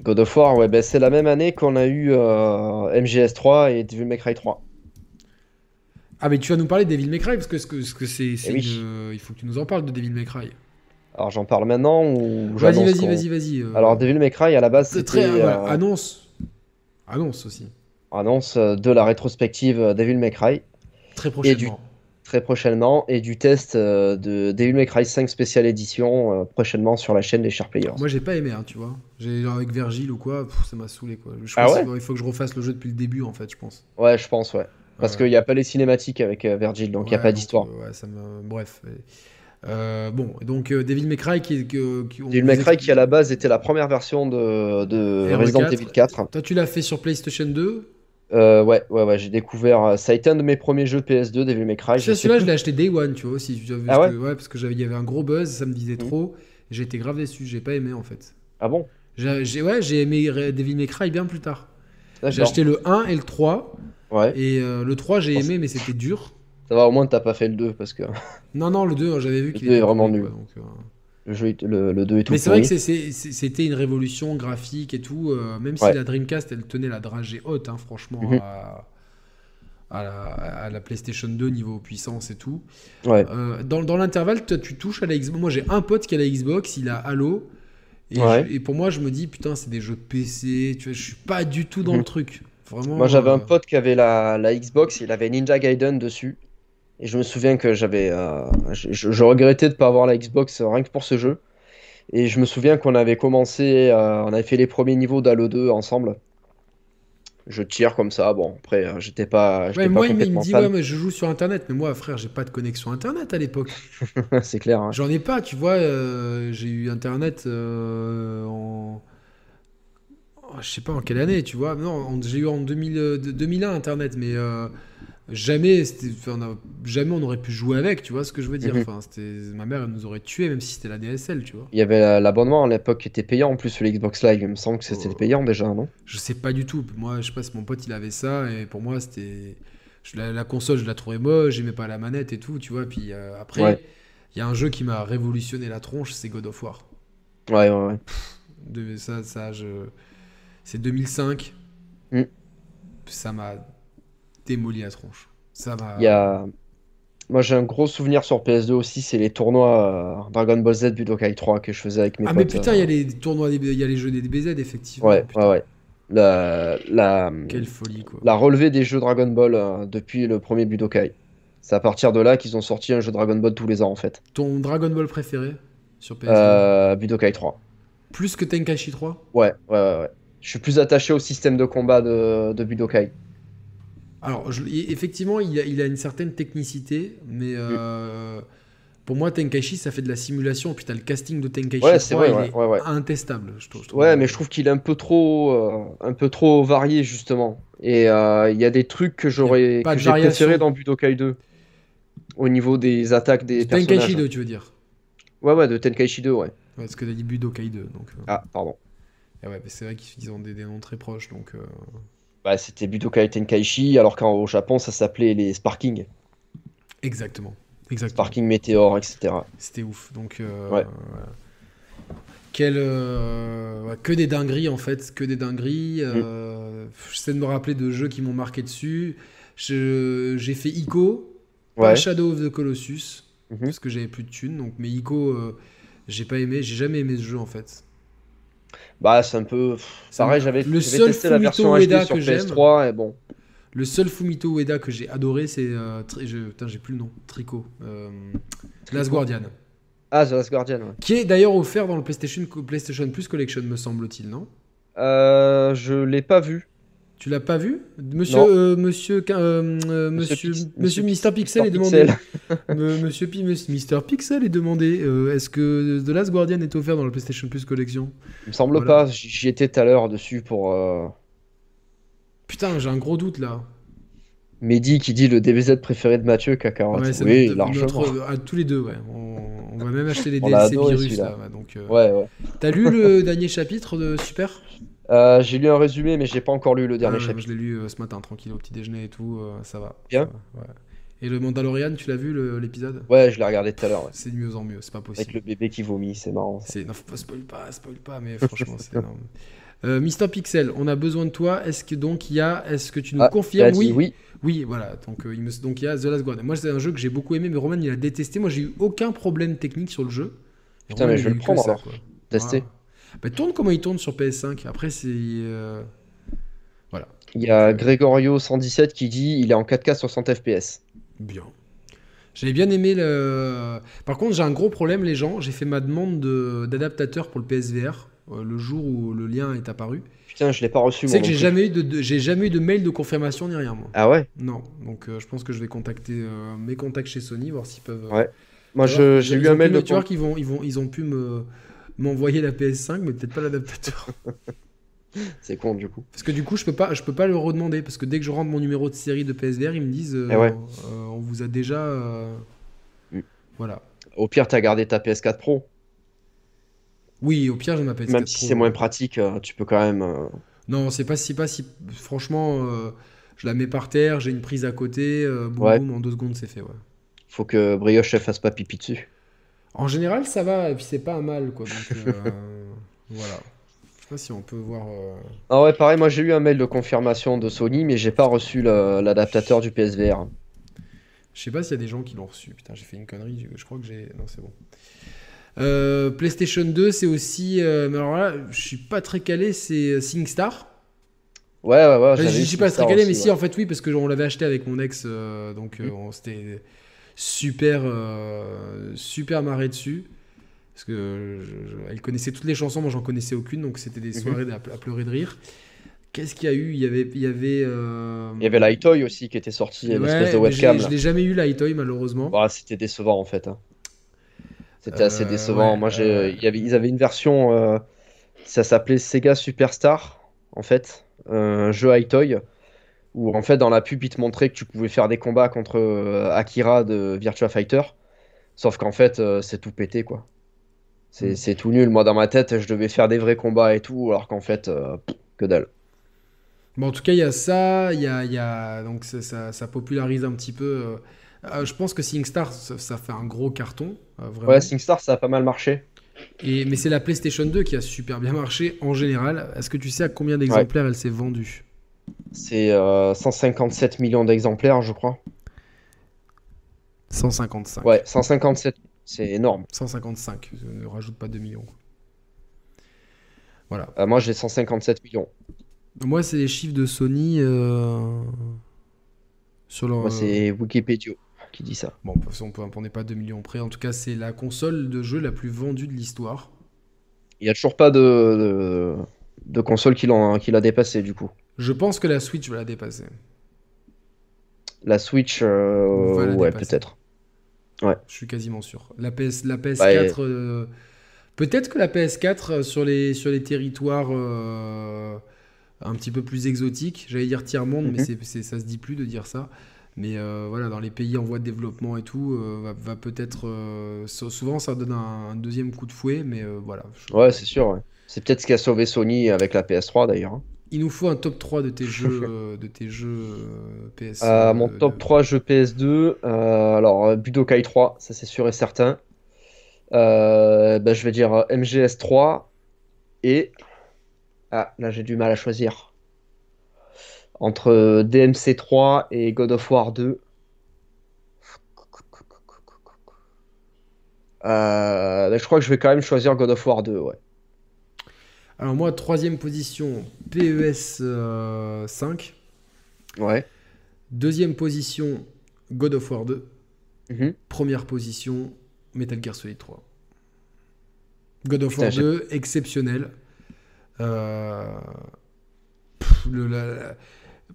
God of War, ouais, ben, c'est la même année qu'on a eu euh, MGS3 et Devil May Cry 3. Ah, mais tu vas nous parler de Devil May Cry parce que, ce que, ce que c'est, Eh oui. il faut que tu nous en parles de Devil May Cry. Alors j'en parle maintenant ou Vas-y, vas-y, vas-y, vas-y. euh, Alors Devil May Cry, à la base, c'était très, ouais, euh, annonce, annonce aussi, annonce euh, de la rétrospective euh, Devil May Cry très prochainement. très prochainement et du test de Devil May Cry 5 Special Edition euh, prochainement sur la chaîne des Sharp Players. Moi j'ai pas aimé, hein, tu vois. J'ai avec Virgile ou quoi, pff, ça m'a saoulé quoi. Je Ah pense ouais qu'il faut- il faut que je refasse le jeu depuis le début en fait, je pense. Ouais, je pense, ouais. Parce Ouais. qu'il n'y a pas les cinématiques avec Virgil, donc il n'y a pas d'histoire. ouais, ça me... Bref. Euh, bon, donc euh, Devil May Cry qui, qui, qui Devil May Cry qui à la base était la première version de, de RE4. Resident Evil 4. Toi tu l'as fait sur PlayStation 2 Euh, ouais, ouais, ouais, j'ai découvert. euh, Ça a été un de mes premiers jeux PS2, Devil May Cry. Celui-là, je l'ai acheté Day One, tu vois aussi. Ah parce ouais que- parce que j'avais, il y avait un gros buzz, ça me disait Mhm. trop. J'ai été grave déçu, j'ai pas aimé en fait. Ah bon J'ai, ouais, j'ai aimé Devil May Cry bien plus tard. J'ai acheté le 1 et le 3. Ouais, Et euh, le 3, j'ai aimé, mais c'était dur. Ça va, au moins t'as pas fait le 2 parce que Non, non, le 2, j'avais vu qu'il était vraiment nul. quoi, donc, euh. le, jeu, le, le 2 est tout Mais c'est vrai que c'était une révolution graphique et tout. euh, même si la Dreamcast, elle tenait la dragée haute, hein, franchement, Mhm. à, à la, à la PlayStation 2 niveau puissance et tout. Ouais. Euh, dans dans l'intervalle, toi, tu touches à la Xbox. Moi, j'ai un pote qui a la Xbox, il a Halo. Et, Ouais. je- et pour moi, je me dis, putain, c'est des jeux de PC. Tu vois, je suis pas du tout dans Mhm. le truc. Vraiment. Moi j'avais euh, un pote qui avait la, la Xbox, il avait Ninja Gaiden dessus. Et je me souviens que j'avais. euh, je, regrettais de pas avoir la Xbox euh, rien que pour ce jeu. Et je me souviens qu'on avait commencé, euh, on avait fait les premiers niveaux d'Halo 2 ensemble. Je tire comme ça, bon, après j'étais pas, j'étais Ouais, pas moi, il me- il me complètement dit, fan. ouais, mais je joue sur Internet. Mais moi, frère, j'ai pas de connexion Internet à l'époque. c'est clair. hein. J'en ai pas, tu vois. euh, j'ai eu Internet en. oh, Je sais pas en quelle année, tu vois. Non, j'ai eu en 2000, euh, de- 2001 Internet, mais euh, jamais, enfin, on a- jamais on aurait pu jouer avec, tu vois ce que je veux dire. Enfin, c'était, ma mère, elle nous aurait tués, même si c'était la DSL, tu vois. Il y avait la- l'abonnement à l'époque qui était payant en plus sur l'Xbox Live. Il me semble que c'était Oh. payant déjà, non? Je sais pas du tout. Moi, je sais pas si mon pote il avait ça, et pour moi, c'était. La, la console, je la trouvais moche, j'aimais pas la manette et tout, tu vois. Puis euh, après, il Ouais. y a un jeu qui m'a révolutionné la tronche, c'est God of War. Ouais, ouais, ouais. De, ça, ça, je... C'est 2005. Mm. Ça m'a démoli la tronche. Ça m'a. Il y a... Moi j'ai un gros souvenir sur PS2 aussi, c'est les tournois euh, Dragon Ball Z Budokai 3 que je faisais avec mes Ah, mais potes. putain, euh, il y a les tournois, il y a les jeux des DBZ, effectivement. Ouais, Putain, ouais, ouais. La, la, Quelle folie, quoi. la relevée des jeux Dragon Ball euh, depuis le premier Budokai. C'est à partir de là qu'ils ont sorti un jeu Dragon Ball tous les ans en fait. Ton Dragon Ball préféré sur PS2 Euh, Budokai 3. Plus que Tenkaichi 3 Ouais, ouais, ouais, ouais. Je suis plus attaché au système de combat de, de Budokai. Alors, je- effectivement, il a, il a une certaine technicité, mais euh, pour moi, Tenkaichi, ça fait de la simulation. Puis t'as le casting de Tenkaichi Ouais, c'est 3, vrai, il ouais, est ouais, intestable, je trouve. je trouve. Ouais, mais je trouve qu'il est un peu trop, euh, un peu trop varié justement. Et euh, il y a des trucs que j'aurais, que de j'ai préféré dans Budokai 2. Au niveau des attaques des Tenkaichi personnages. 2, tu veux dire? Ouais, ouais, de Tenkaichi 2, ouais. Ouais, parce que t'as dit Budokai 2. Donc, Ah, pardon. et ouais, c'est vrai qu'ils ont des, des noms très proches. Donc, Bah, c'était Budokai Tenkaichi, alors qu'au Japon, ça s'appelait les Sparking. exactement. Exactement. Parking météore, etc. C'était ouf. Donc, euh, Ouais. Quel, euh, que des dingueries en fait, que des dingueries. Mm. euh, J'essaie de me rappeler de jeux qui m'ont marqué dessus. J'ai fait Ico, pas. Shadow of the Colossus, Mhm. parce que j'avais plus de thunes. Donc, mais Ico, j'ai pas aimé, j'ai jamais aimé ce jeu en fait. Bah, c'est un peu. Pareil, j'avais le j'avais seul testé la Fumito version Ueda HD sur que j'aime. PS3, et bon. Le seul Fumito Ueda que j'ai adoré, c'est. Euh, Putain, j'ai plus le nom. Tricot. Euh, Last Guardian. Ah, The Last Guardian, ouais. Qui est d'ailleurs offert dans le PlayStation, PlayStation Plus Collection, me semble-t-il, non? Euh, je l'ai pas vu. Tu l'as pas vu Monsieur, euh, monsieur, euh, euh, monsieur, monsieur, Monsieur Mister Pixel est demandé. Monsieur Mister Pixel est demandé. euh, Est-ce que The Last Guardian est offert dans le PlayStation Plus Collection? Il me semble Voilà. pas, j'y étais tout à l'heure dessus pour euh, Putain, j'ai un gros doute là. Mehdi qui dit le DBZ préféré de Mathieu, Kakarot. Ouais, oui, notre- largement. notre- à tous les deux, ouais. On, on va même acheter les l'a DLC virus là. ouais, donc, Ouais, ouais. T'as lu le dernier chapitre de Super? Euh, j'ai lu un résumé, mais j'ai pas encore lu le dernier Ah, chapitre. Je l'ai lu euh, ce matin, tranquille, au petit déjeuner et tout. euh, ça va. Bien. ça va, ouais. Et le Mandalorian, tu l'as vu l'épisode? Ouais, je l'ai regardé tout à l'heure, ouais. C'est de mieux en mieux, c'est pas Avec possible. le bébé qui vomit, c'est marrant. C'est non, faut pas spoil pas, spoil pas, mais franchement c'est énorme. Euh, Mister Pixel, on a besoin de toi. Est-ce que donc il y a, est-ce que tu nous Ah, confirmes? oui, oui. oui, voilà. Donc euh, il me, donc il y a The Last Guardian. Moi c'est un jeu que j'ai beaucoup aimé, mais Roman il a détesté. Moi j'ai eu aucun problème technique sur le jeu. Putain, Roman, mais je vais le prendre, ça, alors. quoi. Tester. Voilà. Bah, tourne comment il tourne sur PS5. Après c'est euh, voilà, Il y a Gregorio117 qui dit il est en 4K 60 FPS. bien. J'avais bien aimé le. Par contre, j'ai un gros problème, les gens. J'ai fait ma demande de- d'adaptateur pour le PSVR euh, le jour où le lien est apparu. Putain, je l'ai pas reçu. Sais que j'ai jamais eu de, de- j'ai jamais eu de mail de confirmation ni rien moi. Ah ouais? Non, donc euh, je pense que je vais contacter euh, mes contacts chez Sony voir s'ils peuvent. euh, Ouais. Moi, j'ai eu un mail de. Tu vois qu'ils vont, ils vont, ils ont pu me m'envoyer la PS5, mais peut-être pas l'adaptateur. c'est con du coup. Parce que du coup, je peux pas, je peux pas le redemander parce que dès que je rentre mon numéro de série de PSVR, ils me disent, euh, Eh ouais. euh, on vous a déjà, euh, Mm. voilà. Au pire, t'as gardé ta PS4 Pro. Oui, au pire, je m'appelle. Même si c'est moins pratique, tu peux quand même. Non, c'est pas si pas si. Franchement, je la mets par terre, j'ai une prise à côté, boum Ouais. boum, en deux secondes, c'est fait. Ouais. Faut que Brioche fasse pas pipi dessus. En général, ça va, et puis c'est pas un mal, quoi. Donc, euh, voilà. Je sais pas si on peut voir. euh, Ah ouais, pareil, moi j'ai eu un mail de confirmation de Sony, mais j'ai pas reçu l'adaptateur du PSVR. Je sais pas s'il y a des gens qui l'ont reçu. Putain, j'ai fait une connerie. Je crois que j'ai. Non, c'est bon. Euh, PlayStation 2, c'est aussi. euh, mais alors là, je suis pas très calé, c'est SingStar. Ouais, ouais, ouais. je j'avais eu suis pas très calé, mais aussi, si, ouais. en fait, oui, parce que on l'avait acheté avec mon ex, euh, donc euh, Mhm. on s'était super, euh, super marré dessus. Parce que je- je- elle connaissait toutes les chansons, moi j'en connaissais aucune, donc c'était des Mhm. soirées à, à pleurer de rire. Qu'est-ce qu'il y a eu? Il y avait. Il y avait, euh, Il y avait aussi qui était sorti, ouais, l'espèce de webcam. Je l'ai jamais eu, l'Itoy, malheureusement. Bah, c'était décevant en fait. hein. C'était assez Euh, décevant. ouais, Moi, j'ai, euh, il y avait, ils avaient une version, euh, ça s'appelait Sega Superstar en fait, un jeu Itoy où en fait dans la pub ils te montraient que tu pouvais faire des combats contre euh, Akira de Virtua Fighter, sauf qu'en fait euh, c'est tout pété quoi. C'est Mm. c'est tout nul. Moi dans ma tête je devais faire des vrais combats et tout, alors qu'en fait euh, que dalle. Bon, en tout cas, il y a ça, il y a, y a- donc ça, ça- popularise un petit peu. euh, je pense que SingStar, ça, ça fait un gros carton, euh, vraiment. Ouais, SingStar ça a pas mal marché. Et, mais c'est la PlayStation 2 qui a super bien marché en général. Est-ce que tu sais à combien d'exemplaires elle s'est vendue? C'est euh, 157 millions d'exemplaires je crois. 155. Ouais, 157, c'est énorme. 155, ne rajoute pas 2 millions. Voilà. Euh, moi j'ai 157 millions. Moi, c'est les chiffres de Sony euh, sur leur. Moi c'est Wikipédia qui dit ça. Bon, on n'est pas 2 millions près. En tout cas, c'est la console de jeu la plus vendue de l'histoire. Il y a toujours pas de, de, de console qui l'a dépassé du coup. Je pense que la Switch va la dépasser. La Switch, euh, ouais, peut-être. Je suis quasiment sûr. La, PS, la PS4. euh, Peut-être que la PS4 euh, sur les, sur les territoires euh, un petit peu plus exotiques, j'allais dire tiers-monde, mais Mhm. ça se dit plus de dire ça. Mais voilà, dans les pays en voie de développement et tout, va, va peut-être. so- souvent, ça donne un, un deuxième coup de fouet, mais voilà. Je- Ouais, c'est sûr. ouais. C'est peut-être ce qui a sauvé Sony avec la PS3 d'ailleurs. Il nous faut un top 3 de tes jeux, euh, de tes jeux euh, PS. Euh, euh, mon de- top 3 jeux PS2, euh, alors Budokai 3, ça c'est sûr et certain. Bah, je vais dire MGS 3 et. Ah, là j'ai du mal à choisir. Entre DMC 3 et God of War 2. Euh, bah, je crois que je vais quand même choisir God of War 2, ouais. Alors, moi, troisième position, PES euh, 5. Ouais. Deuxième position, God of War 2. Mhm. Première position, Metal Gear Solid 3. God of Putain, War j'ai- 2, exceptionnel. Euh, pff, le- la- la-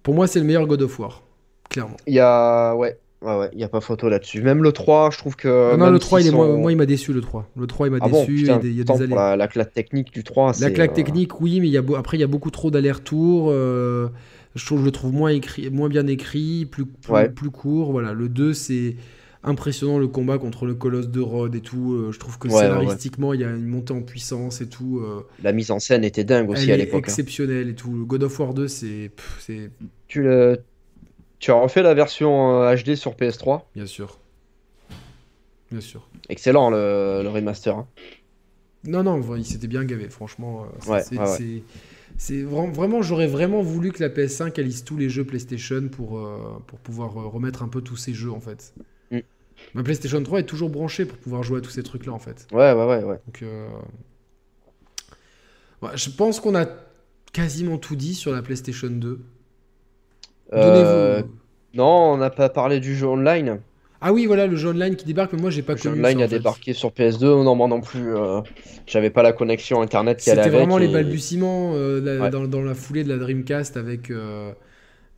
Pour moi, c'est le meilleur God of War, clairement. Il y a. Ouais, ouais, ouais, il n'y a pas photo là-dessus. Même le 3, je trouve que. non, le 3, il est, moi, sont- moi, il m'a déçu, le 3. Le 3, il m'a Ah bon, déçu. putain, il y a des, allers- la, la claque technique du 3, La claque euh, technique, oui, mais il y a beau- après, il y a beaucoup trop d'allers-retours. euh, je trouve, je le trouve moins, écrit, moins bien écrit, plus, plus, Ouais. plus court. Voilà. Le 2, c'est impressionnant le combat contre le colosse de Rhodes et tout. euh, je trouve que Ouais, scénaristiquement, il y a une montée en puissance et tout. La mise en scène était dingue aussi elle à l'époque. hein. exceptionnelle et tout. Le God of War 2, c'est. pff, c'est Tu, le... tu as refait la version euh, HD sur PS3. Bien sûr. Bien sûr. Excellent le, le remaster. hein. Non, non, il s'était bien gavé, franchement. euh, Ouais, c'est- ouais, c'est- vraiment, j'aurais vraiment voulu que la PS5 elle lise tous les jeux PlayStation pour, euh, pour pouvoir euh, remettre un peu tous ces jeux en fait. Mm. Ma PlayStation 3 est toujours branchée pour pouvoir jouer à tous ces trucs là en fait. Ouais, ouais, ouais, ouais. Donc, euh, ouais, je pense qu'on a quasiment tout dit sur la PlayStation 2. Euh. Non, on n'a pas parlé du jeu online. Ah oui, voilà le jeu online qui débarque, mais moi j'ai pas Le jeu connu online ça, a en fait. débarqué sur PS2. Non, moi non plus. euh, J'avais pas la connexion internet qui allait C'était avec. vraiment les et- balbutiements euh, la- Ouais. dans, dans la foulée de la Dreamcast avec, euh,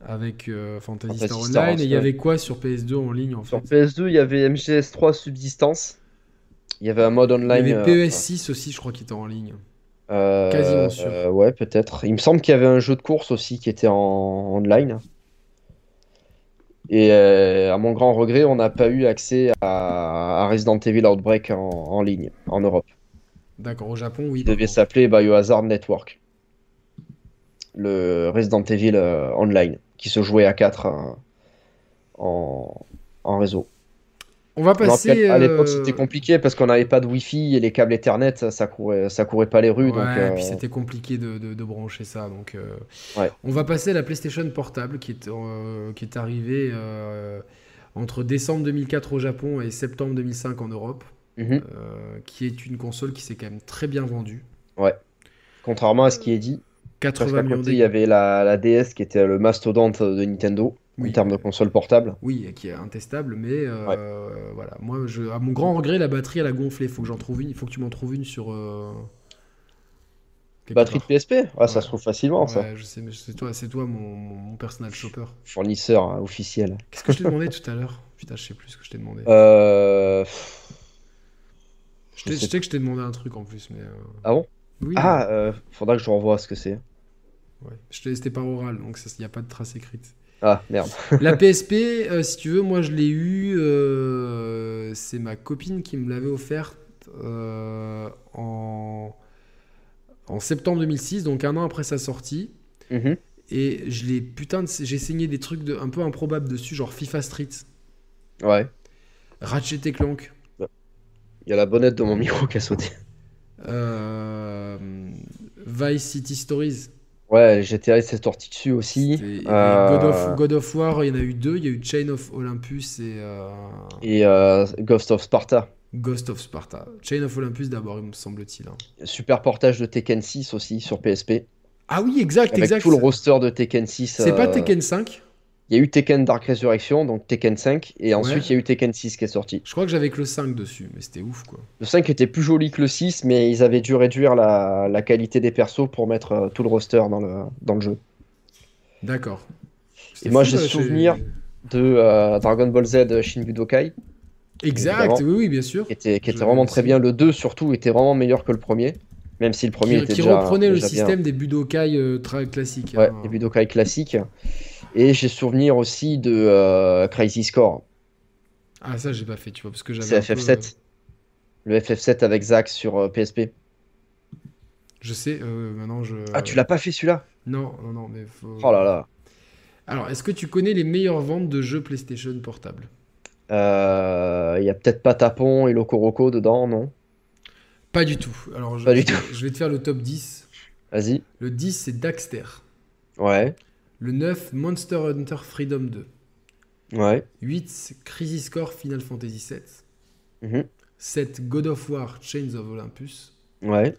avec Fantasy, Star Star Online. et il y avait quoi sur PS2 en ligne en fait Sur PS2, il y avait MGS3 Subsistance. Il y avait un mode Il online. y euh, avait PES6 aussi, je crois, qui était en ligne. Quasiment sûr. ouais, peut-être. Il me semble qu'il y avait un jeu de course aussi qui était en online. Et euh, à mon grand regret, on n'a pas eu accès à, à Resident Evil Outbreak en, en ligne, en Europe. D'accord, au Japon, oui. Il devait s'appeler Biohazard Network. Le Resident Evil euh, Online, qui se jouait à 4 en, en réseau. On va passer. rappelle, à l'époque, euh, c'était compliqué parce qu'on n'avait pas de Wi-Fi et les câbles Ethernet, ça, ça courait, ça courait pas les rues. Ouais, donc, euh, puis c'était compliqué de, de- de brancher ça. Donc, euh, Ouais. On va passer à la PlayStation Portable qui est, euh, qui est arrivée euh, entre décembre 2004 au Japon et septembre 2005 en Europe, mhm. euh, qui est une console qui s'est quand même très bien vendue. Contrairement à ce qui est dit, parce 80 qu'à millions côté, il y avait la, la DS qui était le mastodonte de Nintendo Oui. en termes de console portable. Oui, qui est intestable, mais euh, voilà. Moi, je, à mon grand regret, la batterie elle a gonflé. Il faut que j'en trouve une. Il faut que tu m'en trouves une sur. euh, Batterie de. PSP, ah, ça se trouve facilement, ça. Ouais, je sais, mais c'est toi, c'est toi mon, mon, personal shopper. Fournisseur hein, officiel. Qu'est-ce que je t'ai demandé tout à l'heure? Putain, je sais plus ce que je t'ai demandé. Euh... je, sais je sais que je t'ai demandé un truc en plus, mais. euh, Ah bon? Oui. Ah, euh, faudra que je revoie ce que c'est. Ouais. C'était par oral, donc il n'y a pas de trace écrite. Ah, merde. La PSP, euh, si tu veux, moi je l'ai eu. euh, c'est ma copine qui me l'avait offerte euh, en, en septembre 2006, donc un an après sa sortie. Mhm. Et je l'ai putain de, j'ai saigné des trucs de, un peu improbables dessus, genre FIFA Street, Ouais. Ratchet et Clank, Il y a la bonnette de mon micro qui a sauté. euh, Vice City Stories. Ouais, GTA s'est sorti dessus aussi. Euh, God, of, God of War, il y en a eu deux. Il y a eu Chain of Olympus et euh, Et euh, Ghost of Sparta. Ghost of Sparta. Chain of Olympus d'abord, il me semble-t-il. hein. Super portage de Tekken 6 aussi sur PSP. Ah oui, exact, Avec exact. tout le roster de Tekken 6. C'est pas Tekken 5 Il y a eu Tekken Dark Resurrection, donc Tekken 5. Et ensuite, Ouais. il y a eu Tekken 6 qui est sorti. Je crois que j'avais que le 5 dessus, mais c'était ouf quoi. Le 5 était plus joli que le 6, mais ils avaient dû réduire la, la qualité des persos pour mettre euh, tout le roster dans le, dans le jeu. D'accord. Et moi, j'ai souvenir De euh, Dragon Ball Z Shin Budokai, Exact, oui, oui, bien sûr. qui était, qui Je était vraiment très bien. Le 2, surtout, était vraiment meilleur que le premier. Même si le premier Qui, était qui déjà, reprenait le bien. système des Budokai euh, classiques. Ouais, hein. les Budokai classiques. Et j'ai souvenir aussi de euh, Crazy Score. Ah, ça, j'ai pas fait, tu vois, parce que j'avais. C'est un peu, euh, FF7. Le FF7 avec Zack sur euh, PSP. Je sais, euh, maintenant je. Ah, tu l'as pas fait celui-là? Non, non, non, mais faut. Oh là là. Alors, est-ce que tu connais les meilleures ventes de jeux PlayStation portables? Euh, Il y a peut-être Patapon et Locoroco dedans, non? Pas du tout. Alors, je, Pas du je- tout. je vais te faire le top 10. Vas-y. Le 10, c'est Daxter. Ouais. Le 9, Monster Hunter Freedom 2. Ouais. 8, Crisis Core Final Fantasy 7. Mhm. 7, God of War Chains of Olympus. Ouais.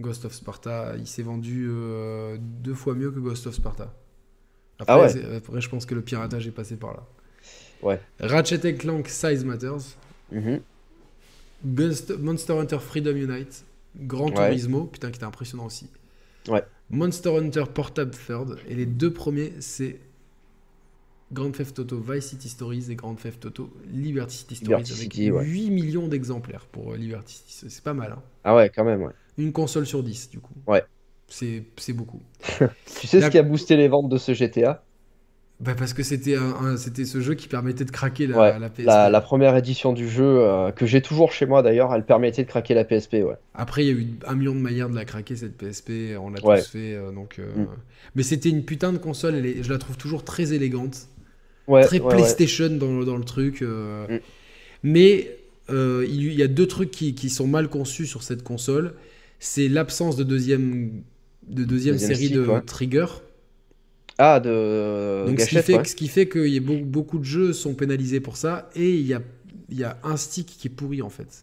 Ghost of Sparta, il s'est vendu euh, deux fois mieux que Ghost of Sparta. Après, Ah ouais. après, je pense que le piratage est passé par là. Ouais. Ratchet et Clank Size Matters. Mhm. Ghost- Monster Hunter Freedom Unite. Gran Ouais. Turismo, putain, qui était impressionnant aussi. Ouais. Monster Hunter Portable Third. Et les deux premiers, c'est Grand Theft Auto Vice City Stories et Grand Theft Auto Liberty City Stories. Liberty avec City, ouais. 8 millions d'exemplaires pour euh, Liberty City. C'est pas mal, hein. Ah ouais, quand même, ouais. Une console sur 10, du coup. Ouais. C'est c'est beaucoup. Tu sais La- ce qui a boosté les ventes de ce GTA Bah parce que c'était c'était ce jeu qui permettait de craquer la, Ouais, la PSP. la, la première édition du jeu, euh, que j'ai toujours chez moi d'ailleurs, elle permettait de craquer la PSP, ouais. Après, il y a eu un million de manières de la craquer cette PSP, on l'a Ouais. tous fait. euh, donc, euh, Mm. Mais c'était une putain de console, elle est- je la trouve toujours très élégante, Ouais, très. PlayStation dans, dans le truc. Mm. Mais il y- a deux trucs qui, qui sont mal conçus sur cette console. C'est l'absence de deuxième, de deuxième, Deuxième série stick, de trigger. Ah, de Donc, ce qui fait, ouais. ce qui fait que y a beau- beaucoup de jeux sont pénalisés pour ça. Et il y a, y a un stick qui est pourri en fait.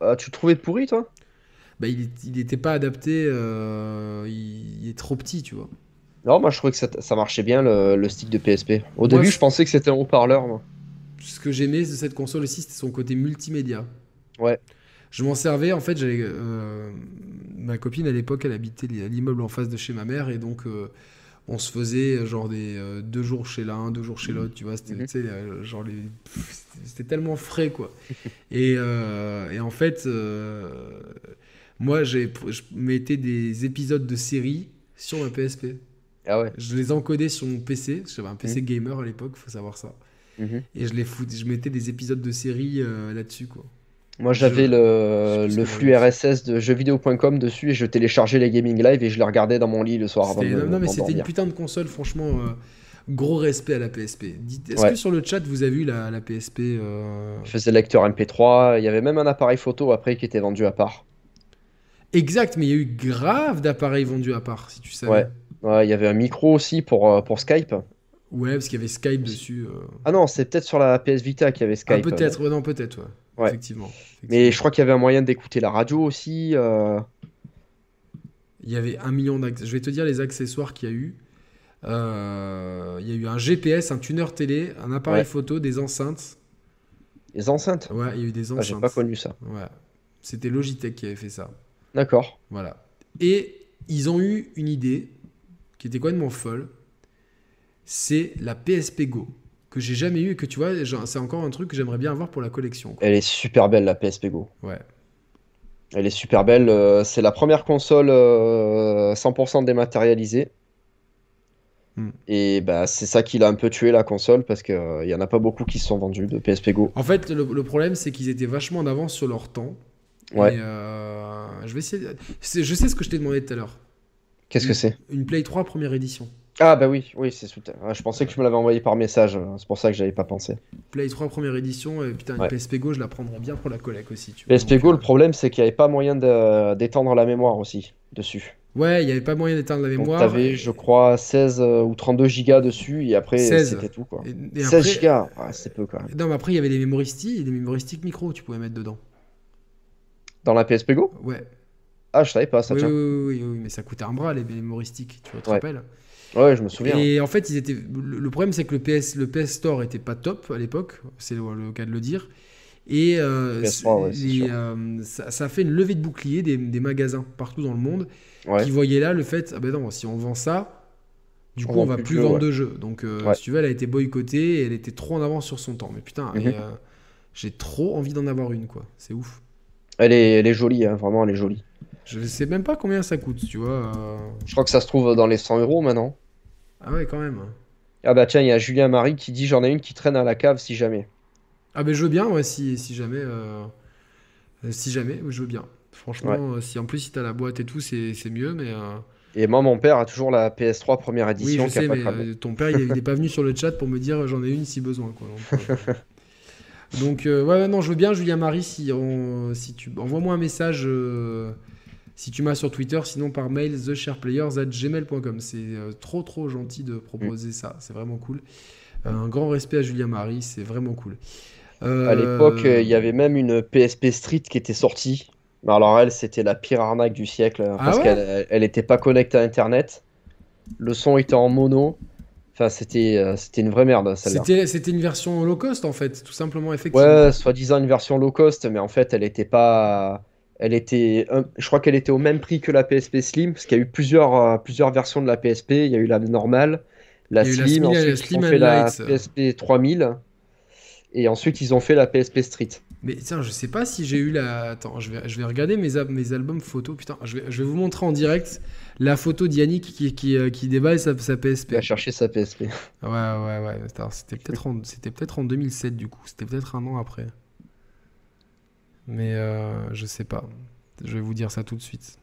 Ah, tu le trouvais pourri, toi? Bah, il n'était pas adapté, euh, il, il est trop petit, tu vois. Non, moi je trouvais que ça, ça marchait bien le, le stick de PSP. Au Moi, début, je- pensais que c'était un haut-parleur, moi. Ce que j'aimais de cette console aussi, c'était son côté multimédia. Ouais. Je m'en servais, en fait, j'avais, euh, ma copine à l'époque, elle habitait à l'immeuble en face de chez ma mère, et donc euh, on se faisait euh, genre des euh, deux jours chez l'un, deux jours chez l'autre, tu vois, c'était, Mhm. euh, genre les, c'était- tellement frais, quoi. et, euh, et en fait, euh, Moi, j'ai, je mettais des épisodes de séries sur ma PSP. Ah ouais. Je les encodais sur mon PC. J'avais un PC Mhm. gamer à l'époque, faut savoir ça. Mhm. Et je les fout, je mettais des épisodes de séries là-dessus, quoi. Moi, j'avais le, flux RSS de jeuxvideo.com dessus et je téléchargeais les gaming live et je les regardais dans mon lit le soir avant de non, mais c'était une putain de console, franchement. euh, gros respect à la PSP. Est-ce Ouais. que sur le chat vous avez eu la, la PSP euh, Je faisais lecteur MP3, il y avait même un appareil photo après qui était vendu à part. Exact, mais il y a eu grave d'appareils vendus à part, si tu savais. Ouais. Ouais, il y avait un micro aussi pour, euh, pour Skype. Ouais, parce qu'il y avait Skype dessus. euh. Ah non, c'est peut-être sur la PS Vita qu'il y avait Ah, Skype. peut-être, ouais, non, peut-être, ouais. Ouais. Effectivement. Mais je crois qu'il y avait un moyen d'écouter la radio aussi. euh, Il y avait un million d'accessoires. Je vais te dire les accessoires qu'il y a eu. Euh, il y a eu un GPS, un tuner télé, un appareil Ouais. photo, des enceintes. Les enceintes? Ouais, il y a eu des Ah, j'ai enceintes. pas connu ça. Ouais. C'était Logitech qui avait fait ça. D'accord. Voilà. Et ils ont eu une idée qui était complètement folle. C'est la PSP Go. Que j'ai jamais eu et que tu vois, c'est encore un truc que j'aimerais bien avoir pour la collection. quoi. Elle est super belle la PSP Go. Ouais. Elle est super belle. euh, C'est la première console euh, 100% dématérialisée. Hmm. Et bah, c'est ça qui l'a un peu tué la console parce qu'il y en a pas beaucoup qui se sont vendus de PSP Go. En fait, le, le problème, c'est qu'ils étaient vachement en avance sur leur temps. Ouais. Euh, je vais essayer. de- Je sais ce que je t'ai demandé tout à l'heure. Qu'est-ce que c'est? Une Play 3 première édition. Ah bah oui, oui, c'est sous- Je pensais que tu me l'avais envoyé par message. euh, C'est pour ça que j'avais pas pensé. Play 3 première édition. Et putain, Ouais. PSP Go, je la prendrais bien pour la collecte aussi. Tu vois. PSP Donc, Go, euh, le problème, c'est qu'il n'y avait pas moyen d'étendre la mémoire aussi dessus. Ouais, il n'y avait pas moyen d'éteindre la Donc mémoire. t'avais, Et- je crois, 16 euh, ou 32 gigas dessus et après 16. c'était tout quoi. et- et 16 après- gigas, ah, c'est peu quand même. Non, mais après, il y avait des mémoristiques et des mémoristiques micro tu pouvais mettre dedans. Dans la PSP Go? Ouais. Ah, je savais pas ça, oui, oui, oui, oui, mais ça coûtait un bras, les mémoristiques, tu te rappelles? Ouais, je me souviens. Et en fait, ils étaient... le problème, c'est que le PS, le PS Store était pas top à l'époque, c'est le, le cas de le dire. Et euh, PS3, ouais, c'est les, sûr. euh, ça, ça a fait une levée de bouclier des, des magasins partout dans le monde Ouais. qui voyaient là le fait, ah ben non, si on vend ça, du On coup, vend on va plus vendre ouais. de jeux. Donc, euh, si tu veux, elle a été boycottée et elle était trop en avance sur son temps. Mais putain, Mhm. euh, j'ai trop envie d'en avoir une, quoi. C'est ouf. Elle est, elle est jolie, hein, vraiment, elle est jolie. Je sais même pas combien ça coûte, tu vois. Je crois que ça se trouve dans les 100 euros maintenant. Ah ouais, quand même. Ah bah tiens, il y a Julien Marie qui dit j'en ai une qui traîne à la cave si jamais. Ah ben je veux bien, ouais, si, si jamais, euh, si jamais, je veux bien. Franchement, euh, si en plus si t'as la boîte et tout, c'est c'est mieux, mais euh, Et moi, mon père a toujours la PS3 première oui, édition je qui a sais, pas mais euh, ton père, il, est- il est pas venu sur le chat pour me dire j'en ai une si besoin, quoi. Donc, euh, ouais, ouais, non, je veux bien, Julien Marie, si, on- si tu envoie-moi un message. euh, si tu m'as sur Twitter, sinon par mail, theshareplayers.gmail.com. C'est euh, trop trop gentil de proposer ça, c'est vraiment cool. Euh, un grand respect à Julien Marie, c'est vraiment cool. Euh, À l'époque, il y avait même une PSP Street qui était sortie. Mais alors elle, c'était la pire arnaque du siècle hein, Ah parce ouais? qu'elle elle était pas connectée à Internet. Le son était en mono. Enfin, c'était euh, c'était une vraie merde celle-là. C'était, une version low cost en fait, tout simplement, effectivement. Ouais, soi-disant une version low cost, mais en fait, elle était pas. Elle était, je crois qu'elle était au même prix que la PSP Slim, parce qu'il y a eu plusieurs, euh, plusieurs versions de la PSP. Il y a eu la normale, la Slim, Slim, la ensuite ils Slim ont and fait la. PSP 3000, et ensuite ils ont fait la PSP Street. Mais tiens, je sais pas si j'ai eu la. Attends, je vais, je vais regarder mes, al- mes albums photos. Putain, je vais, je vais vous montrer en direct la photo d'Yannick qui, qui, euh, qui déballe sa, sa PSP. Il a cherché sa PSP. Ouais, ouais, ouais. C'était peut-être en, c'était peut-être en 2007 du coup. C'était peut-être un an après. Mais euh, je sais pas. Je vais vous dire ça tout de suite.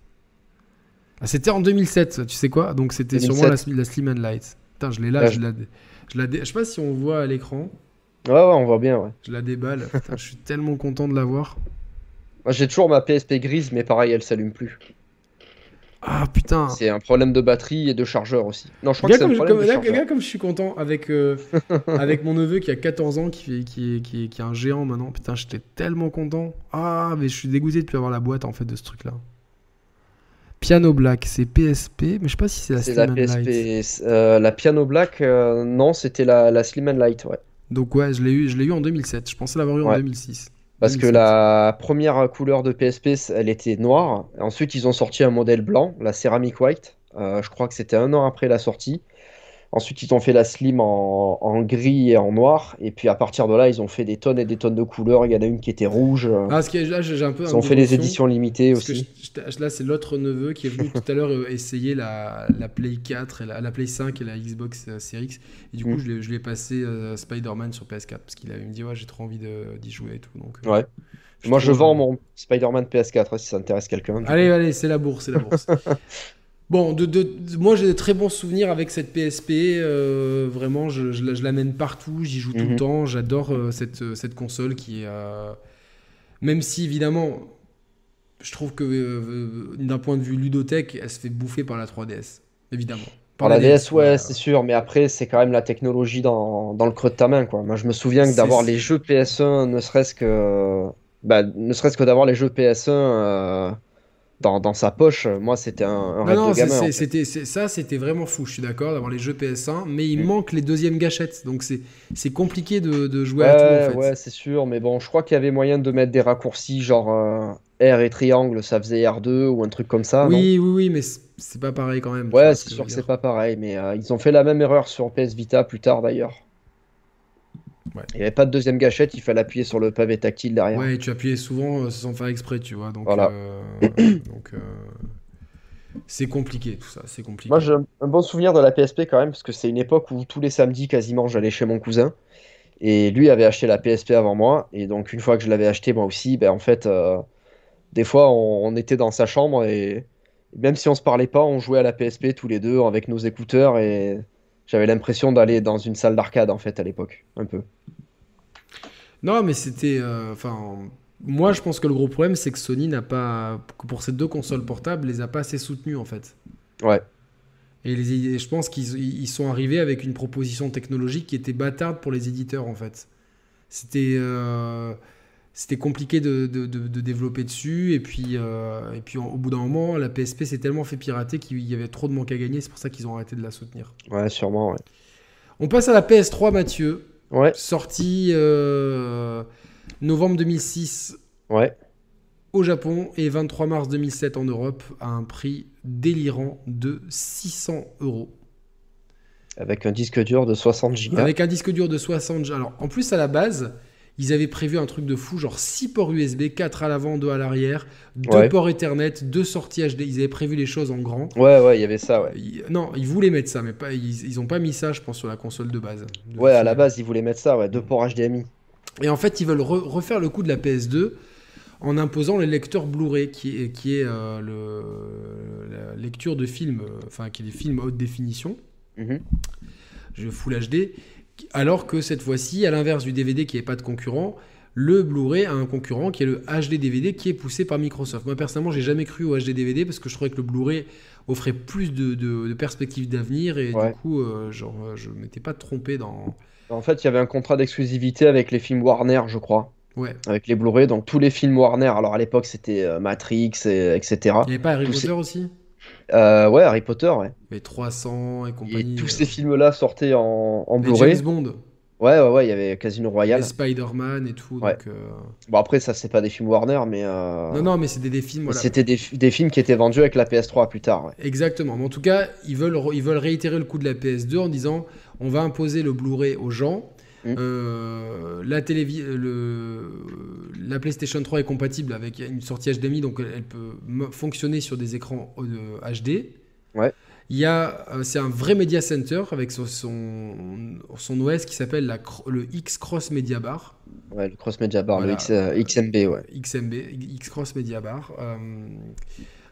Ah, c'était en 2007, tu sais quoi? Donc c'était sûrement la, 2007. la Slim and Light. Putain, je l'ai là, Ouais, je la, je la je sais pas si on voit à l'écran. Ouais, ouais, on voit bien, ouais. Je la déballe. Putain, je suis tellement content de l'avoir. J'ai toujours ma PSP grise, mais pareil, elle s'allume plus. Ah putain. C'est un problème de batterie et de chargeur aussi. Non, je crois Gars que c'est un comme, gars, comme je suis content avec, euh, avec mon neveu qui a 14 ans, qui, qui, est, qui, est, qui est un géant maintenant. Putain, j'étais tellement content. Ah, mais je suis dégoûté de plus avoir la boîte en fait de ce truc-là. Piano Black, c'est PSP, mais je sais pas si c'est la Slim la and PSP. Light. euh, la Piano Black, euh, non, c'était la, la Slim and Light, ouais. Donc ouais, je l'ai eu, je l'ai eu en 2007. Je pensais l'avoir eu en Ouais. 2006. Parce que 2007. la première couleur de PSP, elle était noire. Ensuite, ils ont sorti un modèle blanc, la Ceramic White. Euh, je crois que c'était un an après la sortie. Ensuite, ils ont fait la Slim en, en gris et en noir. Et puis à partir de là, ils ont fait des tonnes et des tonnes de couleurs. Il y en a une qui était rouge. Ah, ce qui est- là, j'ai un peu. Ils ont fait les éditions limitées que aussi. je- je- là, c'est l'autre neveu qui est venu tout à l'heure euh, essayer la, la Play 4, et la, la Play 5 et la Xbox euh, Series X. Et du coup, Mm. je lui- ai passé euh, Spider-Man sur PS4 parce qu'il me dit Ouais, j'ai trop envie d'y jouer et tout. Donc, euh, Ouais. Moi, je vends mon Spider-Man PS4 hein, si ça intéresse quelqu'un. Allez, allez, c'est la bourse, c'est la bourse. bon, de, de- de- moi j'ai de très bons souvenirs avec cette PSP. euh, vraiment, je, je la- je l'amène partout, j'y joue tout le Mhm. temps. J'adore euh, cette, euh, cette console qui est. euh, même si évidemment, je trouve que d'un point de vue ludothèque, elle se fait bouffer par la 3DS. Évidemment. Par la DS, ouais, euh, c'est sûr, mais après, c'est quand même la technologie dans, dans le creux de ta main, quoi. Moi, je me souviens que d'avoir les jeux PS1, ne serait-ce que, bah, ne serait-ce que d'avoir les jeux PS1 euh, dans, dans sa poche, moi, c'était un, un Non, rêve non, de c'est- gamin. en c'est- fait. c'était c'est- ça, c'était vraiment fou. Je suis d'accord d'avoir les jeux PS1, mais il Mm. manque les deuxièmes gâchettes, donc c'est compliqué de, de jouer à tout Ouais, en fait. ouais, c'est sûr, mais bon, je crois qu'il y avait moyen de mettre des raccourcis, genre euh, R et triangle, ça faisait R2 ou un truc comme ça, non? oui, oui, oui, mais c'est pas pareil quand même. Ouais, ce c'est sûr que c'est pas pareil, mais euh, ils ont fait la même erreur sur PS Vita plus tard d'ailleurs. Ouais. Il n'y avait pas de deuxième gâchette, il fallait appuyer sur le pavé tactile derrière. Ouais, et tu appuyais souvent euh, sans faire exprès, tu vois. Donc, Voilà. euh, donc euh, c'est compliqué tout ça, c'est compliqué. Moi, j'ai un bon souvenir de la PSP quand même, parce que c'est une époque où tous les samedis quasiment j'allais chez mon cousin. Et lui avait acheté la PSP avant moi. Et donc, une fois que je l'avais acheté moi aussi, ben, en fait, euh, des fois, on, on était dans sa chambre et même si on se parlait pas, on jouait à la PSP tous les deux avec nos écouteurs. Et j'avais l'impression d'aller dans une salle d'arcade en fait à l'époque, un peu. Non, mais c'était. euh, Enfin, moi, je pense que le gros problème, c'est que Sony n'a pas. Pour ces deux consoles portables, les a pas assez soutenues en fait. Ouais. Et les, je pense qu'ils ils sont arrivés avec une proposition technologique qui était bâtarde pour les éditeurs en fait. C'était. euh, C'était compliqué de, de- de- de développer dessus et puis, euh, et puis au bout d'un moment la PSP s'est tellement fait pirater qu'il y avait trop de manque à gagner c'est pour ça qu'ils ont arrêté de la soutenir. Ouais, sûrement, ouais. On passe à la PS3 Mathieu, Ouais, sortie euh, novembre 2006 ouais. au Japon et 23 mars 2007 en Europe à un prix délirant de 600 euros. Avec un disque dur de 60 Go. Avec un disque dur de 60 Go. Alors en plus à la base, ils avaient prévu un truc de fou, genre 6 ports USB, 4 à l'avant, 2 à l'arrière, 2 Ouais. ports Ethernet, 2 sorties HD. Ils avaient prévu les choses en grand. Ouais, ouais, il y avait ça, ouais. Ils- non, ils voulaient mettre ça, mais pas, ils, ils ont pas mis ça, je pense, sur la console de base. de Ouais, à la base, ils voulaient mettre ça, ouais. Deux ports HDMI. Et en fait, ils veulent re- refaire le coup de la PS2 en imposant le lecteur Blu-ray, qui est, qui est euh, le, la lecture de films, euh, enfin, qui est des films haute définition, Mhm. je Full HD, alors que cette fois-ci, à l'inverse du DVD qui n'est pas de concurrent, le Blu-ray a un concurrent qui est le HD DVD qui est poussé par Microsoft. Moi personnellement, j'ai jamais cru au HD DVD parce que je trouvais que le Blu-ray offrait plus de, de- de perspectives d'avenir et Ouais. du coup, euh, genre, euh, je m'étais pas trompé dans. En fait, il y avait un contrat d'exclusivité avec les films Warner, je crois. Ouais. Avec les Blu-ray, donc tous les films Warner. Alors à l'époque, c'était euh, Matrix, et- etc. Il n'y avait pas Harry Potter aussi? Euh, ouais, Harry Potter, ouais. Avait 300 et compagnie. Et tous euh, ces films-là sortaient en, en Blu-ray. James Bond, Ouais, ouais, ouais, il y avait Casino Royale. Spider-Man et tout. Ouais. donc, euh, Bon, après, ça, c'est pas des films Warner, mais Non, non, mais c'était des films. Voilà. c'était des, des films qui étaient vendus avec la PS3 plus tard. ouais. Exactement. Mais en tout cas, ils veulent, ils veulent réitérer le coup de la PS2 en disant on va imposer le Blu-ray aux gens. Mm. Euh, la, le, la PlayStation 3 est compatible avec une sortie HDMI, donc elle, peut fonctionner sur des écrans euh, HD. Ouais. Il y a, euh, c'est un vrai media center avec son, son, son OS qui s'appelle la le X-Cross Media Bar. Ouais, le Cross Media Bar, le. X, euh, XMB, ouais. XMB, X-Cross Media Bar. Euh,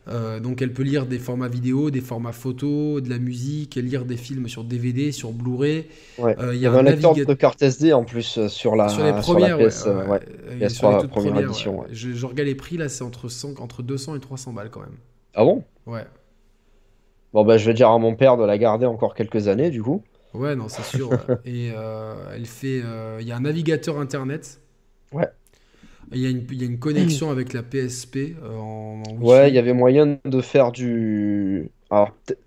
euh, donc elle peut lire des formats vidéo, des formats photos, de la musique, lire des films sur DVD, sur Blu-ray. Ouais. Euh, Il y avait un lecteur de carte SD en plus euh, sur la, sur les sur premières, la ouais, PS, ouais, ouais. ouais. Et PS3 sur les toutes première premières, édition. Je, je regarde les prix là, c'est entre, 100 entre 200 et 300 balles quand même. Ah bon? Ouais, Bon, bah, je vais dire à mon père de la garder encore quelques années, du coup. ouais, non, c'est sûr. Et euh, elle fait, il y a un navigateur internet. Ouais. Il y, a une- il y a une connexion avec la PSP euh, en, en Ouais, il y avait moyen de faire du. Alors, peut-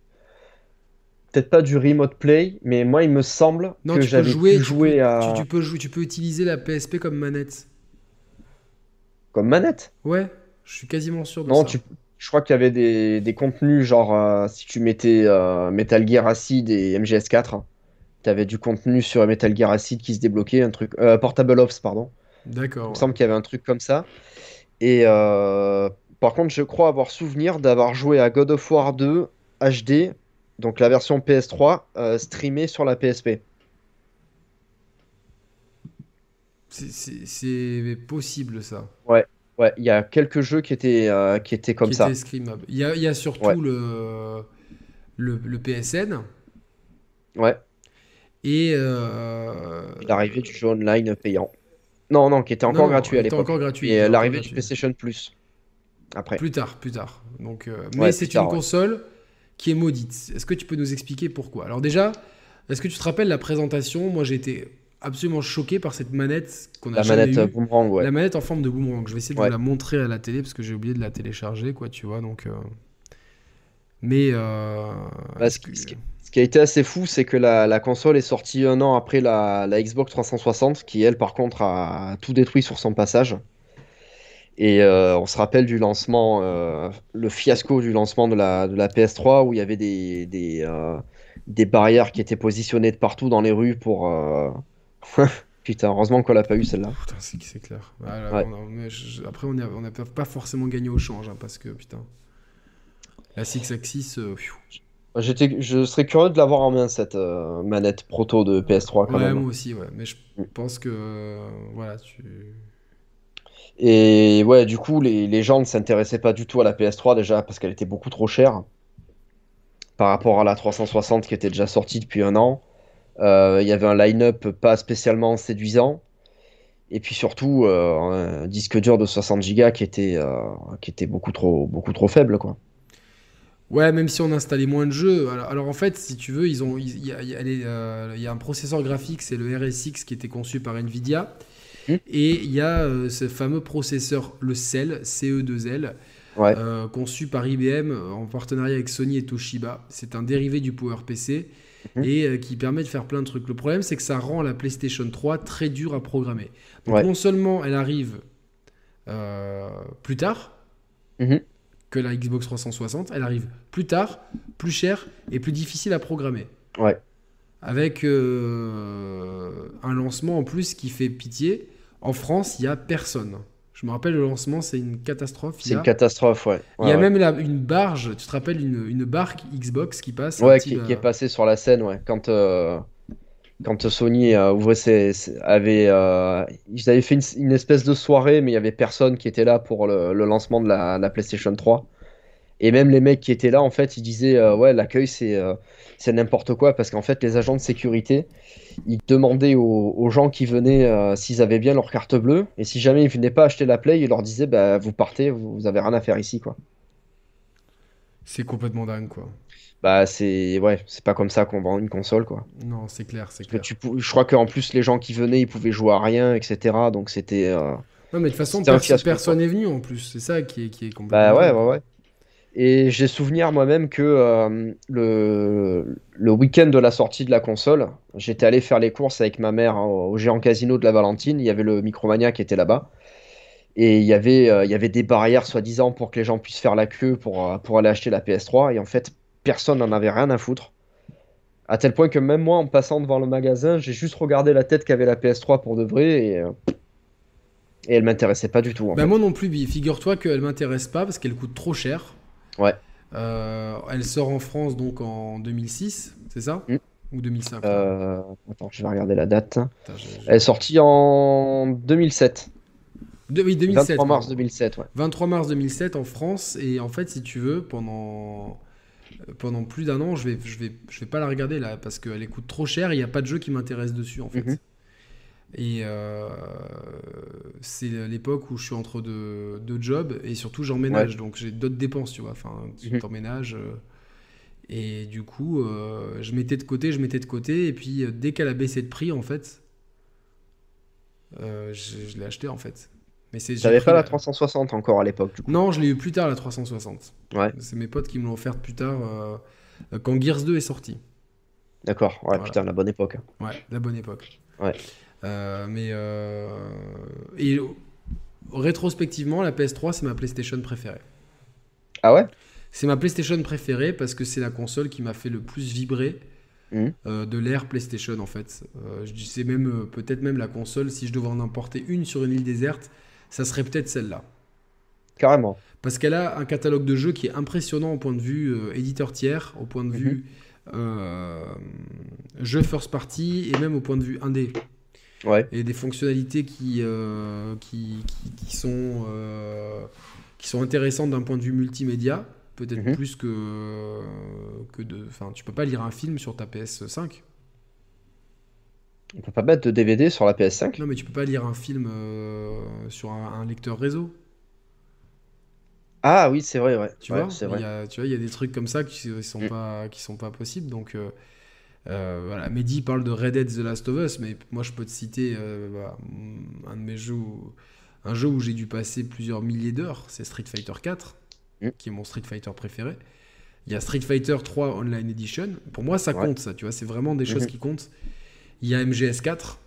peut-être pas du remote play, mais moi, il me semble Non, que j'avais jouer, tu peux- à. tu, tu peux jouer, tu peux utiliser la PSP comme manette. Comme manette? Ouais, je suis quasiment sûr de Non, ça. tu... Je crois qu'il y avait des, des contenus, genre euh, si tu mettais euh, Metal Gear Acid et MGS4, tu avais du contenu sur Metal Gear Acid qui se débloquait, un truc. euh, Portable Ops, pardon. Il D'accord. me ouais. semble qu'il y avait un truc comme ça. Et euh, par contre, je crois avoir souvenir d'avoir joué à God of War 2 HD, donc la version PS3, euh, streamée sur la PSP. C'est- possible ça. Ouais, il y a quelques jeux qui étaient, euh, qui étaient comme qui ça. Il y a, il y a surtout Ouais. le, le, le PSN Ouais, et. euh, l'arrivée du jeu online payant. Non, non, qui était encore non, gratuit à l'époque. encore gratuit. il Et euh, l'arrivée du. PlayStation Plus. Après. Plus tard, plus tard. Donc, euh, mais Ouais, c'est tard, une ouais. console qui est maudite. Est-ce que tu peux nous expliquer pourquoi? Alors déjà, est-ce que tu te rappelles la présentation? Moi, j'ai été absolument choqué par cette manette qu'on a La manette eue. boomerang, ouais. La manette en forme de boomerang. Je vais essayer de Ouais. vous la montrer à la télé parce que j'ai oublié de la télécharger, quoi, tu vois. Donc, euh, mais euh, Bah, est-ce ce, que- qui- ce qui, ce qui a été assez fou, c'est que la, la console est sortie un an après la, la Xbox 360, qui elle, par contre, a tout détruit sur son passage. Et euh, on se rappelle du lancement, euh, le fiasco du lancement de la, de la PS3, où il y avait des, des, euh, des barrières qui étaient positionnées de partout dans les rues pour. Putain, heureusement qu'on l'a pas eu celle-là. Putain, c'est clair. Ah, là, Ouais. on a- mais je- après, on n'a pas forcément gagné au change hein, parce que putain. La Six Axis, euh. J'étais, je serais curieux de l'avoir en main, cette euh, manette proto de PS3 quand ouais, même. moi aussi, ouais. Mais je Mm. pense que euh, voilà, tu. Et ouais, du coup, les, les gens ne s'intéressaient pas du tout à la PS3 déjà parce qu'elle était beaucoup trop chère par rapport à la 360 qui était déjà sortie depuis un an. Euh, Il y avait un line-up pas spécialement séduisant. Et puis surtout, un disque dur de 60 Go qui était, qui était beaucoup trop, beaucoup trop faible, quoi. Ouais, même si on installait moins de jeux. Alors, alors, en fait, si tu veux, ils ont, il y a, il y a les, euh, il y a un processeur graphique, c'est le RSX qui était conçu par Nvidia. Hmm. Et il y a euh, ce fameux processeur, le CEL, CE2L, Ouais. euh, conçu par IBM euh, en partenariat avec Sony et Toshiba. C'est un dérivé du PowerPC Mhm. et qui permet de faire plein de trucs. Le problème, c'est que ça rend la PlayStation 3 très dure à programmer. Donc, Ouais. non seulement elle arrive plus tard Mhm. Que la Xbox 360, elle arrive plus tard, plus cher et plus difficile à programmer. Ouais. Avec euh, un lancement en plus qui fait pitié. En France, il n'y a personne. Je me rappelle, le lancement, c'est une catastrophe. C'est une catastrophe, ouais. il y a Ouais, même la- une barge, tu te rappelles, une, une barque Xbox qui passe. Ouais, petit, qui, euh, est passé sur la scène, ouais. Quand, euh, quand Sony euh, ouvrait avait, euh, ils avaient fait une, espèce de soirée, mais il y avait personne qui était là pour le, lancement de la, la PlayStation 3. Et même les mecs qui étaient là, en fait, ils disaient, euh, ouais, l'accueil, c'est n'importe quoi, parce qu'en fait, les agents de sécurité, ils demandaient aux, gens qui venaient s'ils avaient bien leur carte bleue, et si jamais ils venaient pas acheter la Play, ils leur disaient, bah, vous partez, vous, vous avez rien à faire ici, quoi. C'est complètement dingue, quoi. Bah, c'est, ouais, c'est pas comme ça qu'on vend une console, quoi. Non, c'est clair, c'est Que clair. tu je crois qu'en plus les gens qui venaient ils pouvaient jouer à rien etc donc c'était euh, Non, mais de toute façon, fiasco, personne n'est venu en plus. C'est ça qui est, qui est complètement. bah ouais ouais ouais et j'ai souvenir moi-même que euh, le le week-end de la sortie de la console j'étais allé faire les courses avec ma mère au, au géant casino de la Valentine il y avait le Micromania qui était là-bas et il y avait euh, il y avait des barrières soi-disant pour que les gens puissent faire la queue pour pour aller acheter la PS3 et en fait personne n'en avait rien à foutre à tel point que même moi en passant devant le magasin j'ai juste regardé la tête qu'avait la PS3 pour de vrai et euh, Et elle m'intéressait pas du tout. En Bah fait. moi non plus. Figure-toi qu'elle m'intéresse pas parce qu'elle coûte trop cher. Ouais. Euh, elle sort en France donc en 2006, c'est ça? Mm. Ou 2005 Euh, Attends, je vais regarder la date. Elle est sortie en 2007. De- oui, 2007. 23 mars pardon. 2007, ouais. 23 mars 2007 en France et en fait si tu veux pendant pendant plus d'un an je vais je vais je vais pas la regarder là parce qu'elle coûte trop cher et il n'y a pas de jeu qui m'intéresse dessus en fait. Mhm. et euh, c'est l'époque où je suis entre deux, deux jobs et surtout j'emménage. Donc j'ai d'autres dépenses tu vois. Enfin tu Mhm. t'emménages euh, et du coup euh, je mettais de côté je mettais de côté et puis dès qu'elle a baissé de prix en fait je, je l'ai acheté en fait mais c'est J'avais pas la 360 encore à l'époque, non, je l'ai eu plus tard la 360. Ouais. C'est mes potes qui me l'ont offerte plus tard euh, quand Gears 2 est sorti. D'accord, ouais, Voilà. putain, la bonne époque. Ouais, la bonne époque. Ouais. Euh, mais euh, et rétrospectivement, la PS3 c'est ma PlayStation préférée. Ah ouais? C'est ma PlayStation préférée parce que c'est la console qui m'a fait le plus vibrer euh, de l'ère PlayStation en fait. Euh, je dis c'est même euh, peut-être même la console si je devais en emporter une sur une île déserte, ça serait peut-être celle-là. Carrément. Parce qu'elle a un catalogue de jeux qui est impressionnant au point de vue euh, éditeur tiers, au point de Mhm. vue euh, jeu first party et même au point de vue indé. Ouais. Et des fonctionnalités qui, euh, qui, qui, qui sont, qui sont intéressantes d'un point de vue multimédia, peut-être Mhm. plus que, que de... Enfin, tu peux pas lire un film sur ta PS5. On peut pas mettre de DVD sur la PS5 Non, mais tu peux pas lire un film euh, sur un, un lecteur réseau. Ah oui, c'est vrai, ouais. Tu Ouais, vois, c'est vrai. y a, tu vois, il y a des trucs comme ça qui ne sont, Mm. pas, qui sont pas possibles. Donc, euh, euh, voilà. Mehdi parle de Red Dead The Last of Us, mais moi, je peux te citer bah, mm, un de mes jeux, où- un jeu où j'ai dû passer plusieurs milliers d'heures, c'est Street Fighter 4, Mm. qui est mon Street Fighter préféré. Il y a Street Fighter 3 Online Edition. Pour moi, ça Ouais. compte, ça. Tu vois, c'est vraiment des choses Mhm. qui comptent. Il y a MGS 4,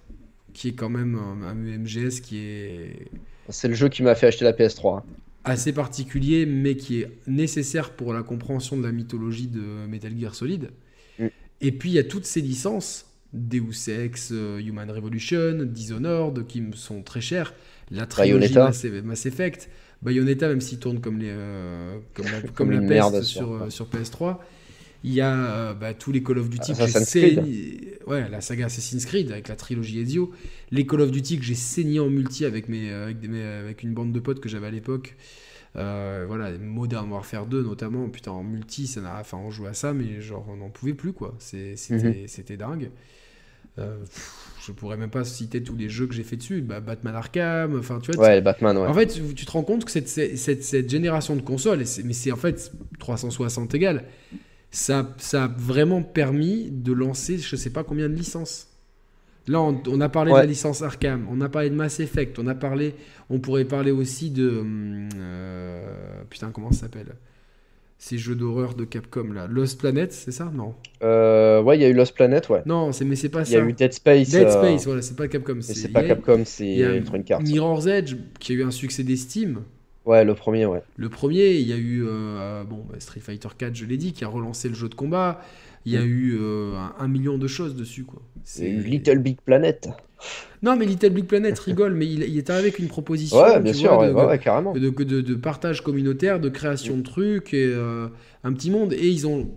qui est quand même un, un MGS qui est C'est le jeu qui m'a fait acheter la PS3. hein. assez particulier, mais qui est nécessaire pour la compréhension de la mythologie de Metal Gear Solid. Mm. Et puis il y a toutes ces licences, Deus Ex, euh, Human Revolution, Dishonored, qui me sont très chères. La trilogie Bayonetta. Mass, Mass Effect, Bayonetta, même s'il tourne comme, les, euh, comme la, comme la peste merde sur, sur- euh, sur PS3. Il y a euh, bah, tous les Call of Duty que j'ai saigné- Ouais, la saga Assassin's Creed avec la trilogie Ezio. Les Call of Duty que j'ai saigné en multi avec, mes, euh, avec, des- mes- avec une bande de potes que j'avais à l'époque. Euh, voilà, Modern Warfare 2 notamment. Putain, en multi, ça n'a... enfin, on jouait à ça, mais genre, on n'en pouvait plus, quoi. C'était Mhm. c'était dingue. Euh, pff, je pourrais même pas citer tous les jeux que j'ai fait dessus. Bah, Batman Arkham, enfin, tu vois, Ouais, Batman, ouais. en fait, tu te rends compte que cette, cette, cette génération de consoles, mais c'est en fait 360 égales, ça, ça a vraiment permis de lancer je sais pas combien de licences. Là, on, on a parlé de la licence Arkham, on a parlé de Mass Effect, on a parlé, on pourrait parler aussi de hum, euh, putain comment ça s'appelle? Ces jeux d'horreur de Capcom là, Lost Planet, c'est ça? Non, Euh, ouais, il y a eu Lost Planet, ouais. non, c'est mais c'est pas Il y a ça. eu Dead Space. Dead euh, Space, voilà, c'est pas Capcom, Mais c'est pas Capcom, c'est. Mirror's Edge qui a eu un succès d'estime. Ouais, le premier, ouais. Le premier, il y a eu euh, bon, bah, Street Fighter 4, je l'ai dit, qui a relancé le jeu de combat. Il y a Mm. eu euh, un, million de choses dessus. Quoi. C'est Little Big Planet. Non, mais Little Big Planet rigole, mais il, arrivé avec une proposition Ouais, bien sûr, vois, ouais, de, ouais, carrément. de, de- de- de partage communautaire, de création de trucs, et euh, un petit monde. Et ils ont.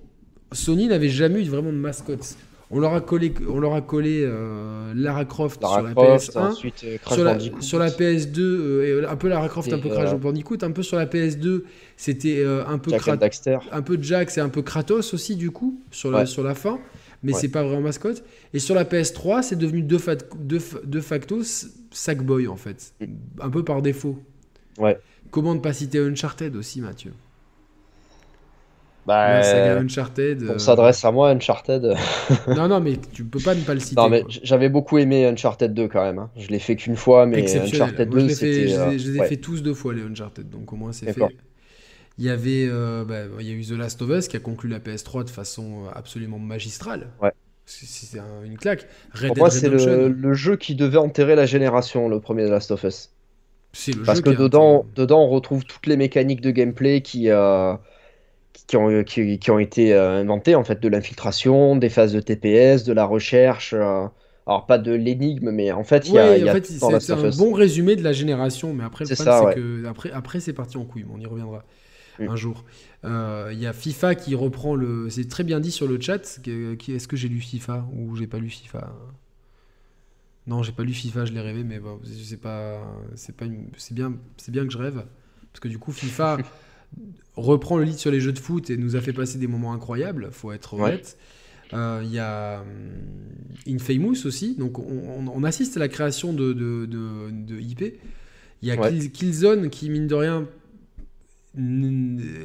Sony n'avait jamais eu vraiment de mascotte. On leur a collé, on leur a collé euh, Lara Croft Lara sur la Croft, PS1. ensuite euh, Crash sur la, Bandicoot. sur la PS2, euh, un peu Lara Croft, un peu Crash Bandicoot, un peu sur la PS2, c'était un peu Jack un peu Jax et un peu Kratos aussi du coup sur la, Ouais. sur la fin mais Ouais. c'est pas vraiment mascotte et sur la PS3 c'est devenu de, fa- de, fa- de facto Sackboy en fait un peu par défaut Ouais. comment ne pas citer Uncharted aussi Mathieu? Bah, la saga Uncharted on euh, s'adresse à moi, Uncharted. non non mais tu peux pas ne pas le citer non, mais j'avais beaucoup aimé Uncharted 2 quand même. hein. Je l'ai fait qu'une fois, mais Uncharted Moi, je 2, les, fait, c'était. je euh, les- ai ouais. fait tous deux fois les Uncharted donc au moins c'est fait il y avait euh, bah, il y a eu The Last of Us qui a conclu la PS3 de façon euh, absolument magistrale Ouais. C'est- un- une claque Red Pour moi, c'est le, le jeu qui devait enterrer la génération, le premier de Last of Us. c'est le Parce jeu que dedans, dedans, on retrouve toutes les mécaniques de gameplay qui, euh, qui, ont, qui, qui ont été euh, inventées, en fait, de l'infiltration, des phases de TPS, de la recherche. euh, alors, pas de l'énigme, mais en fait, il y a, il y en a fait, c'est un bon résumé de la génération, mais après, le C'est problème, que après, après c'est parti en couille, mais on y reviendra Mm. un jour. Euh, Il y a FIFA qui reprend le. C'est très bien dit sur le chat. Est-ce que j'ai lu FIFA ou j'ai pas lu FIFA? Non, j'ai pas lu FIFA, je l'ai rêvé, mais bon, c'est pas, c'est pas, une- c'est bien, c'est bien que je rêve, parce que du coup, FIFA reprend le lead sur les jeux de foot et nous a fait passer des moments incroyables. Faut être Ouais. honnête. Euh, Il y a hum, Infamous aussi, donc on, assiste à la création de, de, de- de IP. Il y a Ouais. Killzone qui, mine de rien,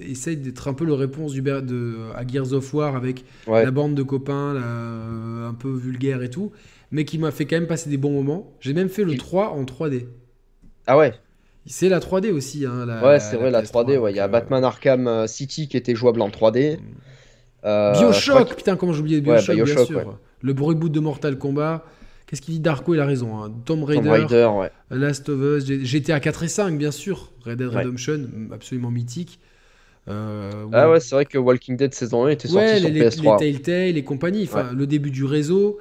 essaye d'être un peu le réponse du, de, à Gears of War avec Ouais. la bande de copains euh, un peu vulgaire et tout, mais qui m'a fait quand même passer des bons moments. J'ai même fait le Il- 3 en 3D. Ah ouais, C'est la 3D aussi. Hein, la- ouais, c'est vrai, la PS3, 3D. ouais. Il y a euh, Batman Arkham euh, City qui était jouable en 3D. Euh, je Bioshock, putain, comment oublié Ouais, Bioshock, bien Bioshock, sûr. ouais. Le reboot de Mortal Kombat. Qu'est-ce qu'il dit Darko Il a raison. hein. Tomb Raider, Tomb Raider, ouais. Last of Us, GTA 4 et 5, bien sûr. Red Dead. Redemption, absolument mythique. Euh, Ah ouais, c'est vrai que Walking Dead saison 1 était sorti sur les, les, PS3. les Telltale et compagnie, le début du réseau.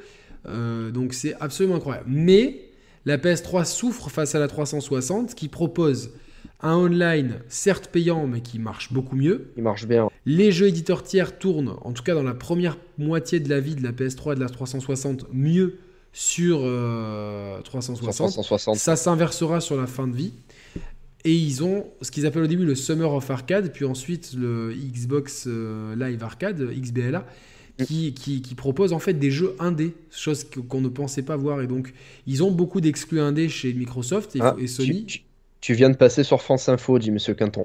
euh, donc c'est absolument incroyable. Mais la PS3 souffre face à la 360 qui propose un online certes payant mais qui marche beaucoup mieux. Il marche bien. Les jeux éditeurs tiers tournent, en tout cas dans la première moitié de la vie de la PS3 et de la 360, mieux sur euh, Sur 360. 360. Ça s'inversera sur la fin de vie. Et ils ont ce qu'ils appellent au début le Summer of Arcade, puis ensuite le Xbox euh, Live Arcade, XBLA, qui, qui, qui propose en fait des jeux indés, chose qu'on ne pensait pas voir. Et donc, ils ont beaucoup d'exclus indés chez Microsoft et, Ah, et Sony. Tu, viens de passer sur France Info, dit Monsieur Quinton.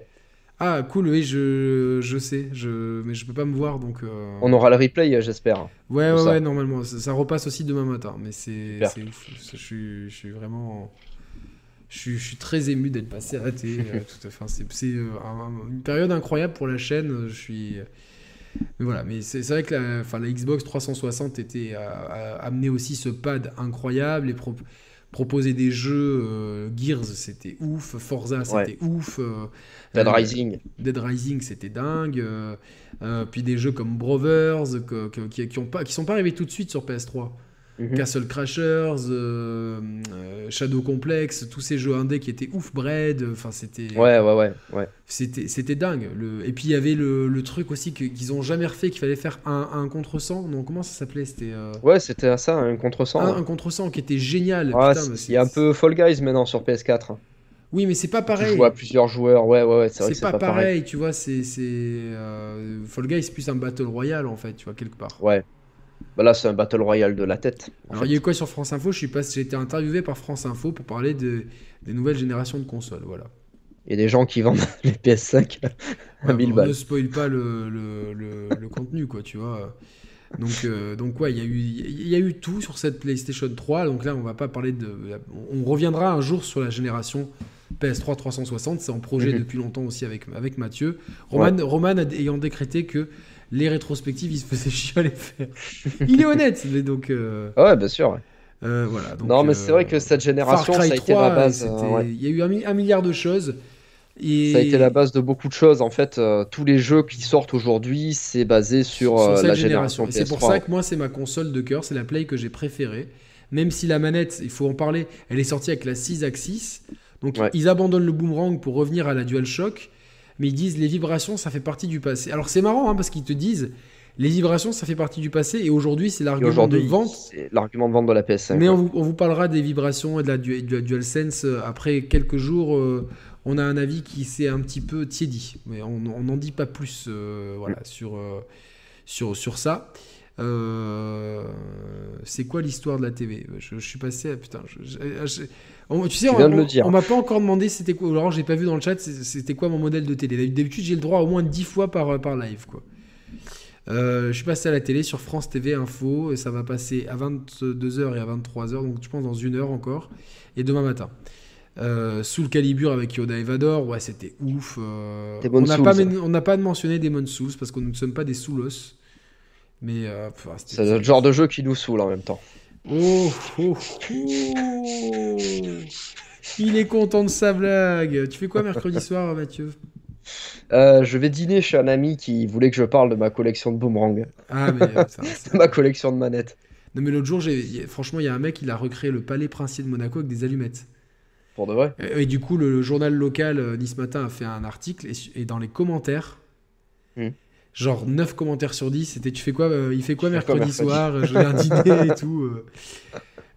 Ah, cool, oui, je, je sais, je, mais je peux pas me voir donc. euh, On aura le replay, euh, j'espère. Ouais, ouais, ouais, normalement. Ça, ça repasse aussi demain matin, mais c'est ouf. Je suis, je suis vraiment. Je suis, je suis très ému d'être passé à la télé. euh. C'est euh, un- une période incroyable pour la chaîne. euh, Je suis. Mais voilà, mais c'est vrai que la, enfin, la Xbox 360 était, amené aussi ce pad incroyable et pro- proposer des jeux. euh, Gears, c'était ouf. Forza, c'était Ouais. ouf. euh, Dead euh, Rising. Dead Rising, c'était dingue. puis des jeux comme Brothers, que- que- qui, qui, ont pas, qui sont pas arrivés tout de suite sur PS3. Mhm. Castle Crashers, euh, euh, Shadow Complex, tous ces jeux indés qui étaient ouf, Bread, enfin c'était Ouais, ouais, ouais. ouais. c'était dingue. Le, et puis il y avait le, le truc aussi qu'ils ont jamais refait, qu'il fallait faire un, un contre 100. Non, comment ça s'appelait? C'était euh, Ouais, c'était ça, un contre 100. un, ouais. un contre 100 qui était génial. Mais il y a un peu Fall Guys maintenant sur PS4. Oui, mais c'est pas Tu pareil. joues à plusieurs joueurs. Ouais, ouais, ouais. C'est vrai pas, pas, pareil, pareil. tu vois. C'est c'est, euh, Fall Guys, c'est plus un battle royale en fait, tu vois quelque part. Ouais. Bah là, c'est un Battle Royale de la tête. Alors fait. il y a eu quoi sur France Info? Je suis pas, j'ai été interviewé par France Info pour parler de, des nouvelles générations de consoles. Voilà. Il y a des gens qui vendent les PS5 à Ouais, 1000 on balles. ne spoil pas le, le, le- le contenu, quoi, tu vois. Donc, euh, donc ouais, il y, a eu- il y a eu tout sur cette PlayStation 3. Donc là, on va pas parler de. On reviendra un jour sur la génération PS3 360. C'est en projet Mhm. depuis longtemps aussi avec, avec Mathieu. Roman, Roman ayant décrété que les rétrospectives, il se faisait chier à les faire. Il est honnête, mais donc. euh, Ah Ouais, bien sûr. euh, voilà. donc, non, mais euh, c'est vrai que cette génération, ça a 3, été la base. euh, ouais. il y a eu un, mi- un milliard de choses. Et... Ça a été la base de beaucoup de choses. En fait, euh, tous les jeux qui sortent aujourd'hui, c'est basé sur, sur euh, cette la génération. génération c'est pour PS3. ça que moi, c'est ma console de cœur, c'est la Play que j'ai préférée. Même si la manette, il faut en parler, elle est sortie avec la 6 axis. Donc Ouais. ils abandonnent le boomerang pour revenir à la DualShock. Mais ils disent les vibrations, ça fait partie du passé. Alors c'est marrant hein, parce qu'ils te disent les vibrations, ça fait partie du passé. Et aujourd'hui, c'est l'argument de vente. c'est l'argument de vente de la PS5. Mais ouais. on vous, on vous parlera des vibrations et de la, du- la DualSense euh, après quelques jours. euh, on a un avis qui s'est un petit peu tiédi, mais on n'en dit pas plus euh, voilà, sur, euh, sur, sur ça. Euh, c'est quoi l'histoire de la TV je, je suis passé à putain. je- je- je- on- tu sais, Tu on, m'a pas encore demandé c'était quoi. Alors j'ai pas vu dans le chat c'était quoi mon modèle de télé. D'habitude j'ai le droit au moins 10 fois par, par live quoi. Euh, je suis passé à la télé sur France TV Info et ça va passer à 22h et à 23h, donc je pense dans une heure encore, et demain matin. Euh, sous le calibre avec Yoda et Vador, ouais, c'était ouf. euh, on n'a pas, on mentionné Demon Souls parce que nous ne sommes pas des Soulos. Mais euh, C'est le genre de jeu qui nous saoule en même temps. Oh, oh, oh. Il est content de sa blague. Tu fais quoi mercredi soir, Mathieu? Euh, je vais dîner chez un ami qui voulait que je parle de ma collection de boomerang, Ah, mais euh, ça- de ma collection de manettes. Non, mais l'autre jour, franchement, il y a un mec, il a recréé le palais princier de Monaco avec des allumettes. Pour de vrai? Et, et du coup, le, le journal local euh, Nice Matin a fait un article et dans les commentaires, Hmm. Genre 9 commentaires sur 10, c'était tu fais quoi euh, Il fait quoi mercredi, mercredi soir euh, Je viens dîner et tout. euh.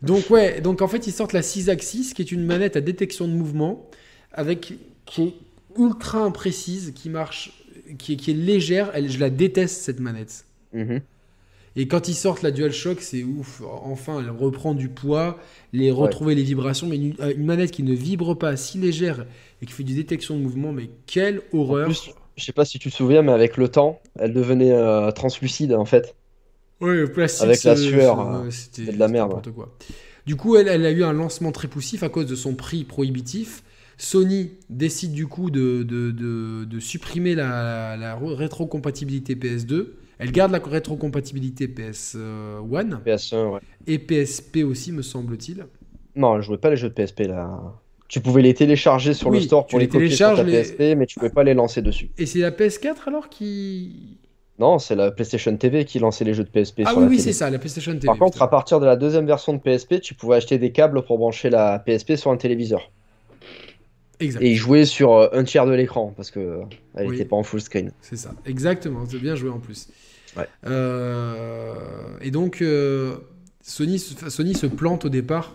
Donc, ouais, donc en fait, ils sortent la 6 Axis qui est une manette à détection de mouvement avec qui est ultra imprécise, qui marche, qui est, qui est légère. Elle, je la déteste cette manette. Mhm. Et quand ils sortent la DualShock, c'est ouf. Enfin, elle reprend du poids, les retrouver les vibrations, mais une, une manette qui ne vibre pas, si légère et qui fait du détection de mouvement, mais quelle En horreur. plus, je sais pas si tu te souviens, mais avec le temps, elle devenait euh, translucide en fait. Ouais, le plastique, Avec la sueur, ouais, c'était de la merde, quoi. Du coup, elle, elle a eu un lancement très poussif à cause de son prix prohibitif. Sony décide du coup de, de, de- de supprimer la, la rétrocompatibilité PS2. Elle garde la rétrocompatibilité PS1 PS1, ouais. et PSP aussi, me semble-t-il. Non, elle jouait pas les jeux de PSP là. Tu pouvais les télécharger sur le store pour les les copier sur ta les- PSP, mais tu pouvais pas les lancer dessus. Et c'est la PS4 alors qui. Non, c'est la PlayStation TV qui lançait les jeux de PSP Ah sur oui, oui, c'est ça, la PlayStation TV. Par contre, putain. à partir de la deuxième version de PSP, tu pouvais acheter des câbles pour brancher la PSP sur un téléviseur. exact. Et jouer sur euh, un tiers de l'écran, parce que euh, elle Oui. n'était pas en full screen. C'est ça, exactement. C'est bien joué en plus. Ouais. Euh, et donc, euh, Sony, se- Sony se plante au départ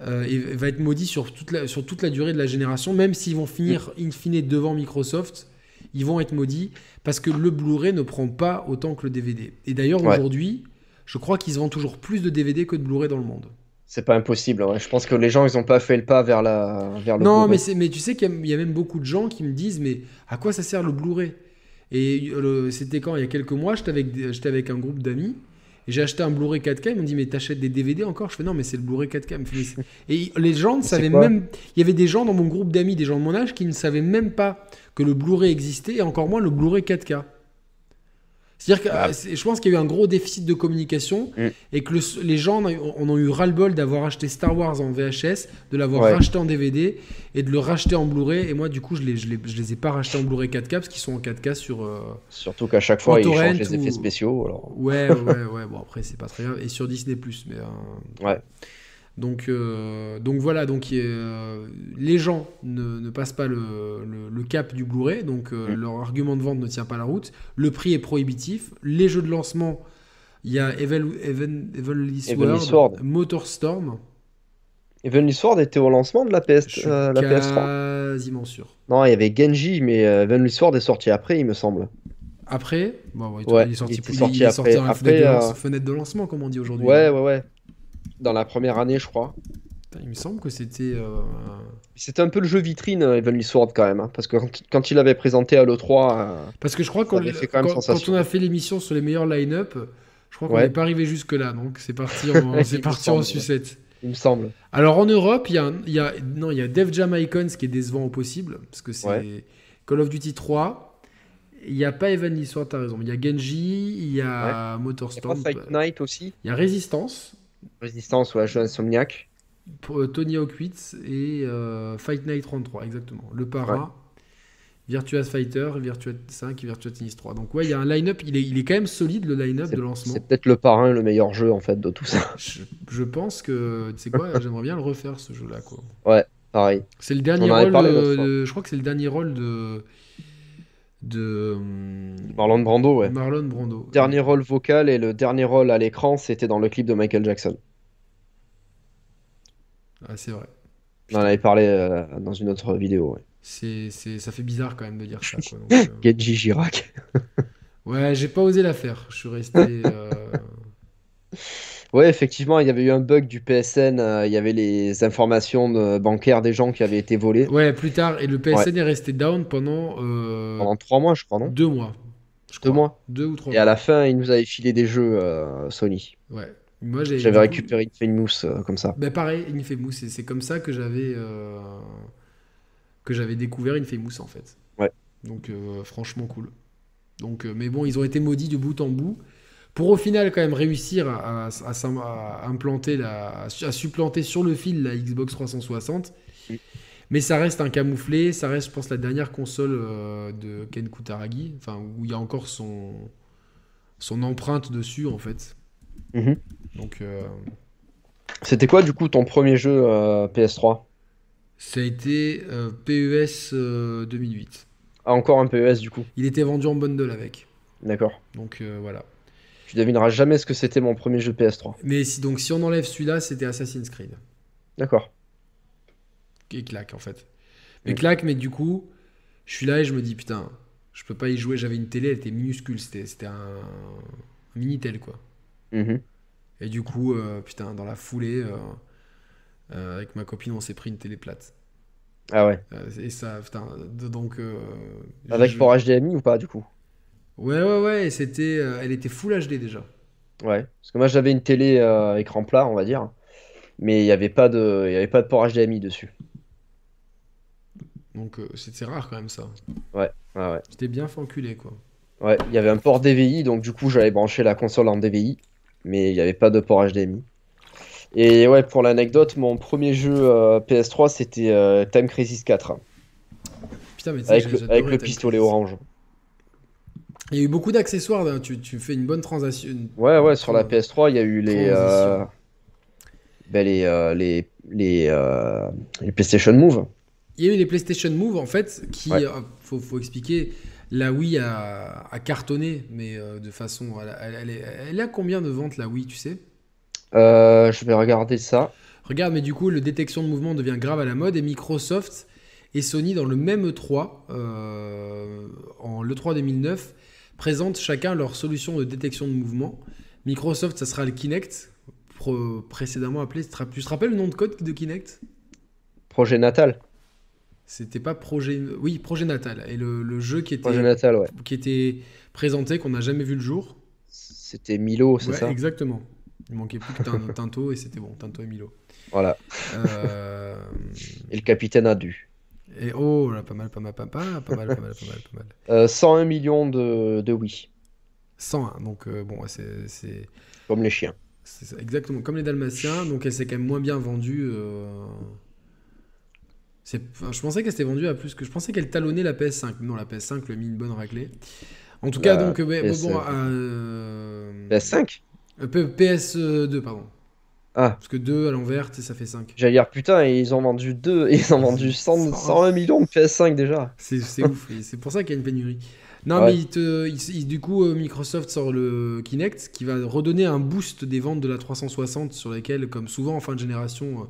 euh, et va être maudit sur toute, la, sur toute la durée de la génération, même s'ils vont finir in fine devant Microsoft, ils vont être maudits parce que le Blu-ray ne prend pas autant que le DVD. Et d'ailleurs, Ouais. aujourd'hui, je crois qu'ils vendent toujours plus de DVD que de Blu-ray dans le monde. C'est pas impossible. ouais. Je pense que les gens, ils ont pas fait le pas vers la vers le Non, Blu-ray. mais, tu sais qu'il y, a- il y a même beaucoup de gens qui me disent Mais à quoi ça sert le Blu-ray? Et euh, c'était quand? Il y a quelques mois, j'étais avec, des- j'étais avec un groupe d'amis. Et j'ai acheté un Blu-ray 4K. Ils m'ont dit Mais t'achètes des DVD encore? Je fais Non, mais c'est le Blu-ray 4K. Ils me font, Mais c'est- Et les gens ne savaient même. Il y avait des gens dans mon groupe d'amis, des gens de mon âge, qui ne savaient même pas que le Blu-ray existait et encore moins le Blu-ray 4K. C'est-à-dire que Ah. euh, je pense qu'il y a eu un gros déficit de communication Mm. et que le- les gens en ont eu- ras-le-bol d'avoir acheté Star Wars en VHS, de l'avoir Ouais. racheté en DVD et de le racheter en Blu-ray. Et moi, du coup, je les, je les, je les ai pas rachetés en Blu-ray 4K parce qu'ils sont en 4K sur. euh, Surtout qu'à chaque fois, ils changent les ou- effets spéciaux. Alors... Ouais, ouais, ouais. Bon, après, c'est pas très grave. Et sur Disney, mais. euh, Ouais. Donc, euh, donc voilà, donc euh, les gens ne, ne passent pas le, le- le cap du Blu-ray, donc euh, leur argument de vente ne tient pas la route. Le prix est prohibitif. Les jeux de lancement, il y a Evil, Even, Heavenly Sword, Sword. Motorstorm. Heavenly Sword était au lancement de la, PS... Je suis la PS3. quasiment sûr. Non, il y avait Genji, mais Heavenly Sword est sorti après, il me semble. Après, bon, Ouais, il est sorti, il était il sorti est sorti après. la Après, fenêtre, de, lance- fenêtre de lancement, comme on dit aujourd'hui. Ouais, ouais, ouais. Dans la première année, je crois. Il me semble que c'était. euh, C'était un peu le jeu vitrine, euh, Heavenly Sword, quand même. hein, parce que quand, il avait présenté à l'E3, euh, Parce que je crois qu'on fait quand même quand, sensation. quand on a fait l'émission sur les meilleurs line-up, je crois qu'on Ouais. n'est pas arrivé jusque-là, donc c'est parti en, c'est parti en sucette. il me semble. Alors en Europe, il y a, y a, non, il y a Def Jam Icons qui est décevant au possible, parce que c'est Ouais. Call of Duty 3. Il n'y a pas Evan Sword, t'as raison. Il y a Genji, il y a Il y a Motorstorm, Fight Night aussi il y a Resistance, Résistance, ouais, jeu Insomniac. pour, euh, Tony Hawk 8 et euh, Fight Night 33, exactement. Le Para, Virtua Fighter, Virtua 5 et Virtua Tennis 3. Donc ouais, il y a un line-up, il est, il est quand même solide le line-up de lancement. c'est peut-être le parrain, le meilleur jeu, en fait, de tout ça. Je, je pense que, tu sais quoi, j'aimerais bien le refaire ce jeu-là. quoi. Pareil. C'est le dernier rôle, de- de- je crois que c'est le dernier rôle de de hum, Marlon Brando, ouais. Marlon Brando. Dernier rôle vocal et le dernier rôle à l'écran, c'était dans le clip de Michael Jackson. Ah, c'est vrai. On en avait parlé euh, dans une autre vidéo. Ouais. C'est, c'est, ça fait bizarre quand même de dire ça. Quoi. Donc, euh, Genji Girac. Ouais, j'ai pas osé la faire. Je suis resté. euh, Ouais, effectivement, il y avait eu un bug du PSN. euh, il y avait les informations bancaires des gens qui avaient été volées Ouais, plus tard. Et le PSN est resté down pendant, euh, pendant trois mois, je crois, non? deux mois. je Deux crois. mois. Deux ou trois Et à la fin, ils nous avaient filé des jeux euh, Sony. Ouais. Moi, j'ai, J'avais coup- récupéré une Famous euh, comme ça. Ben pareil, Infamous, c'est c'est comme ça que j'avais euh, que j'avais découvert Infamous en fait. Ouais. Donc euh, franchement cool. Donc, euh, mais bon, ils ont été maudits de bout en bout pour au final quand même réussir à, à- à s'im- à implanter la, à su- à supplanter sur le fil la Xbox 360. Mm. Mais ça reste un camouflé, ça reste, je pense, la dernière console euh, de Ken Kutaragi, enfin où il y a encore son son empreinte dessus en fait. Mhm. Donc euh, C'était quoi, du coup, ton premier jeu euh, PS3? Ça a été PES euh, 2008. Ah, encore un PES, du coup. Il était vendu en bundle avec. D'accord. Donc voilà. Tu devineras jamais ce que c'était mon premier jeu PS3. Mais si, donc si on enlève celui-là, c'était Assassin's Creed. D'accord. Et claque en fait. Mais Mm. claque, mais du coup, je suis là et je me dis putain, je peux pas y jouer. J'avais une télé, elle était minuscule. C'était un, un Minitel quoi. Mhm. Et du coup, euh, putain, dans la foulée, euh, euh, avec ma copine, on s'est pris une télé plate. Ah ouais. Et ça, putain, donc. Avec je- port HDMI ou pas, du coup? Ouais, ouais, ouais. et C'était, euh, elle était full HD déjà. Ouais. Parce que moi, j'avais une télé euh, écran plat, on va dire. Mais il n'y avait pas de... il y avait pas de port HDMI dessus. Donc euh, c'est rare quand même ça. Ouais, ouais. C'était bien fait enculer quoi. Ouais, il y avait un port DVI, donc du coup, j'avais branché la console en DVI. Mais il n'y avait pas de port HDMI. Et ouais, pour l'anecdote, mon premier jeu euh, PS3 c'était Time Crisis 4 Putain, mais avec le, avec le pistolet Crisis. orange. Il y a eu beaucoup d'accessoires. hein. Tu, tu fais une bonne transaction. une- Ouais, ouais, sur la Tran- PS3, il y a eu les, transition. euh, ben, les, euh, les, les, euh, les PlayStation Move. Il y a eu les PlayStation Move en fait, qui, Ouais. faut, faut expliquer, la Wii a, a cartonné, mais de façon. Elle, a- elle, elle est- elle a combien de ventes la Wii, tu sais? Je vais regarder ça. Regarde, mais du coup, le détection de mouvement devient grave à la mode et Microsoft et Sony, dans le même E3, euh, en l'E3 2009, présentent chacun leur solution de détection de mouvement. Microsoft, ça sera le Kinect, précédemment appelé. Tu te rappelles le nom de code de Kinect? Projet Natal. C'était pas Projet. Oui, Projet Natal. Et le, le jeu qui était, Projet Natal, ouais. qui était présenté, qu'on n'a jamais vu le jour. C'était Milo, c'est Ouais, ça? exactement. Il manquait plus que Tin- Tinto et c'était bon, Tinto et Milo. Voilà. Euh, Et le capitaine a dû. Et oh là, pas mal, pas mal, pas mal, pas mal, pas mal, pas mal, pas mal. Pas mal. Euh, 101 millions de, de oui. 101, donc euh, bon, c'est. Comme les chiens. Exactement, comme les Dalmatiens, donc elle s'est quand même moins bien vendue. Euh... Je pensais qu'elle s'était vendue à plus que. Je pensais qu'elle talonnait la PS5. Non, la PS5 lui a mis une bonne raclée. En tout cas, donc. Bon, PS5 euh, PS2, euh, pardon. Ah, Parce que 2 à l'envers, ça fait 5. j'allais dire putain, ils ont vendu deux, ils ont vendu 100 101 millions de PS5 déjà. C'est ouf, c'est pour ça qu'il y a une pénurie. Non, Ouais. mais il te, il- il- du coup, euh, Microsoft sort le Kinect qui va redonner un boost des ventes de la 360 sur lesquelles, comme souvent en fin de génération,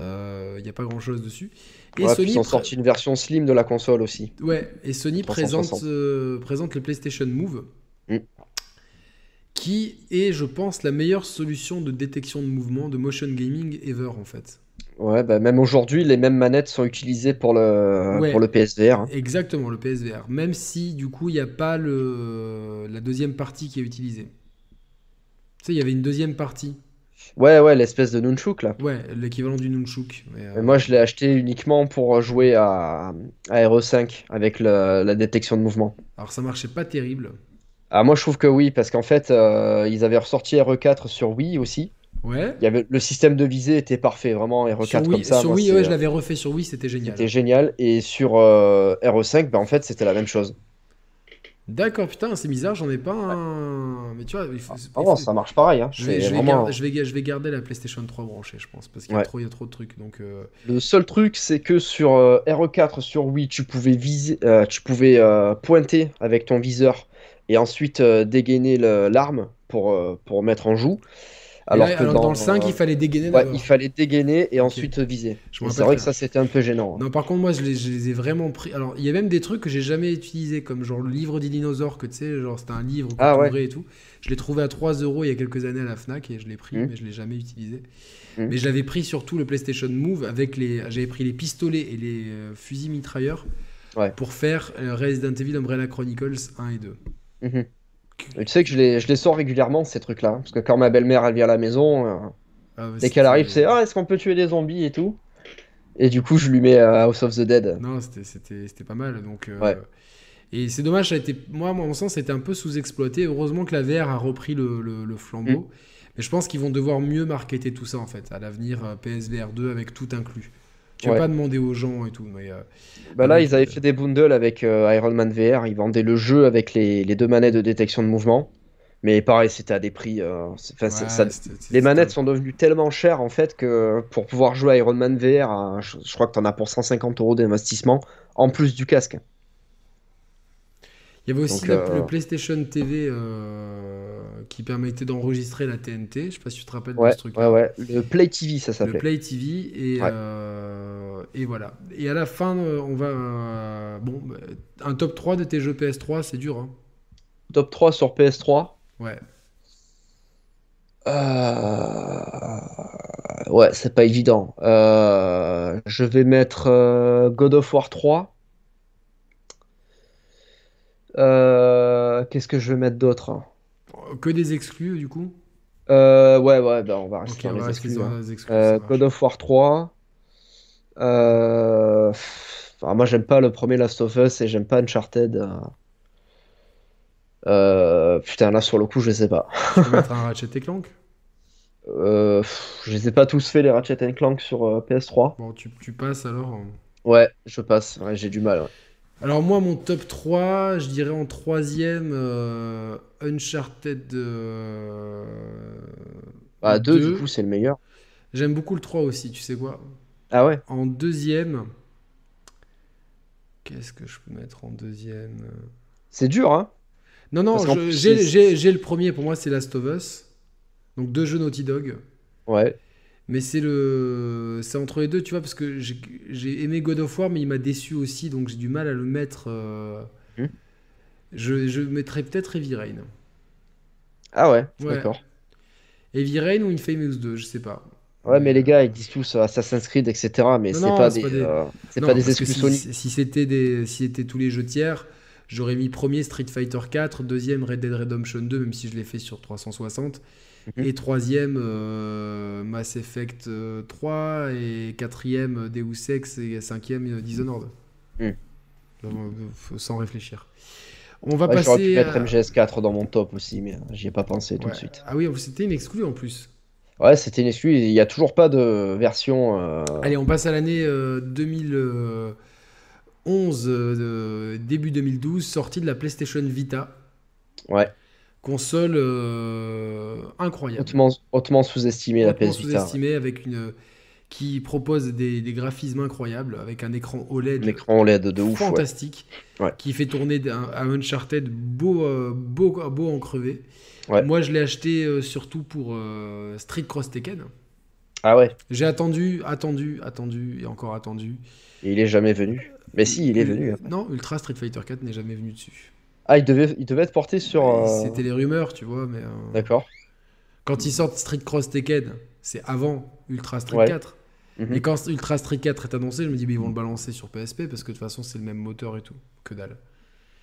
euh, il n'y a pas grand chose dessus. Et Ouais, Sony, ils ont sorti une version slim de la console aussi. ouais, et Sony 360. présente, euh, présente le PlayStation Move, Mm. Qui est, je pense, la meilleure solution de détection de mouvement de motion gaming ever en fait. Ouais, bah même aujourd'hui, les mêmes manettes sont utilisées pour le, Ouais. pour le PSVR. hein. Exactement, le PSVR. Même si, du coup, il n'y a pas le, la deuxième partie qui est utilisée. Tu sais, il y avait une deuxième partie. Ouais, ouais, l'espèce de nunchuk là. Ouais, l'équivalent du Nunchuk. Mais, euh, moi, je l'ai acheté uniquement pour jouer à, à RE5 avec le- la détection de mouvement. Alors, ça marchait pas terrible. Ah, moi, je trouve que oui, parce qu'en fait, euh, ils avaient ressorti RE4 sur Wii aussi. Ouais. Il y avait, le système de visée était parfait, vraiment RE4 Sur comme Wii, ça. sur moi, Wii, ouais, je l'avais refait sur Wii, c'était génial. C'était génial. Et sur euh, RE5, bah, en fait, c'était la même chose. D'accord, putain, c'est bizarre, j'en ai pas un. Mais tu vois, il faut- Ah non, ça marche pareil. hein. je, vais, je, vais vraiment- garder, je, vais, ga- je vais garder la PlayStation 3 branchée, je pense, parce qu'il y, Ouais. y a trop de trucs. Donc, euh, Le seul truc, c'est que sur euh, RE4 sur Wii, tu pouvais viser, euh, tu pouvais pointer avec ton viseur et ensuite euh, dégainer l'arme pour, euh, pour mettre en joue. Alors là, que alors, dans, le 5, euh, il fallait dégainer ouais, il fallait dégainer et ensuite viser. C'est vrai que ça, c'était un peu gênant. hein. Non, par contre, moi, je les, je les ai vraiment pris. Alors, il y a même des trucs que j'ai jamais utilisés, comme genre le livre des dinosaures, que tu sais, genre c'était un livre Ah ouais. et tout. Je l'ai trouvé à 3 euros il y a quelques années à la Fnac et je l'ai pris, Mhm. mais je l'ai jamais utilisé. Mhm. Mais je l'avais pris surtout le PlayStation Move avec les. J'avais pris les pistolets et les euh, fusils mitrailleurs Ouais. pour faire euh, Resident Evil Umbrella Chronicles 1 et 2. Mhm. Et tu sais que je les, je les sors régulièrement, ces trucs-là. hein, Parce que quand ma belle-mère, elle vient à la maison, euh, Ah, dès qu'elle arrive, c'est Ah, est-ce qu'on peut tuer des zombies et tout Et du coup, je lui mets euh, House of the Dead. Non, c'était- pas mal. Donc, euh, Ouais. Et c'est dommage, ça a été, moi, à mon sens, c'était un peu sous-exploité. Heureusement que la VR a repris le, le- le flambeau. Mm. Mais je pense qu'ils vont devoir mieux marketer tout ça, en fait, à l'avenir euh, PSVR 2 avec tout inclus. Tu Ouais. pas demander aux gens et tout. Mais, euh, Bah là, Avec, ils avaient euh, fait des bundles avec euh, Iron Man VR. Ils vendaient le jeu avec les, les deux manettes de détection de mouvement. Mais pareil, c'était à des prix. euh, ouais, ça- les manettes sont devenues tellement chères en fait que pour pouvoir jouer à Iron Man VR, à- je, je crois que t'en as pour 150 euros d'investissement en plus du casque. Il y avait aussi Donc, la- euh, le PlayStation TV euh, qui permettait d'enregistrer la TNT. Je sais pas si tu te rappelles de ce truc. ouais, ouais. Le Play TV, ça Le s'appelait. Play TV et, Ouais. euh, et voilà. Et à la fin, on va bon bah, un top 3 de tes jeux PS3, c'est dur. Hein. Top 3 sur PS3. Ouais. Ouais, c'est pas évident. Je vais mettre God of War 3. Euh, Qu'est-ce que je vais mettre d'autre? Que des exclus du coup? Euh, ouais, ouais, bah, on va rester Ok, dans on les va rester exclus, hein. les exclus. Euh, God of War 3. Euh, pff, enfin, moi, j'aime pas le premier Last of Us et j'aime pas Uncharted. putain, là, sur le coup, je sais pas. Tu peux mettre un Ratchet et Clank? Je les ai pas tous fait les Ratchet Clank sur euh, PS3. Bon, tu, tu passes alors. Ouais, je passe. Ouais, j'ai du mal. ouais. Alors moi, mon top 3, je dirais en troisième, euh, Uncharted euh, Ah, 2 2. du coup, c'est le meilleur. J'aime beaucoup le 3 aussi, tu sais quoi? Ah ouais? En deuxième, qu'est-ce que je peux mettre en deuxième? C'est dur, hein? Non, non, j'ai le premier, pour moi c'est Last of Us. Donc deux jeux Naughty Dog. Ouais. Mais c'est le, c'est entre les deux, tu vois, parce que j'ai aimé God of War, mais il m'a déçu aussi, donc j'ai du mal à le mettre. euh, Hmm. Je, je mettrais peut-être Heavy Rain. Ah ouais, Ouais. d'accord. Heavy Rain ou Infamous 2, je sais pas. Ouais, mais les gars, ils disent tous euh, Assassin's Creed, etc. Mais c'est pas des, pas des- euh, Non, pas des si- si c'était des, si c'était tous les jeux tiers, j'aurais mis premier Street Fighter 4, deuxième Red Dead Redemption 2, même si je l'ai fait sur 360, Et troisième euh, Mass Effect euh, 3, et quatrième euh, Deus Ex, et cinquième euh, Dishonored. Euh, faut- sans réfléchir. On va Ouais, j'aurais pu passer. mettre à- MGS4 dans mon top aussi, mais euh, j'y ai pas pensé tout de suite. Ah oui, c'était une exclue en plus. Ouais, c'était une exclue. Il y a toujours pas de version. euh, Allez, on passe à l'année euh, 2011, euh, début 2012, sortie de la PlayStation Vita. Ouais, Console euh, incroyable. hautement, hautement sous-estimé la PS Vita. sous-estimée avec une qui propose des, des graphismes incroyables avec un écran OLED L'écran OLED de ouf. ouais. fantastique Ouais. qui fait tourner un, un Uncharted beau, euh, beau, beau en crevé. Ouais. Moi, je l'ai acheté euh, surtout pour euh, Street Cross Tekken. Ah ouais, J'ai attendu, attendu, attendu et encore attendu. et il est jamais venu. Mais si, il est venu. après. Non, Ultra Street Fighter 4 n'est jamais venu dessus. Ah, il devait, il devait être porté sur. euh, C'était les rumeurs, tu vois, mais euh, D'accord. quand ils sortent Street Cross Tekken, c'est avant Ultra Street Ouais. 4. Mhm. Et quand Ultra Street 4 est annoncé, je me dis, bah, ils vont le balancer sur PSP parce que de toute façon, c'est le même moteur et tout. Que dalle.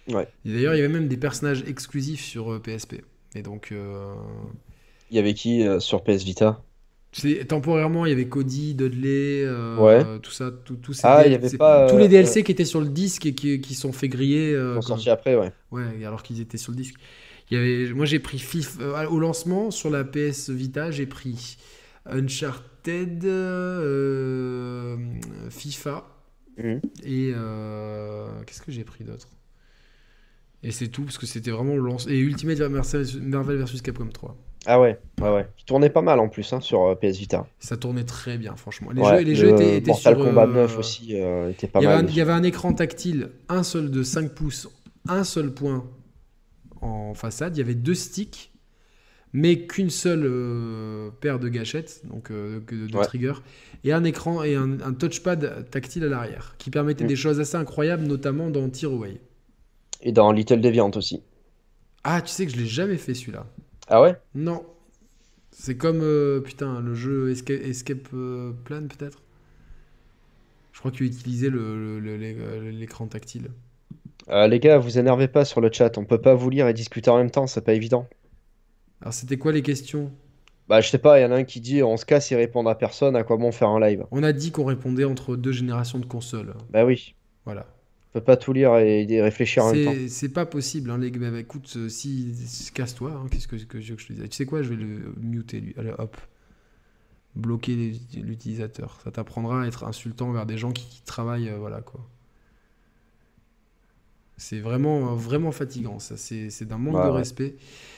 Ouais. D'ailleurs, il y avait même des personnages exclusifs sur euh, PSP. Et donc, euh, Il y avait qui euh, sur PS Vita? Temporairement, il y avait Cody, Dudley, euh, Ouais. tout ça, tout- ces Ah, DLC pas, tous les euh, DLC qui étaient sur le disque et qui, qui sont fait griller. Euh, sont sortis après, ouais. Ouais, alors qu'ils étaient sur le disque. Il y avait, moi, j'ai pris FIFA euh, au lancement sur la PS Vita, j'ai pris Uncharted, FIFA Mhm. et qu'est-ce que j'ai pris d'autre? Et c'est tout parce que c'était vraiment le lancement. Et Ultimate Marvel vs Capcom 3. Ah ouais, ouais, ouais. Qui tournait pas mal en plus hein, sur euh, PS Vita. Ça tournait très bien, franchement. Les Ouais, jeux, les le jeux étaient, étaient Mortal sur. Kombat euh, 9 aussi euh, était pas Il mal. il y avait un écran tactile, un seul de 5 pouces, un seul point en façade. Il y avait deux sticks, mais qu'une seule euh, paire de gâchettes, donc euh, de, de Ouais. trigger, et un écran et un, un touchpad tactile à l'arrière, qui permettait Mm. des choses assez incroyables, notamment dans Tearaway. Et dans Little Deviant aussi. Ah, tu sais que je l'ai jamais fait celui-là. Ah ouais? Non. C'est comme, euh, putain, le jeu Escape, Escape, euh, Plan, peut-être? Je crois qu'il utilisait le- le- le- l'écran tactile. Euh, les gars, vous énervez pas sur le chat. On peut pas vous lire et discuter en même temps, c'est pas évident. Alors, c'était quoi les questions? Bah, je sais pas, il y en a un qui dit on se casse et répond à personne, à quoi bon faire un live? On a dit qu'on répondait entre deux générations de consoles. Bah oui, Voilà. On peut pas tout lire et, réfléchir en même temps. C'est pas possible, hein, les gars. Bah, écoute, euh, si, casse-toi, hein, qu'est-ce que, que je veux que je te dise? Tu sais quoi, je vais le muter, lui. Allez, hop. Bloquer l'utilisateur. Ça t'apprendra à être insultant vers des gens qui, qui travaillent, euh, voilà quoi. C'est vraiment, euh, vraiment fatigant, ça. C'est d'un manque Ouais, de ouais. respect.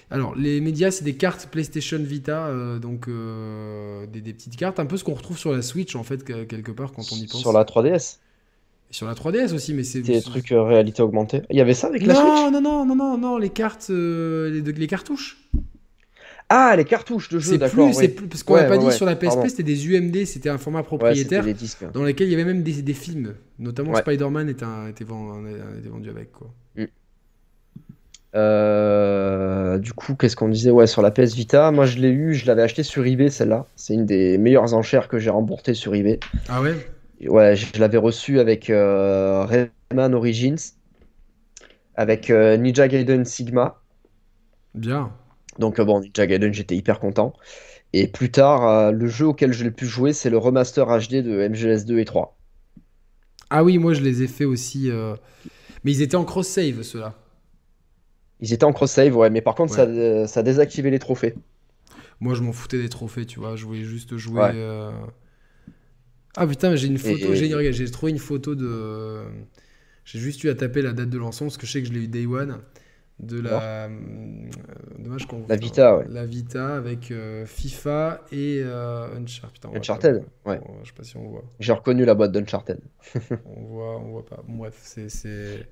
Alors, les médias, c'est des cartes PlayStation Vita, euh, donc euh, des, des petites cartes, un peu ce qu'on retrouve sur la Switch, en fait, que- quelque part, quand on y pense. Sur la 3DS, Et sur la 3DS aussi, mais c'est. des c'est- trucs euh, réalité augmentée. Il y avait ça avec la Switch? Non, non, non, non, non, non, les cartes, euh, les, cartouches. Ah, les cartouches de jeu, C'est d'accord. plus, c'est oui. plus, parce qu'on Ouais, pas ouais, dit ouais, sur la PSP, c'était des UMD, c'était un format c'était propriétaire disques. dans lequel il y avait même des, des films, notamment. Spider-Man était, était, vend- était vendu avec quoi. Euh, du coup, qu'est-ce qu'on disait? Ouais, sur la PS Vita, moi je l'ai eu, je l'avais acheté sur eBay celle-là. C'est une des meilleures enchères que j'ai remportées sur eBay. Ah ouais? Ouais, je l'avais reçu avec euh, Rayman Origins, avec euh, Ninja Gaiden Sigma. Bien. Donc euh, bon, Ninja Gaiden, j'étais hyper content. Et plus tard, le jeu auquel je l'ai pu jouer, c'est le remaster HD de MGS 2 et 3. Ah oui, moi je les ai fait aussi, euh, mais ils étaient en cross-save ceux-là. Ils étaient en cross-save, ouais, mais par contre, Ouais. ça, ça désactivait les trophées. Moi, je m'en foutais des trophées, tu vois. Je voulais juste jouer. Ouais. euh, Ah putain, mais j'ai une photo. Et- J'ai trouvé une photo de. J'ai juste eu à taper la date de lancement parce que je sais que je l'ai eu day one. De la. euh, Dommage qu'on. La Vita, ouais. La Vita avec euh, FIFA et euh, Uncharted. Putain, Uncharted, ouais. Je sais pas si on voit. J'ai reconnu la boîte d'Uncharted. On voit, on voit pas. Bon, bref, c'est. c'est-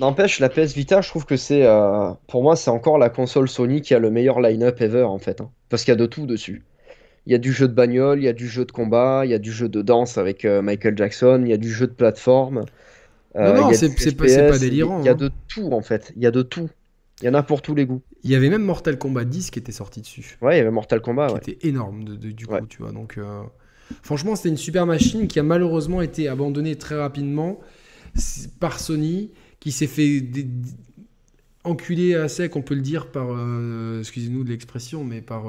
N'empêche, la PS Vita, je trouve que c'est, euh, pour moi, c'est encore la console Sony qui a le meilleur line-up ever en fait, hein. Parce qu'il y a de tout dessus. Il y a du jeu de bagnole, il y a du jeu de combat, il y a du jeu de danse avec euh, Michael Jackson, il y a du jeu de plateforme. euh, Non, non, c'est- pas- pas délirant, Il y a hein. de tout en fait. Il y a de tout. Il y en a pour tous les goûts. Il y avait même Mortal Kombat 10 qui était sorti dessus. Ouais, il y avait Mortal Kombat. qui Ouais. était énorme de, de- du coup, tu vois. Donc, euh, franchement, c'était une super machine qui a malheureusement été abandonnée très rapidement par Sony, qui s'est fait dé- enculer à sec, on peut le dire, par, excusez-nous de l'expression, mais par,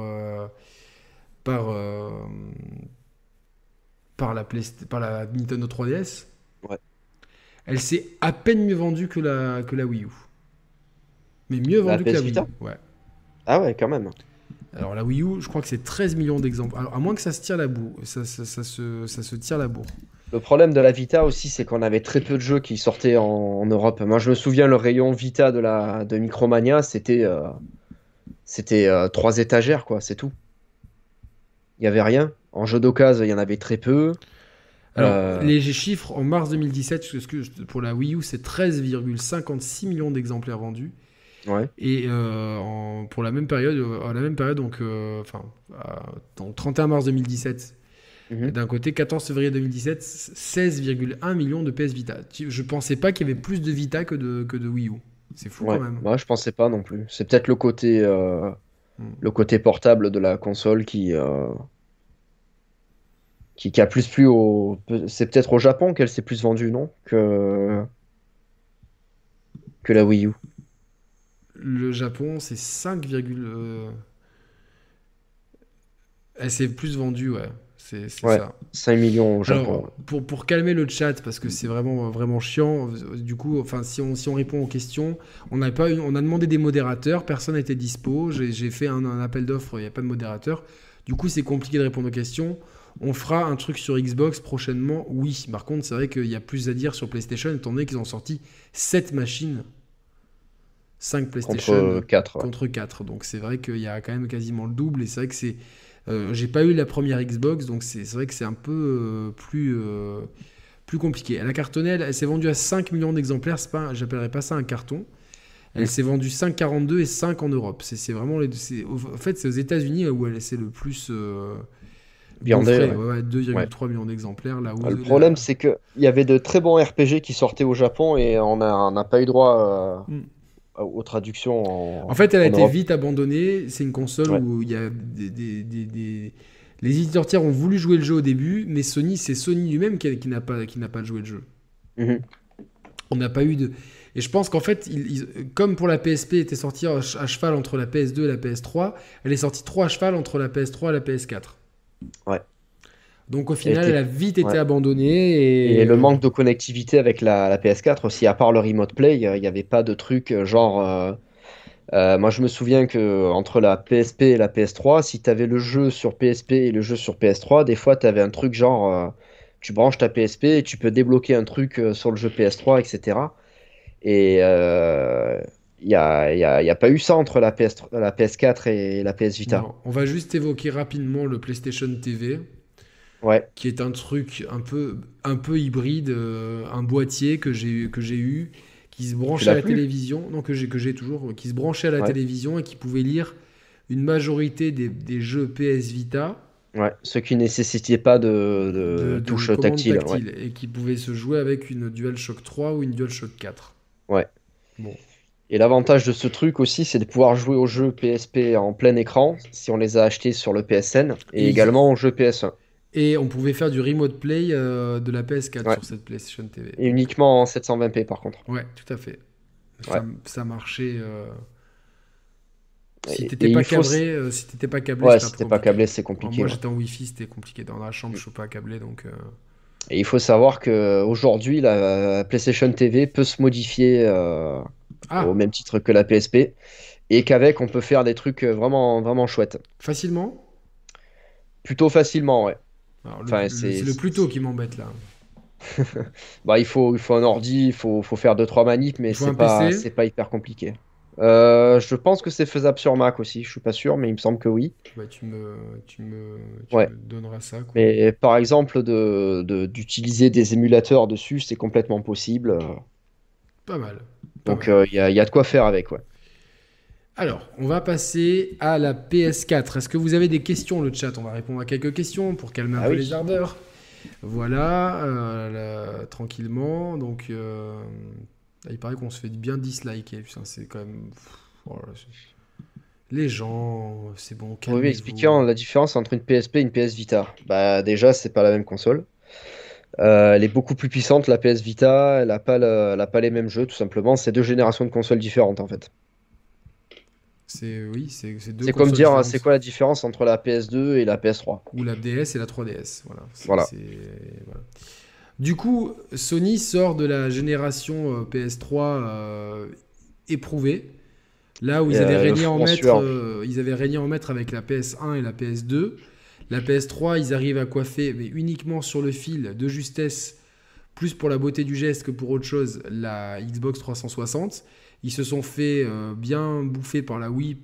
par, euh, par, la Playsta- par la Nintendo 3DS. Ouais. Elle s'est à peine mieux vendue que la, que la Wii U. Mais mieux vendue que la Wii U. Ouais. Ah ouais, quand même. Alors la Wii U, je crois que c'est 13 millions d'exemplaires. Alors à moins que ça se tire la boue, ça, ça- ça se, ça se tire la bourre. Le problème de la Vita aussi, c'est qu'on avait très peu de jeux qui sortaient en, en Europe. Moi, je me souviens, le rayon Vita de, la, de Micromania, c'était euh, c'était euh, trois étagères, quoi, c'est tout. Il n'y avait rien. En jeu d'occasion, il y en avait très peu. Alors Euh. les chiffres en mars 2017, parce que je- pour la Wii U, c'est 13,56 millions d'exemplaires vendus. Ouais. Et euh, en- pour la même période, euh, à la même période, donc, enfin, à- donc 31 mars 2017, Mhm. d'un côté 14 février 2017, 16,1 millions de PS Vita. Je pensais pas qu'il y avait plus de Vita que de, que de Wii U. C'est fou Ouais. quand même. Moi, je pensais pas non plus. C'est peut-être le côté euh. Le côté portable de la console qui euh, qui, qui a plus plu au. C'est peut-être au Japon qu'elle s'est plus vendue, non? Que que la Wii U. Le Japon, c'est 5, euh, Elle s'est plus vendue, ouais. C'est Ouais, ça. 5 millions au Japon. Alors, pour, pour calmer le chat, parce que c'est vraiment, vraiment chiant, du coup, enfin, si on, si on répond aux questions, on, n'a pas eu- on a demandé des modérateurs, personne n'était dispo, j'ai j'ai fait un, un appel d'offres, il n'y a pas de modérateur. Du coup, c'est compliqué de répondre aux questions. On fera un truc sur Xbox prochainement, oui. Par contre, c'est vrai qu'il y a plus à dire sur PlayStation, étant donné qu'ils ont sorti 7 machines. 5 PlayStation contre 4. contre 4. Donc c'est vrai qu'il y a quand même quasiment le double. Et c'est vrai que c'est. Euh, J'ai pas eu la première Xbox, donc c'est vrai que c'est un peu euh, plus, euh, plus compliqué. Elle a cartonné, elle, elle s'est vendue à 5 millions d'exemplaires. J'appellerais pas ça un carton. Elle s'est vendue 5,42 et 5 en Europe. C'est vraiment les En fait, c'est aux États-Unis où elle c'est le plus. Euh, Viandé, ouais. ouais, ouais, 2,3 millions d'exemplaires. Là où Ah, Le problème, c'est que il y avait de très bons RPG qui sortaient au Japon et on n'a pas eu droit euh, Mm. Aux traductions en, En fait, elle a été Europe. vite abandonnée. C'est une console Ouais. où il y a des, des- des- des- Les éditeurs tiers ont voulu jouer le jeu au début, mais Sony, c'est Sony lui-même qui, qui n'a pas, qui n'a pas joué le jeu. Mhm. On n'a pas eu de. Et je pense qu'en fait, comme pour la PSP était sortie à ch- à cheval entre la PS2 et la PS3, elle est sortie trop à cheval entre la PS3 et la PS4. Ouais. Donc au final, elle a vite été ouais. abandonnée. Et, Et le manque de connectivité avec la, la PS4 aussi, à part le Remote Play, euh, il n'y avait pas de truc euh, genre. euh, euh, moi, je me souviens que entre la PSP et la PS3, si tu avais le jeu sur PSP et le jeu sur PS3, des fois, tu avais un truc genre. euh, tu branches ta PSP et tu peux débloquer un truc euh, sur le jeu PS3, etc. Et euh, il n'y a, y a- il y a pas eu ça entre la, PS, la PS4 et la PS Vita. Non, on va juste évoquer rapidement le PlayStation TV. Ouais, qui est un truc un peu, un peu hybride, euh, un boîtier que j'ai que j'ai eu, qui se branchait à la plus télévision, non que j'ai que j'ai toujours, qui se branchait à la Ouais. télévision et qui pouvait lire une majorité des, des jeux PS Vita ouais. Ce qui nécessitait pas de, de touche tactile. ouais. et qui pouvait se jouer avec une DualShock 3 ou une DualShock 4. Ouais. Bon. Et l'avantage de ce truc aussi, c'est de pouvoir jouer aux jeux PSP en plein écran si on les a achetés sur le PSN et, Et également aux jeux PS1 Et on pouvait faire du remote play euh, de la PS4 Ouais. sur cette PlayStation TV. et uniquement en 720p par contre. Ouais, tout à fait. Ça, Ouais. ça marchait. euh, Si t'étais pas il faut- cabré, euh, si t'étais pas câblé, Ouais, si t'es pas câblé, c'est Alors, compliqué. moi j'étais en Wi-Fi, c'était compliqué. Dans la chambre, je suis pas câblé donc. euh, Et il faut savoir que aujourd'hui, la PlayStation TV peut se modifier euh, Ah, au même titre que la PSP. et qu'avec on peut faire des trucs vraiment, vraiment chouettes. Facilement? Plutôt facilement, ouais. Enfin, c'est- le plus tôt qui m'embête là. Bah, il faut, il faut un ordi, il faut, faut faire 2-3 manips, mais c'est pas, pas hyper compliqué. Euh, je pense que c'est faisable sur Mac aussi, je suis pas sûr, mais il me semble que oui. Bah, tu me, tu me, tu Ouais. me donneras ça. Quoi. Mais par exemple, de, de- d'utiliser des émulateurs dessus, c'est complètement possible. Pas mal. Pas Donc euh, il y a, il y a de quoi faire avec, ouais. Alors, on va passer à la PS4. Est-ce que vous avez des questions, le chat? On va répondre à quelques questions pour calmer un Ah peu oui. les ardeurs. Voilà, euh, là, tranquillement. Donc, euh, il paraît qu'on se fait bien disliker. C'est quand même. oh là, les gens, c'est bon, Oui, calmez-vous. mais expliquant la différence entre une PSP et une PS Vita. Bah déjà, c'est pas la même console. Euh, elle est beaucoup plus puissante, la PS Vita, elle a pas, le- elle a pas les mêmes jeux, tout simplement. C'est deux générations de consoles différentes, en fait. C'est oui, c'est deux C'est comme dire, différentes. c'est quoi la différence entre la PS2 et la PS3? Ou la DS et la 3DS. Voilà. Voilà. Du coup, Sony sort de la génération euh, PS3 euh, éprouvée. Là où ils avaient, euh, régné en maître, euh, ils avaient régné en maître avec la PS1 et la PS2. La PS3, ils arrivent à coiffer, mais uniquement sur le fil, de justesse, plus pour la beauté du geste que pour autre chose, la Xbox 360. Ils se sont fait euh, bien bouffer par la Wii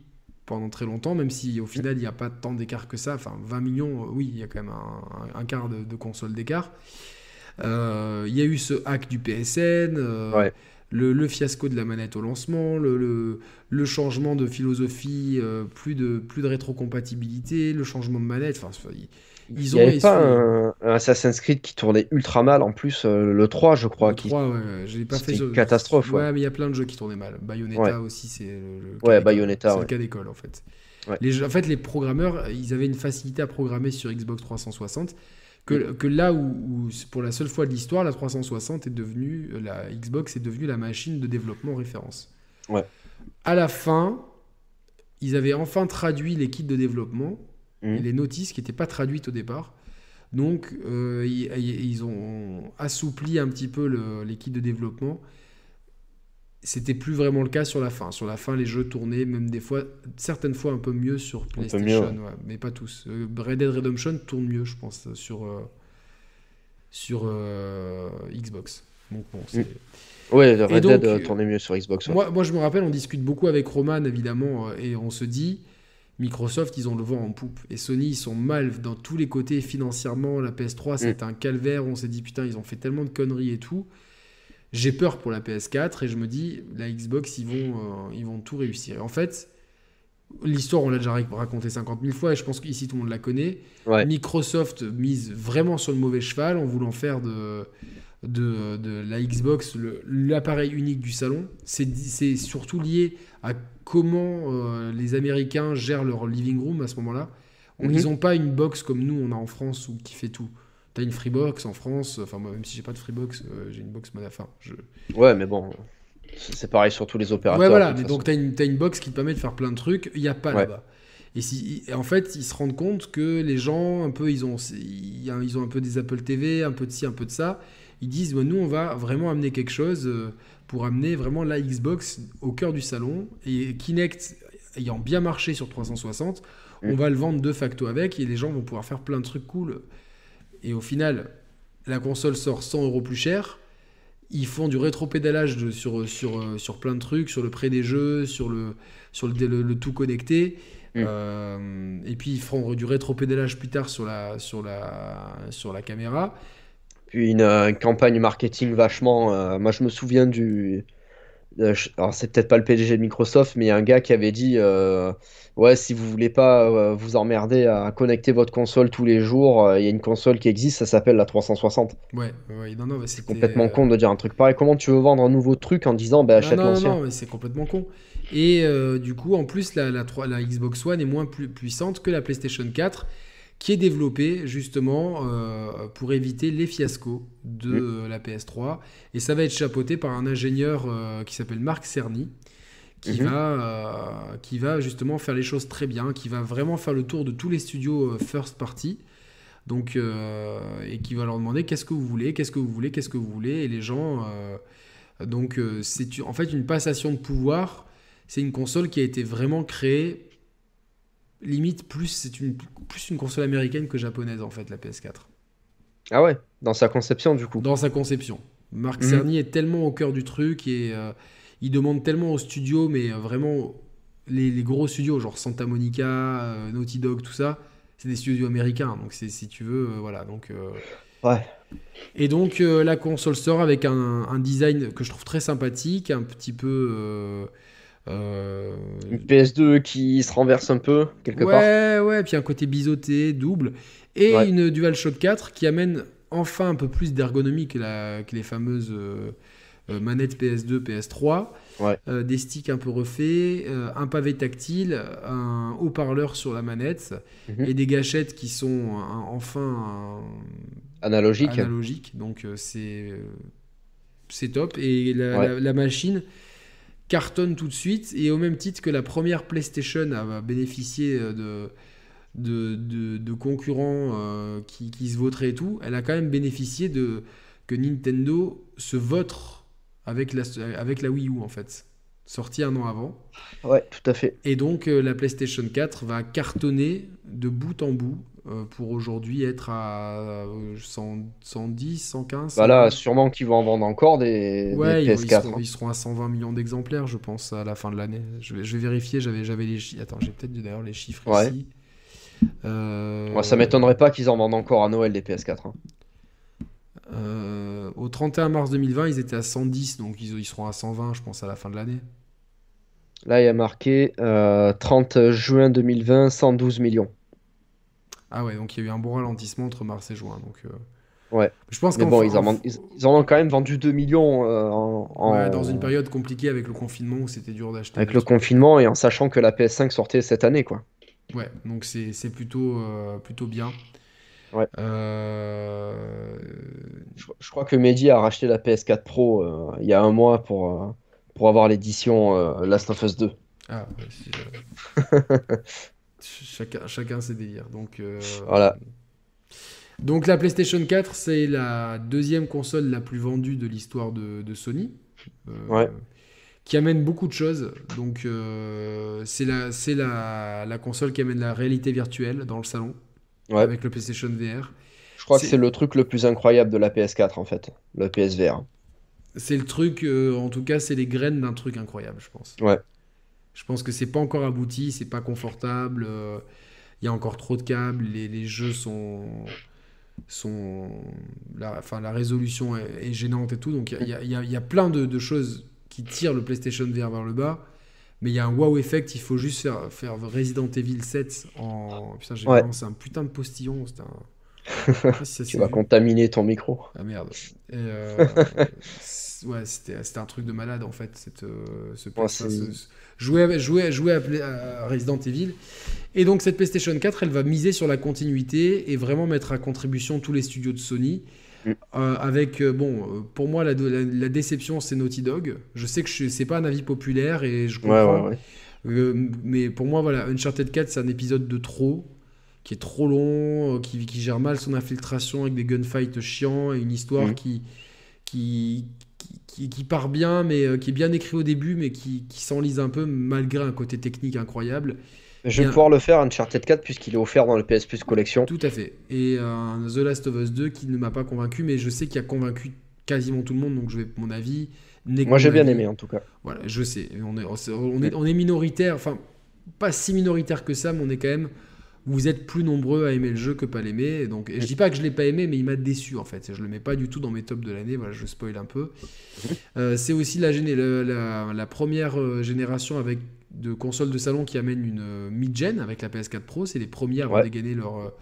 pendant très longtemps, même si au final il n'y a pas tant d'écart que ça. Enfin, 20 millions, euh, oui, il y a quand même un, un- un quart de, de console d'écart. Euh, Il y a eu ce hack du PSN, euh, Ouais. le, le fiasco de la manette au lancement, le, le- le changement de philosophie, euh, plus, de, plus de rétrocompatibilité, le changement de manette. Enfin, ils, Il n'y avait pas un, un Assassin's Creed qui tournait ultra mal en plus, euh, le 3 je crois. Le qui... 3, ouais, ouais, je l'ai pas fait. une ce- catastrophe, Ouais, ouais. mais il y a plein de jeux qui tournaient mal. Bayonetta Ouais. aussi, c'est le, Ouais, cas d'école. Bayonetta, le cas d'école en fait. Les jeux- en fait, les programmeurs, ils avaient une facilité à programmer sur Xbox 360 que, que là où, où pour la seule fois de l'histoire, la 360 est devenue, la Xbox est devenue la machine de développement référence. Ouais. À la fin, ils avaient enfin traduit les kits de développement Et les notices qui n'étaient pas traduites au départ. Donc, euh, ils, ils ont assoupli un petit peu kits de développement. C'était plus vraiment le cas sur la fin. Sur la fin, les jeux tournaient, même des fois, certaines fois un peu mieux sur PlayStation, mieux, ouais. ouais, mais pas tous. Euh, Red Dead Redemption tourne mieux, je pense, sur, euh, sur euh, Xbox. Donc, bon, c'est- Ouais, Red donc, Dead tournait mieux sur Xbox. ouais. moi, moi, je me rappelle, on discute beaucoup avec Roman, évidemment, et on se dit, Microsoft, ils ont le vent en poupe. Et Sony, ils sont mal dans tous les côtés financièrement. La PS3, c'est un calvaire. On s'est dit, putain, ils ont fait tellement de conneries et tout. J'ai peur pour la PS4 et je me dis, la Xbox, ils vont, euh, ils vont tout réussir. Et en fait, l'histoire, on l'a déjà raconté 50 000 fois et je pense qu'ici, tout le monde la connaît. Ouais. Microsoft mise vraiment sur le mauvais cheval en voulant faire de, de, de la Xbox l'appareil unique du salon. C'est c'est surtout lié à comment euh, les Américains gèrent leur living room à ce moment-là. On- Mhm. Ils n'ont pas une box comme nous, on a en France, où, qui fait tout. T'as une Freebox en France, enfin moi même si j'ai pas de Freebox, euh, j'ai une box Manafin. Je... Ouais, mais bon, c'est pareil sur tous les opérateurs. Ouais, voilà, mais donc t'as une, t'as une box qui te permet de faire plein de trucs, il n'y a pas Ouais. là-bas. Et, si, et en fait, ils se rendent compte que les gens, un peu, ils ont, ils ils ont un peu des Apple TV, un peu de ci, un peu de ça. Ils disent, nous, on va vraiment amener quelque chose euh, pour amener vraiment la Xbox au cœur du salon. Et Kinect ayant bien marché sur 360, on Mm. va le vendre de facto avec et les gens vont pouvoir faire plein de trucs cool. Et au final, la console sort 100 euros plus cher. Ils font du rétropédalage de- sur, sur, euh, sur plein de trucs, sur le prêt des jeux, sur le, sur le, le- le tout connecté. Mm. Euh, et puis ils feront du rétropédalage plus tard sur la, sur la, sur la caméra. Une, euh, campagne marketing vachement. euh, moi, je me souviens du. euh, je- alors, c'est peut-être pas le PDG de Microsoft, mais il y a un gars qui avait dit Ouais, si vous voulez pas vous emmerder à connecter votre console tous les jours, il y a une console qui existe, ça s'appelle la 360. Ouais, ouais, non, non, C'est complètement con de dire un truc pareil. Comment tu veux vendre un nouveau truc en disant Bah, achète non, non, l'ancien? non, mais c'est complètement con. Et du coup, en plus, la, la, 3 la Xbox One est moins plus puissante que la PlayStation 4, qui est développée justement euh, pour éviter les fiascos de euh, la PS3. Et ça va être chapeauté par un ingénieur euh, qui s'appelle Marc Cerny, qui, Mhm. va, euh, qui va justement faire les choses très bien, qui va vraiment faire le tour de tous les studios first party. Donc, et qui va leur demander qu'est-ce que vous voulez, qu'est-ce que vous voulez, qu'est-ce que vous voulez. Et les gens. donc, c'est en fait une passation de pouvoir. c'est une console qui a été vraiment créée limite plus c'est une plus une console américaine que japonaise en fait la PS4. Ah ouais, dans sa conception du coup. Dans sa conception. Marc Mhm. Cerny est tellement au cœur du truc et euh, il demande tellement aux studios, mais euh, vraiment les, les gros studios, genre Santa Monica, euh, Naughty Dog, tout ça, c'est des studios américains. Donc c'est si tu veux, voilà. Donc Ouais. et donc la console sort avec un, un design que je trouve très sympathique, un petit peu. Euh, Une PS2 qui se renverse un peu, quelque part. ouais, ouais, puis un côté biseauté, double, et Ouais. une DualShock 4 qui amène enfin un peu plus d'ergonomie que, la- que les fameuses euh, euh, manettes PS2, PS3, Ouais. Euh, des sticks un peu refaits, un pavé tactile, un haut-parleur sur la manette, Mhm. et des gâchettes qui sont enfin Analogique. analogiques, donc c'est c'est top, et la, Ouais. la- la machine cartonne tout de suite et au même titre que la première PlayStation a bénéficié euh, de, de, de- de concurrents euh, qui, qui se voteraient et tout, elle a quand même bénéficié de que Nintendo se vote avec la, avec la Wii U en fait, sortie un an avant. Ouais, tout à fait. Et donc euh, la PlayStation 4 va cartonner de bout en bout pour aujourd'hui être à euh, 100 110, 115. Bah là, 120. sûrement qu'ils vont en vendre encore des, Ouais, des ils, ils PS4. seront, hein. ils seront à 120 millions d'exemplaires, je pense, à la fin de l'année. Je vais, je vais vérifier, j'avais, j'avais les chiffres. Attends, j'ai peut-être d'ailleurs les chiffres Ouais. ici. Euh, Moi, ça m'étonnerait pas qu'ils en vendent encore à Noël des PS4. hein. euh, au 31 mars 2020, ils étaient à 110, donc ils, ils seront à 120, je pense, à la fin de l'année. Là, il y a marqué euh, 30 juin 2020, 112 millions. Ah ouais, donc il y a eu un bon ralentissement entre mars et juin. Donc, euh, Ouais. Je pense Mais bon, ils en, ils, ils en ont quand même vendu 2 millions euh, en, en- ouais, dans une période compliquée avec le confinement où c'était dur d'acheter. avec le confinement et en sachant que la PS5 sortait cette année, quoi. Ouais, donc c'est plutôt, euh, plutôt bien. Ouais. Je, je crois que Mehdi a racheté la PS4 Pro il y a un mois pour, pour avoir l'édition Last of Us 2. Ah, ouais, chacun, chacun ses délires. Donc, euh, Voilà. donc la PlayStation 4, c'est la deuxième console la plus vendue de l'histoire de, de Sony. Euh, Ouais. Qui amène beaucoup de choses. Donc, euh, c'est la, la, la console qui amène la réalité virtuelle dans le salon Ouais. avec le PlayStation VR. Je crois que C'est- le truc le plus incroyable de la PS4 en fait, le PSVR. C'est le truc, en tout cas, c'est les graines d'un truc incroyable, je pense. Ouais. Je pense que c'est pas encore abouti, c'est pas confortable, euh, il y a encore trop de câbles, les, les jeux sont. sont la, enfin, la résolution est, est gênante et tout, donc il y y y a plein de, de choses qui tirent le PlayStation VR vers le bas, mais il y a un wow effect, il faut juste faire, faire Resident Evil 7 en. Putain, j'ai Ouais. lancé un putain de postillon, c'était un. Si Tu vas vu. contaminer ton micro. Ah merde. Et, euh, ouais, c'était c'était un truc de malade en fait. Cette, euh, ce, Ouais, ce- jouer, jouer, jouer à, Resident Evil. Et donc cette PlayStation 4, elle va miser sur la continuité et vraiment mettre à contribution tous les studios de Sony. Mm. Euh, avec, euh, bon, euh, pour moi, la, la- la déception, c'est Naughty Dog. Je sais que c'est pas un avis populaire et je comprends. ouais, ouais. Euh, mais pour moi, voilà, Uncharted 4, c'est un épisode de trop, qui est trop long, qui, qui gère mal son infiltration avec des gunfights chiants et une histoire qui, qui, qui, part bien, mais euh, qui est bien écrit au début, mais qui, qui s'enlise un peu malgré un côté technique incroyable. Je vais pouvoir le faire Uncharted 4 puisqu'il est offert dans le PS Plus Collection. Tout à fait. Et un The Last of Us 2 qui ne m'a pas convaincu, mais je sais qu'il a convaincu quasiment tout le monde, donc je vais, mon avis. Moi j'ai bien avis. aimé en tout cas. Voilà, je sais. On est, on est, on est minoritaire, enfin, pas si minoritaire que ça, mais on est quand même. Vous êtes plus nombreux à aimer le jeu que pas l'aimer. et Donc, et je dis pas que je l'ai pas aimé, mais il m'a déçu en fait. Je le mets pas du tout dans mes tops de l'année. Voilà, je spoil un peu. Euh, c'est aussi la, première euh, génération avec de consoles de salon qui amène une euh, mid-gen avec la PS4 Pro. C'est les premiers à dégainé leur,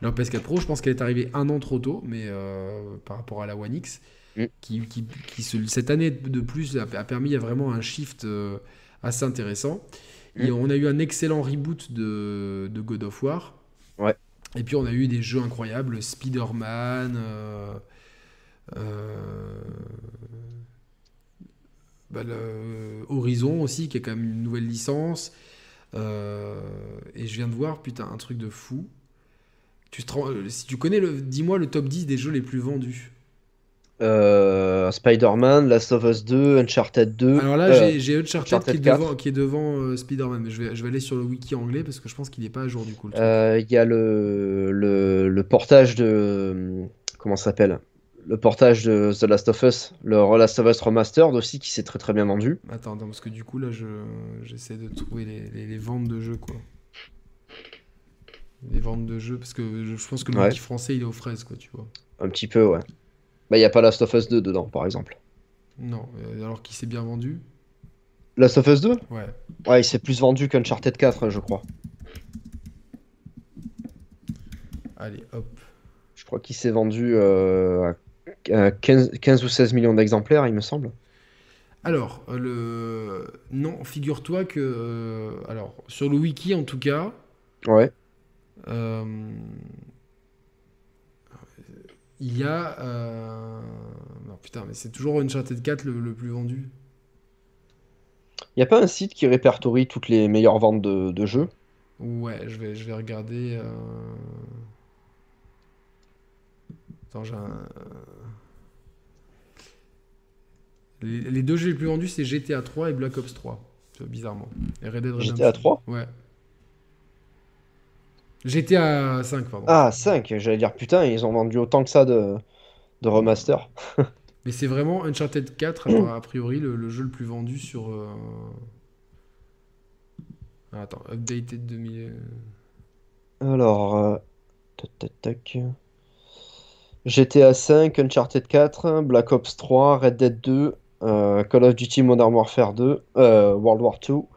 leur PS4 Pro. Je pense qu'elle est arrivée un an trop tôt, mais euh, par rapport à la One X, Mm. qui, qui, qui se- cette année de plus a, a permis vraiment un shift assez intéressant. Et Mm. on a eu un excellent reboot de, de God of War. Ouais. Et puis on a eu des jeux incroyables, Spider-Man, euh, euh, bah, le Horizon aussi, qui est quand même une nouvelle licence. Euh, et je viens de voir, putain, un truc de fou. Tu te rends- si tu connais dis-moi le top 10 des jeux les plus vendus. Euh, Spider-Man, Last of Us 2, Uncharted 2. Alors là, euh, j'ai- Uncharted, Uncharted qui est 4. devant, qui est devant euh, Spider-Man, mais je vais, je vais aller sur le wiki anglais parce que je pense qu'il n'est pas à jour du coup. Il y a le, le, le portage de. Comment ça s'appelle? Le portage de The Last of Us, le Last of Us Remastered aussi, qui s'est très très bien vendu. Attends, attends, parce que du coup là, je j'essaie de trouver les, les- les ventes de jeux quoi. Les ventes de jeux, parce que je, pense que le Ouais. wiki français il est aux fraises quoi, tu vois. Un petit peu, ouais. Bah, il n'y a pas Last of Us 2 dedans, par exemple. Non, euh, alors qu'il s'est bien vendu. Last of Us 2? Ouais. Ouais, il s'est plus vendu qu'Uncharted 4, je crois. Allez, hop. Je crois qu'il s'est vendu euh, à à 15, 15 ou 16 millions d'exemplaires, il me semble. Alors, euh, le... Non, figure-toi que... euh, Alors, sur le wiki en tout cas... Ouais. euh, Il y a... euh, Non, putain, mais c'est toujours Uncharted 4 le, le plus vendu. Il n'y a pas un site qui répertorie toutes les meilleures ventes de, de jeux? Ouais, je vais, je vais regarder... euh, Attends, j'ai un... Les, les deux jeux les plus vendus, c'est GTA 3 et Black Ops 3. tu vois, Bizarrement. Et Red Dead Redemption. GTA 3? Ouais. GTA 5, pardon. Ah, 5, j'allais dire putain, ils ont vendu autant que ça de, de remaster. Mais c'est vraiment Uncharted 4, a priori, le, le jeu le plus vendu sur. euh, ah, attends, updated 2000. Alors, euh, tac, tac, tac. GTA 5, Uncharted 4, Black Ops 3, Red Dead 2, euh, Call of Duty Modern Warfare 2, euh, World War 2,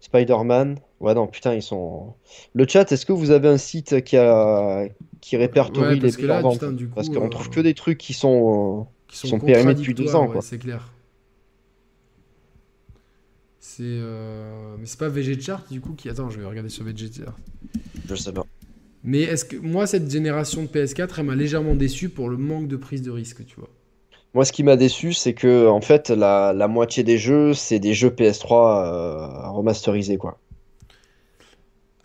Spider-Man. Ouais, non, putain, ils sont. Le chat, est-ce que vous avez un site qui a qui répertorie Ouais, les parce que là, meilleures putain, ventes? du coup, Parce qu'on euh, trouve que des trucs qui sont. qui sont périmés depuis deux contradictoires, ans, ouais, quoi. c'est clair. C'est. euh, Mais c'est pas VG Chart, du coup, qui. Attends, je vais regarder sur VG Chart. euh, Je sais pas. Mais est-ce que. Moi, cette génération de PS4, elle m'a légèrement déçu pour le manque de prise de risque, tu vois. Moi, ce qui m'a déçu, c'est que en fait, la, la moitié des jeux, c'est des jeux PS3 euh, remasterisés, quoi.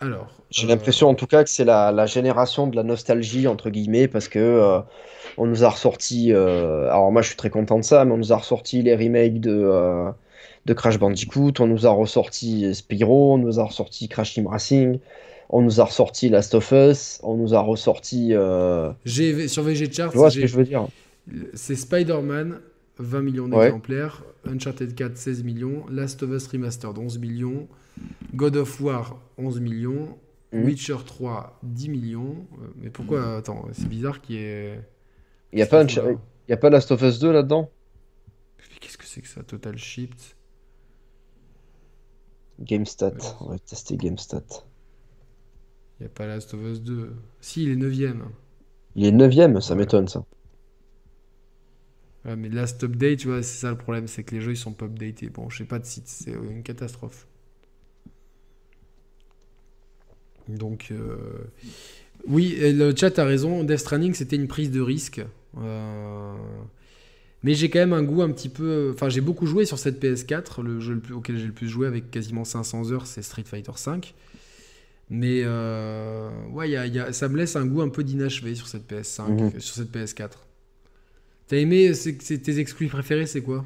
Alors. J'ai euh, l'impression en tout cas que c'est la, la génération de la nostalgie entre guillemets parce que euh, on nous a ressorti euh, alors moi je suis très content de ça mais on nous a ressorti les remakes de, de Crash Bandicoot, on nous a ressorti Spyro, on nous a ressorti Crash Team Racing, on nous a ressorti Last of Us, on nous a ressorti j'ai- Sur VG Chart, tu vois ce que je veux dire? C'est Spider-Man, 20 millions Ouais. d'exemplaires. Uncharted 4, 16 millions. Last of Us Remastered, 11 millions. God of War, 11 millions. Mhm. Witcher 3, 10 millions. Euh, Mais pourquoi Attends, c'est bizarre qu'il y ait. Il y a pas y a pas Last of Us 2 là-dedans? Qu'est-ce que c'est que ça Total Shipped GameStat, on va tester GameStat. Il n'y a pas Last of Us 2. Si, il est 9ème. Il est 9ème, ça Ouais. m'étonne ça. Ouais, mais Last Update, tu vois, c'est ça le problème, c'est que les jeux ils sont pas updatés. Bon, je sais pas de site, c'est une catastrophe. Donc, euh, oui, le chat a raison. Death Stranding, c'était une prise de risque. Euh, Mais j'ai quand même un goût un petit peu. Enfin, j'ai beaucoup joué sur cette PS4. Le jeu le plus- auquel j'ai le plus joué avec quasiment 500 heures, c'est Street Fighter V. Mais euh, ouais, y a- y a- ça me laisse un goût un peu d'inachevé sur cette PS5, Mhm. sur cette PS4. T'as aimé c'est- c'est- tes exclus préférés, c'est quoi?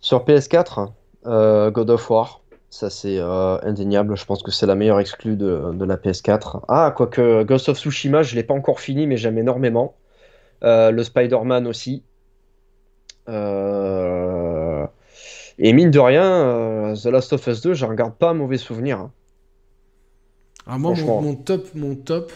Sur PS4, euh, God of War, ça c'est euh, indéniable. Je pense que c'est la meilleure exclue de, de la PS4. Ah, quoique Ghost of Tsushima, je l'ai pas encore fini, mais j'aime énormément. Euh, le Spider-Man aussi. Euh, Et mine de rien, euh, The Last of Us 2, j'en garde pas un mauvais souvenir. hein. Alors moi, mon, mon top, mon top,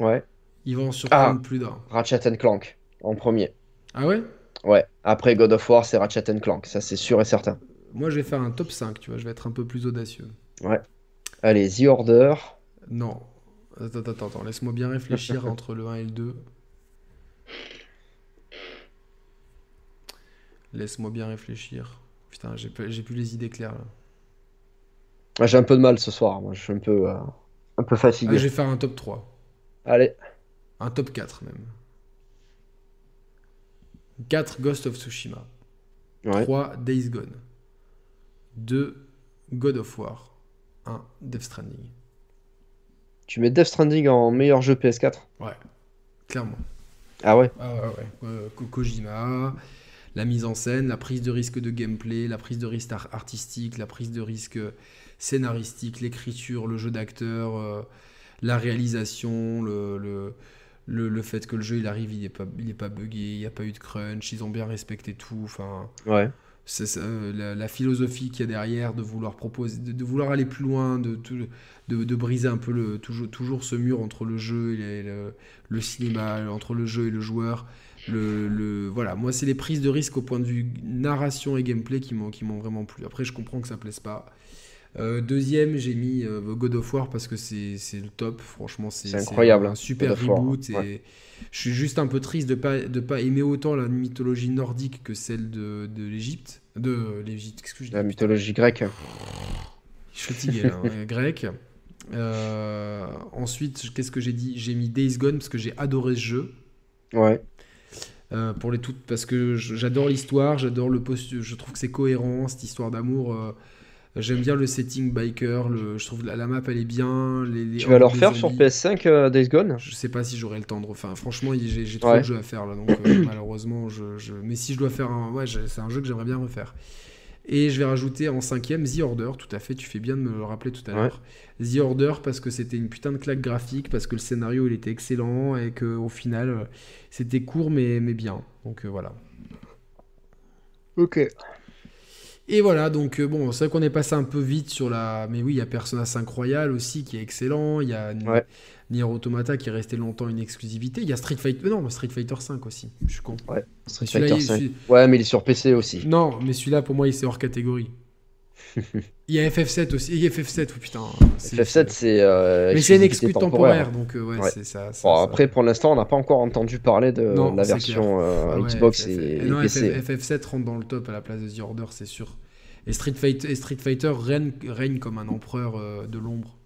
Ouais. il va en surprendre Ah. plus d'un. Ratchet and Clank en premier. Ah ouais? Ouais. Après God of War, c'est Ratchet and Clank, ça c'est sûr et certain. Moi, je vais faire un top 5, tu vois, je vais être un peu plus audacieux. Allez, The Order. Non. Attends, attends, attends, laisse-moi bien réfléchir entre le 1 et le 2. Laisse-moi bien réfléchir. Putain, j'ai plus les idées claires là. Ah, J'ai un peu de mal ce soir, moi je suis un peu, euh, un peu Ah, fatigué. je vais faire un top 3. Allez. Un top 4 même. 4 Ghost of Tsushima. Ouais. 3 Days Gone. 2 God of War. 1 Death Stranding. Tu mets Death Stranding en meilleur jeu PS4? Ouais, clairement. Ah ouais Ah ouais, ouais. Euh, Ko- Kojima, la mise en scène, la prise de risque de gameplay, la prise de risque ar- artistique, la prise de risque scénaristique, l'écriture, le jeu d'acteur, euh, la réalisation, le, le, le, le fait que le jeu il arrive, il n'est pas, il est pas buggé, il n'y a pas eu de crunch, ils ont bien respecté tout. Enfin, Ouais. C'est euh, la, philosophie qu'il y a derrière de vouloir proposer de, vouloir aller plus loin de, de, de briser un peu le, toujours, toujours ce mur entre le jeu et le, le cinéma entre le jeu et le joueur. Le, le- voilà moi c'est les prises de risque au point de vue narration et gameplay qui m'ont qui m'ont vraiment plu. Après je comprends que ça plaise pas Euh, deuxième j'ai mis euh, God of War parce que c'est le top franchement c'est incroyable, un hein, super War, reboot et je suis juste un peu triste de pas de pas aimer autant la mythologie nordique que celle de, de l'Égypte de l'Égypte qu'est-ce que je dis? La mythologie grecque. je suis fatigué là, hein, grec. Euh, ensuite, qu'est-ce que j'ai dit? J'ai mis Days Gone parce que j'ai adoré ce jeu. Ouais. Euh, pour les toutes, parce que j'adore l'histoire, j'adore le post, je trouve que c'est cohérent cette histoire d'amour. euh, J'aime bien le setting biker, le, je trouve la, la map elle est bien. Les, les Tu vas le refaire sur zombies. PS5 euh, Days Gone? Je sais pas si j'aurai le temps de refaire. Franchement, j'ai j'ai trop Ouais. de jeux à faire là, donc euh, malheureusement, je, je- mais si je dois faire un, ouais, c'est un jeu que j'aimerais bien refaire. Et je vais rajouter en cinquième The Order. Tout à fait, tu fais bien de me le rappeler tout à Ouais. l'heure. The Order parce que c'était une putain de claque graphique, parce que le scénario il était excellent et que au final euh, c'était court mais mais bien. Donc euh, voilà. Ok. Et voilà, donc euh, bon, c'est vrai qu'on est passé un peu vite sur la. Mais oui, il y a Persona 5 Royal aussi qui est excellent. Il y a Ouais. Nier Automata qui est resté longtemps une exclusivité. Il y a Street Fighter. Non, Street Fighter 5 aussi. Je suis con. Street Fighter il- 5. celui- Ouais, mais il est sur PC aussi. Non, mais celui-là pour moi il c'est hors catégorie. Il y a FF7 aussi. Il y a FF7, oh putain. c'est- FF7, c'est. euh, Mais c'est une exclu temporaire, donc euh, ouais, Ouais. c'est ça. ça- Bon, ça- après, pour l'instant, on n'a pas encore entendu parler de Non, la version euh, ouais, Xbox FF- et, non, et PC. FF- FF7 rentre dans le top à la place de The Order, c'est sûr. Et Street Fighter, et Street Fighter règne, règne comme un empereur euh, de l'ombre.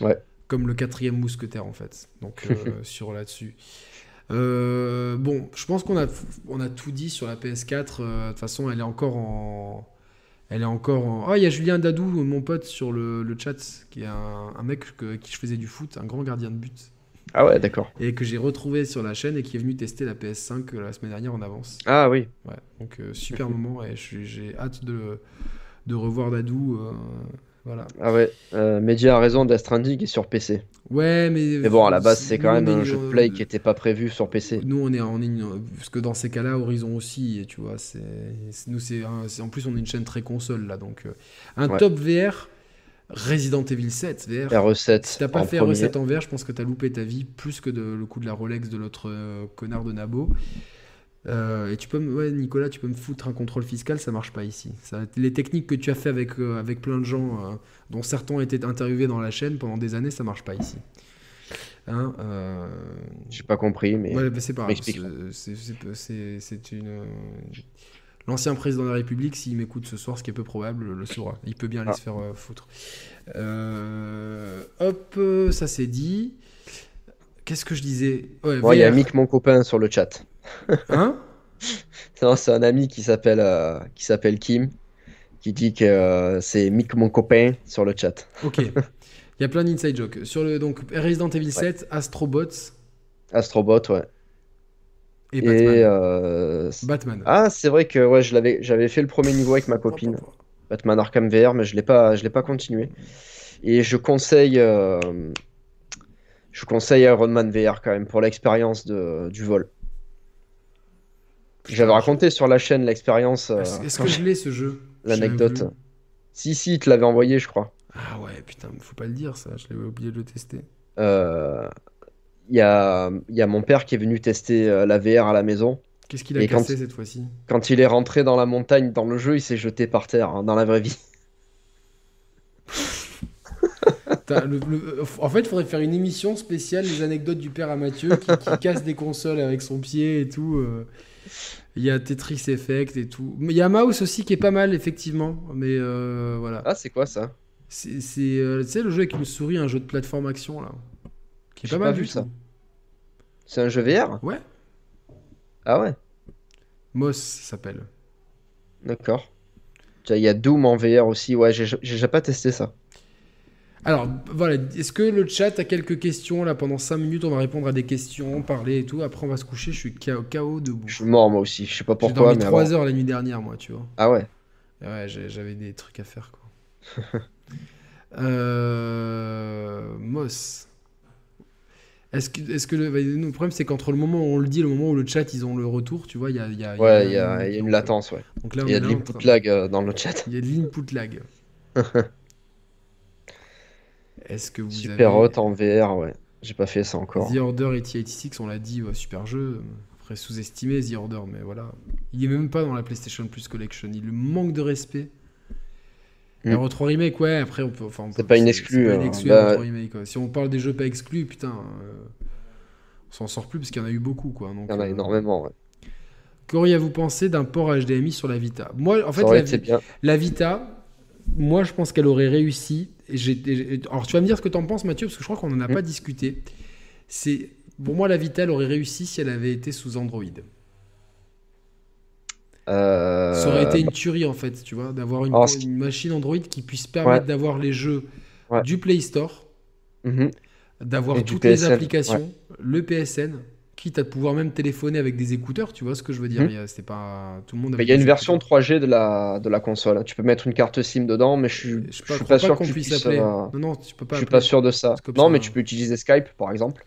Ouais. Comme le quatrième mousquetaire, en fait. Donc, sur là-dessus. Bon, je pense qu'on a, on a tout dit sur la PS4. euh, De toute façon, elle est encore en. Elle est encore en. Ah, il y a Julien Dadou, mon pote, sur le, le chat, qui est un, un mec que- qui je faisais du foot, un grand gardien de but Ah ouais, d'accord. et que j'ai retrouvé sur la chaîne et qui est venu tester la PS5 la semaine dernière en avance. Ah oui. Ouais, donc euh, super moment et j'ai hâte de, de revoir Dadou. euh, voilà. Ah ouais. Euh, Media a raison, Death Stranding est sur PC. Ouais, mais. Mais bon, à la base, c'est quand même un jeu de play qui était pas prévu sur PC. Nous, on est, est une- Parce que dans ces cas-là, Horizon aussi, tu vois, c'est. Nous, c'est. En plus, on est une chaîne très console là, donc. euh, Un Ouais. top VR, Resident Evil 7 VR. RE7 Si t'as pas en fait premier. recette en VR, je pense que t'as loupé ta vie plus que de, le coup de la Rolex de l'autre euh, connard de Nabo. Euh, et tu peux, ouais, Nicolas, tu peux me foutre un contrôle fiscal, ça marche pas ici. Ça, les techniques que tu as fait avec, euh, avec plein de gens, euh, dont certains été interviewés dans la chaîne pendant des années, ça marche pas ici. Hein, J'ai pas compris, mais. ouais, bah, c'est pas. C'est- une. L'ancien président de la République, s'il m'écoute ce soir, ce qui est peu probable, le saura. Il peut bien aller Ah. se faire foutre. Hop, ça c'est dit. Qu'est-ce que je disais? Ouais, il y a. Mick, mon copain, sur le chat. Hein? Non, c'est un ami qui s'appelle euh, qui s'appelle Kim, qui dit que euh, c'est Mick, mon copain, sur le chat. Ok. Il y a plein d'inside jokes. Sur le donc Resident Evil 7, Astrobots Astrobot, ouais. et Batman. Et euh, Batman. ah, c'est vrai que ouais, je l'avais, j'avais fait le premier niveau avec ma copine, Batman Arkham VR, mais je l'ai pas, je l'ai pas continué. Et je conseille, euh, je conseille Iron Man VR quand même pour l'expérience de, du vol. J'avais raconté sur la chaîne l'expérience, euh, Est-ce que je l'ai ce jeu? L'anecdote. Si, si, il te l'avait envoyé, je crois. Ah ouais, putain, faut pas le dire ça, je l'avais oublié de le tester. Euh, Il y a, y a mon père qui est venu tester euh, la VR à la maison. Qu'est-ce qu'il a Et quand- cette fois-ci? Quand il est rentré dans la montagne dans le jeu, il s'est jeté par terre, hein, dans la vraie vie. Le- le- En fait, il faudrait faire une émission spéciale les anecdotes du père à Mathieu qui, qui casse des consoles avec son pied et tout. euh. Il y a Tetris Effect et tout. Il y a Mouse aussi qui est pas mal, effectivement. Mais euh, voilà. Ah, c'est quoi ça? C'est, c'est, euh, tu sais, le jeu avec une souris, un jeu de plateforme action, là. Qui est J'ai pas vu ça. C'est un jeu VR Ouais, Ah ouais, Moss s'appelle. d'accord. Il y a Doom en VR aussi. Ouais, j'ai j'ai déjà pas testé ça. Alors, voilà, est-ce que le chat a quelques questions Là, pendant 5 minutes, on va répondre à des questions, parler et tout. Après, on va se coucher. Je suis KO, KO debout. Je suis mort moi aussi, je sais pas J'ai pourquoi. dormi mais 3 avant. heures la nuit dernière, moi, tu vois. Ah ouais. Ouais, j'ai- j'avais des trucs à faire, quoi. euh... Moss. Est-ce que, est-ce que le, bah, le problème, c'est qu'entre le moment où on le dit et le moment où le chat, ils ont le retour, tu vois, il y a, il y a- il y a- Ouais, il y a, il y a une latence, ouais. Donc là, on Il y a est de l'input lag euh, dans le chat. Il y a de l'input lag. Est-ce que vous Super avez... hot en VR, ouais. J'ai pas fait ça encore. The Order et T86, on l'a dit, ouais, super jeu. Après, sous-estimé The Order, mais voilà. Il est même pas dans la PlayStation Plus Collection. Il manque de respect. Mm. Et RE3 Remake, ouais, après, on peut. enfin, on C'est pas une exclue, hein. Bah- RE3 Remake, quoi. Si on parle des jeux pas exclus, putain, euh, on s'en sort plus parce qu'il y en a eu beaucoup, quoi. Donc, Il y en a euh, énormément, ouais. Qu'auriez-vous pensé d'un port HDMI sur la Vita Moi, en fait, la Vita, moi, je pense qu'elle aurait réussi. Alors, tu vas me dire ce que tu en penses, Mathieu, parce que je crois qu'on n'en a Mm. pas discuté. C'est pour moi, la Vita, elle aurait réussi si elle avait été sous Android. Euh, Ça aurait été une tuerie, en fait, tu vois, d'avoir une, Alors, machine Android qui puisse permettre d'avoir les jeux Ouais. du Play Store, mhm. d'avoir toutes les applications, le PSN, quitte à pouvoir même téléphoner avec des écouteurs, tu vois ce que je veux dire. Mhm. Il y a- C'était pas tout le monde. Mais il y a une version écouteurs. 3G de la, de la console. Tu peux mettre une carte SIM dedans, mais je suis, Je je suis pas, je sûr qu'on que tu puisse puisses, appeler. euh, Non, non, tu peux pas je suis pas sûr de ça. C'est Non, ça, mais tu peux utiliser Skype, par exemple.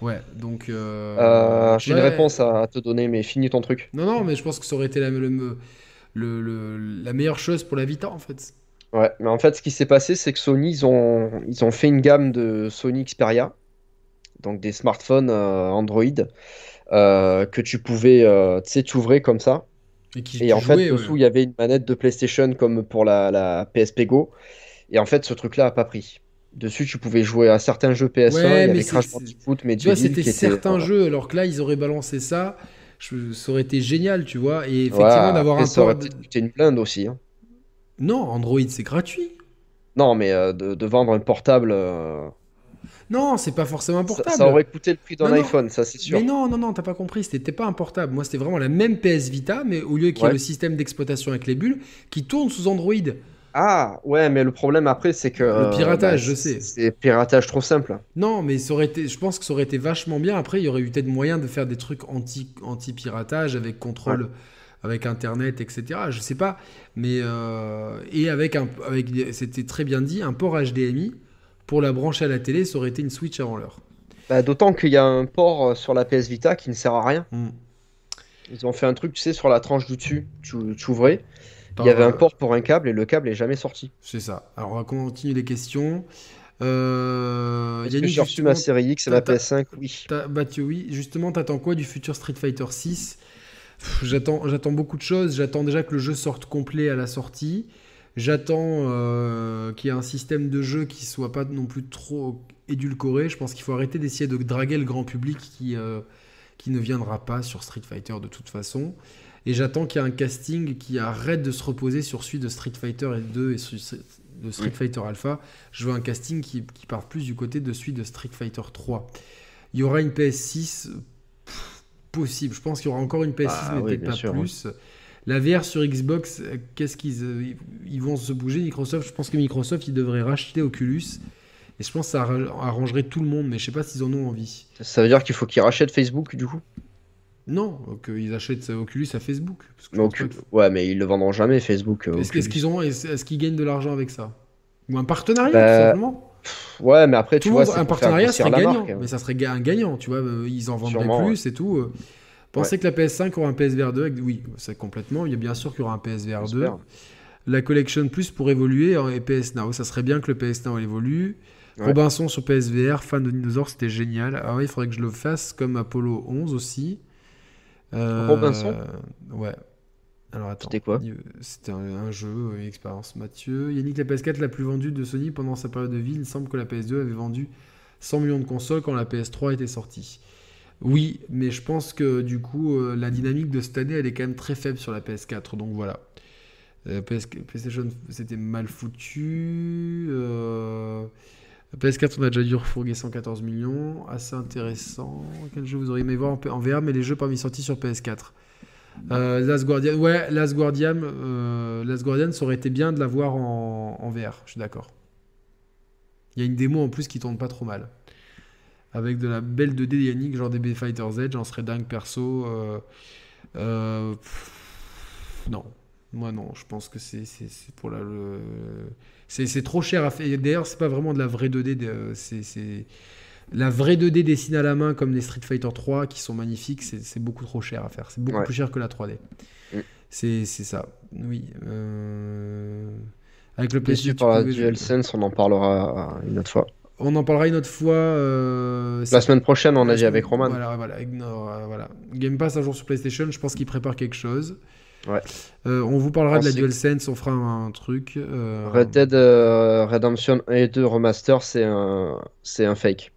Ouais, donc. euh, Euh, J'ai ouais. une réponse à, à te donner, mais finis ton truc. Non, non, mais je pense que ça aurait été la, le- le- le- la meilleure chose pour la Vita, en fait. Ouais, mais en fait, ce qui s'est passé, c'est que Sony, ils ont, ils ont fait une gamme de Sony Xperia, donc des smartphones euh, Android, euh, que tu pouvais, euh, tu sais, t'ouvrir comme ça. Et, qui, Et en fait, ouais. dessous, il y avait une manette de PlayStation comme pour la, la PSP Go. Et en fait, ce truc-là a pas pris. Dessus, tu pouvais jouer à certains jeux PS1. Ouais, mais Crash Bandicoot, mais Tu vois, c'était certains jeux, alors que là, ils auraient balancé ça. Je- ça aurait été génial, tu vois. Et effectivement, d'avoir un ça aurait port. peut-être coûté une blinde aussi. hein. Non, Android, c'est gratuit. Non, mais euh, de, de vendre un portable, euh, Non, c'est pas forcément un portable. ça aurait coûté le prix d'un non. iPhone, ça c'est sûr. Mais non, non, non, t'as pas compris. C'était pas un portable. Moi, c'était vraiment la même PS Vita, mais au lieu qu'il y ait Ouais. le système d'exploitation avec les bulles, qui tourne sous Android. Ah, ouais, mais le problème après, c'est que. Le piratage, bah, je sais. C'est piratage trop simple. Non, mais ça aurait été, je pense que ça aurait été vachement bien. Après, il y aurait eu peut-être moyen de faire des trucs anti, anti-piratage avec contrôle, avec Internet, etc. Je sais pas. Mais, euh, et avec un, avec, c'était très bien dit, un port HDMI pour la brancher à la télé, ça aurait été une Switch avant l'heure. Bah, D'autant qu'il y a un port euh, sur la PS Vita qui ne sert à rien. Hmm. Ils ont fait un truc, tu sais, sur la tranche du dessus, tu, tu ouvrais. Il y avait un euh, port pour un câble et le câble est jamais sorti. C'est ça. Alors, on va continuer les questions. Euh, Yannick, j'ai reçu ma série X et ma t'as- PS5 Oui. Mathieu, oui. Justement, t'attends quoi du futur Street Fighter 6 J'attends, j'attends beaucoup de choses. J'attends déjà que le jeu sorte complet à la sortie. J'attends euh, qu'il y ait un système de jeu qui soit pas non plus trop édulcoré. Je pense qu'il faut arrêter d'essayer de draguer le grand public qui, euh, qui ne viendra pas sur Street Fighter de toute façon. Et j'attends qu'il y ait un casting qui arrête de se reposer sur celui de Street Fighter 2 et de Street Oui. Fighter Alpha. Je veux un casting qui, qui parte plus du côté de celui de Street Fighter 3. Il y aura une PS6 pff, possible. Je pense qu'il y aura encore une PS6, Ah mais oui, peut-être pas sûr, plus. La VR sur Xbox, euh, qu'est-ce qu'ils euh, ils vont se bouger Microsoft, je pense que Microsoft, ils devraient racheter Oculus. Et je pense que ça arra- arrangerait tout le monde, mais je sais pas s'ils en ont envie. Ça veut dire qu'il faut qu'ils rachètent Facebook du coup? Non, qu'ils achètent euh, Oculus à Facebook. parce que Mais Ocu- que- Ouais, mais ils le vendront jamais Facebook. Est-ce qu'ils ont, est-ce qu'ils gagnent de l'argent avec ça? Ou un partenariat, Bah, tout simplement? Ouais, mais après, tu Tout le vois, un partenariat serait gagnant, marque. hein. mais ça serait un gagnant, tu vois, ils en vendraient Sûrement, plus et tout. Pensez que la PS5 aura un PSVR 2 avec... Oui, c'est complètement, il y a bien sûr qu'il y aura un PSVR 2. J'espère. La Collection Plus pour évoluer en- et PS Now, ça serait bien que le PS Now évolue. Ouais. Robinson sur PSVR, fan de dinosaures, c'était génial. Ah ouais, il faudrait que je le fasse comme Apollo 11 aussi. Euh, Robinson? Ouais. Alors attends. C'était quoi? C'était un, un jeu, une expérience. Mathieu. Yannick, la PS4 la plus vendue de Sony pendant sa période de vie. Il semble que la PS2 avait vendu 100 millions de consoles quand la PS3 était sortie. Oui, mais je pense que du coup, euh, la dynamique de cette année, elle est quand même très faible sur la PS4. Donc voilà. Euh, PS PlayStation, c'était mal foutu. Euh, PS4, on a déjà dû refourguer 114 millions. Assez intéressant. Quel jeu vous auriez aimé voir en, VR, mais les jeux parmi sortis sur PS4 euh, Last Guardian, ouais, Last Guardian, Last Guardian, ça aurait été bien de l'avoir en, en VR, je suis d'accord. Il y a une démo en plus qui tourne pas trop mal. Avec de la belle 2D Yannick, genre DB Fighters Edge, j'en serais dingue perso. Euh, euh, non, moi non, je pense que c'est pour la. Le... C'est trop cher à faire. D'ailleurs, c'est pas vraiment de la vraie 2D. C'est la vraie 2D dessinée à la main comme les Street Fighter 3 qui sont magnifiques, c'est beaucoup trop cher à faire. C'est beaucoup plus cher que la 3D. Mm. C'est ça, oui. Euh, avec le PlayStation. par la DualSense, on en parlera une autre fois. On en parlera une autre fois. Euh, la semaine prochaine, on a dit avec Roman. Voilà, voilà, ignore, euh, voilà. Game Pass un jour sur PlayStation, je pense qu'il prépare quelque chose. Ouais. on vous parlera de la DualSense, on fera un, truc. Red Dead Redemption 2 Remaster, c'est un, un fake.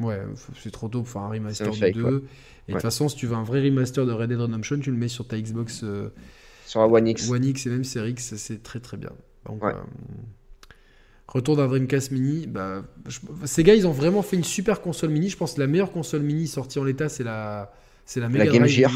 Ouais, c'est trop tôt pour faire un remaster de 2. Et de toute façon, si tu veux un vrai remaster de Red Dead Redemption, tu le mets sur ta Xbox. Euh, sur la One X. One X et même Series X, c'est très très bien. Donc, euh, retour d'un Dreamcast Mini. Bah, ces gars, ils ont vraiment fait une super console mini. Je pense que la meilleure console mini sortie en l'état, c'est la, c'est la Mega la Game Gear.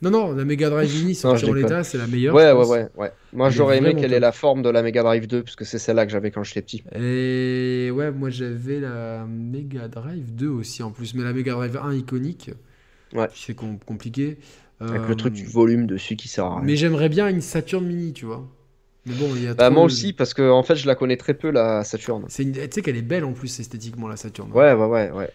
Non, non, la Mega Drive Mini sortie en l'état, c'est la meilleure. Ouais, ouais, ouais, ouais. Moi, j'aurais aimé quelle est la forme de la Mega Drive 2, puisque c'est celle-là que j'avais quand j'étais petit. Et ouais, moi j'avais la Mega Drive 2 aussi en plus, mais la Mega Drive 1 iconique. Ouais. C'est compliqué. Avec le truc du volume dessus qui sert à rien. Mais j'aimerais bien une Saturn Mini, tu vois. Mais bon, il y a bah, moi aussi, parce que en fait, je la connais très peu, la Saturn. Tu sais qu'elle est belle en plus esthétiquement, la Saturn. Ouais, ouais, ouais, ouais.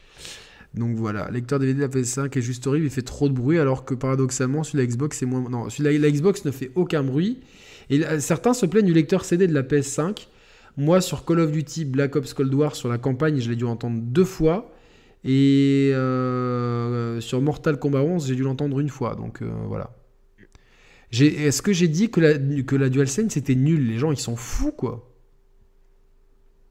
Donc voilà, lecteur DVD de la PS5 est juste horrible, il fait trop de bruit, alors que paradoxalement, celui de la Xbox, c'est moins. Non, celui de la Xbox ne fait aucun bruit. Et certains se plaignent du lecteur CD de la PS5. Moi, sur Call of Duty Black Ops Cold War, sur la campagne, je l'ai dû entendre deux fois. Et euh, sur Mortal Kombat 11, j'ai dû l'entendre une fois. Donc euh, voilà. Est-ce que j'ai dit que la, que la DualSense c'était nul? Les gens, ils sont fous, quoi.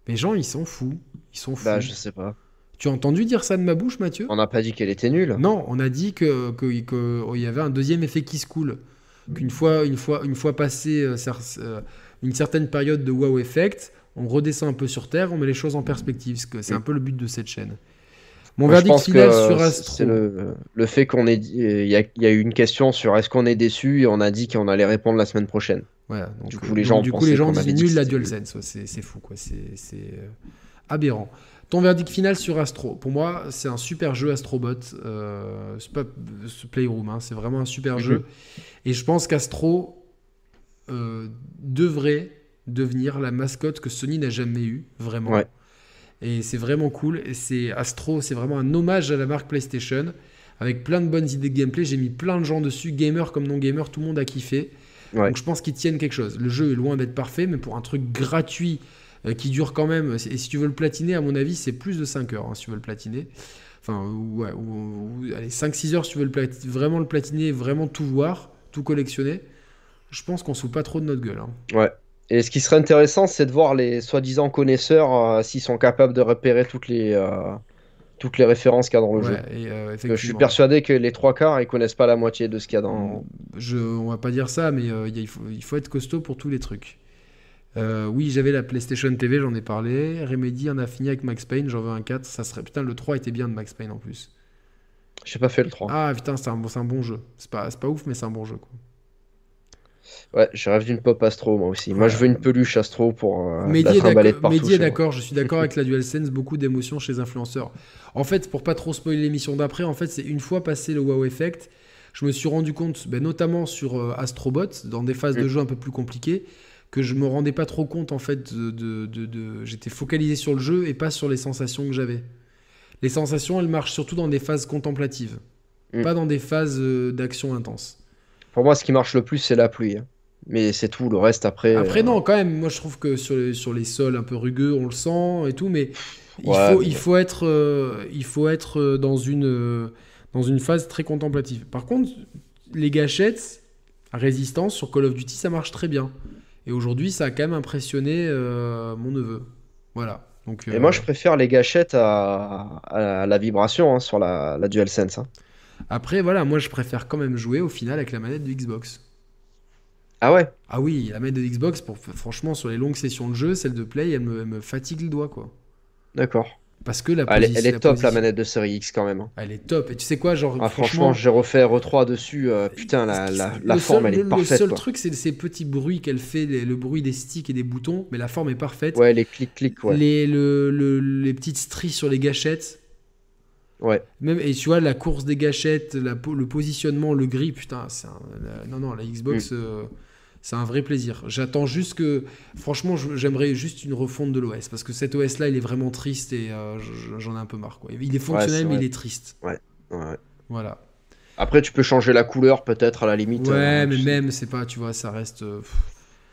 Les gens, ils sont fous. Ils sont fous. Bah, je sais pas. Tu as entendu dire ça de ma bouche, Mathieu? On n'a pas dit qu'elle était nulle. Non, on a dit que qu'il oh, y avait un deuxième effet qui se coule. Qu'une fois, une fois, une fois passé euh, une certaine période de wow effect, on redescend un peu sur Terre, on met les choses en perspective. C'est un peu le but de cette chaîne. Mon verdict final sur Astro. C'est le, fait qu'on ait il y, a, eu une question sur est-ce qu'on est déçu et on a dit qu'on allait répondre la semaine prochaine. Donc, du coup les gens, du coup, les gens disent nul la DualSense. c'est fou quoi, c'est euh, aberrant. Ton verdict final sur Astro. Pour moi, c'est un super jeu Astrobot. Euh, c'est pas ce Playroom, hein, c'est vraiment un super mhm. jeu. Et je pense qu'Astro euh, devrait devenir la mascotte que Sony n'a jamais eue, vraiment. Ouais. Et c'est vraiment cool. Et c'est Astro, c'est vraiment un hommage à la marque PlayStation. Avec plein de bonnes idées de gameplay. J'ai mis plein de gens dessus, gamers comme non gamers, tout le monde a kiffé. Donc je pense qu'ils tiennent quelque chose. Le jeu est loin d'être parfait, mais pour un truc gratuit euh, qui dure quand même, et si tu veux le platiner, à mon avis, c'est plus de 5 heures hein, si tu veux le platiner. Enfin, ouais, ou, allez, 5-6 heures si tu veux le vraiment le platiner, vraiment tout voir, tout collectionner. Je pense qu'on se fout pas trop de notre gueule. Hein. Ouais, et ce qui serait intéressant, c'est de voir les soi-disant connaisseurs euh, s'ils sont capables de repérer toutes les, euh, toutes les références qu'il y a dans le jeu. Euh, je suis persuadé que les trois quarts, ils connaissent pas la moitié de ce qu'il y a dans. Je, on va pas dire ça, mais il, faut, il, faut, être costaud pour tous les trucs. oui, j'avais la PlayStation TV, j'en ai parlé. Remedy en a fini avec Max Payne, j'en veux un 4. Ça serait... Putain, le 3 était bien de Max Payne en plus. J'ai pas fait le 3. Ah putain, c'est un, un, bon jeu. C'est pas, pas ouf, mais c'est un bon jeu. Quoi. Ouais, je rêve d'une pop Astro, moi aussi. Moi, je veux une peluche Astro pour euh, Mehdi la partout. Mehdi est d'accord, je suis d'accord avec la DualSense, beaucoup d'émotions chez les influenceurs. En fait, pour pas trop spoiler l'émission d'après, en fait, c'est une fois passé le wow effect, je me suis rendu compte, ben, notamment sur euh, Astrobot, dans des phases de mm. jeu un peu plus compliquées, que je me rendais pas trop compte, en fait, de... de, de, j'étais focalisé sur le jeu et pas sur les sensations que j'avais. Les sensations, elles marchent surtout dans des phases contemplatives, mm. pas dans des phases euh, d'action intense. Pour moi, ce qui marche le plus, c'est la pluie. Hein. Mais c'est tout, le reste après. Après, euh, non, quand même, moi je trouve que sur les, sur les sols un peu rugueux, on le sent et tout, mais il, faut, il faut être, euh, il faut être euh, dans, une, dans une phase très contemplative. Par contre, les gâchettes à résistance sur Call of Duty, ça marche très bien. Et aujourd'hui, ça a quand même impressionné mon neveu. Voilà. Donc, Et moi, je préfère les gâchettes à, à la vibration hein, sur la, la DualSense. Hein. Après, voilà, moi je préfère quand même jouer au final avec la manette de Xbox. Ah ouais? Ah oui, la manette de Xbox, pour, franchement, sur les longues sessions de jeu, celle de Play, elle me, fatigue le doigt, quoi. D'accord. Parce que la Ah, elle, est- posi- elle est la top position- la manette de série X quand même. hein. Elle est top. Et tu sais quoi, genre, Ah, franchement, franchement, j'ai refait R3 dessus. euh, putain, la, la, la le forme seul, elle est le- Le parfaite. seul quoi. truc, c'est ces petits bruits qu'elle fait, les- le bruit des sticks et des boutons, mais la forme est parfaite. Ouais, les clics-clics, ouais. Les, le- le- les petites stries sur les gâchettes. Ouais. Même, et tu vois, la course des gâchettes, la, le positionnement, le gris, putain, c'est non, non, la Xbox, Mm. euh, c'est un vrai plaisir. J'attends juste que, franchement, j'aimerais juste une refonte de l'OS, parce que cet OS-là, il est vraiment triste et euh, je- j'en ai un peu marre. Quoi. Il est fonctionnel, mais il est triste. ouais. Voilà. Après, tu peux changer la couleur peut-être à la limite. Ouais, euh, mais même, c'est pas, tu vois, ça reste.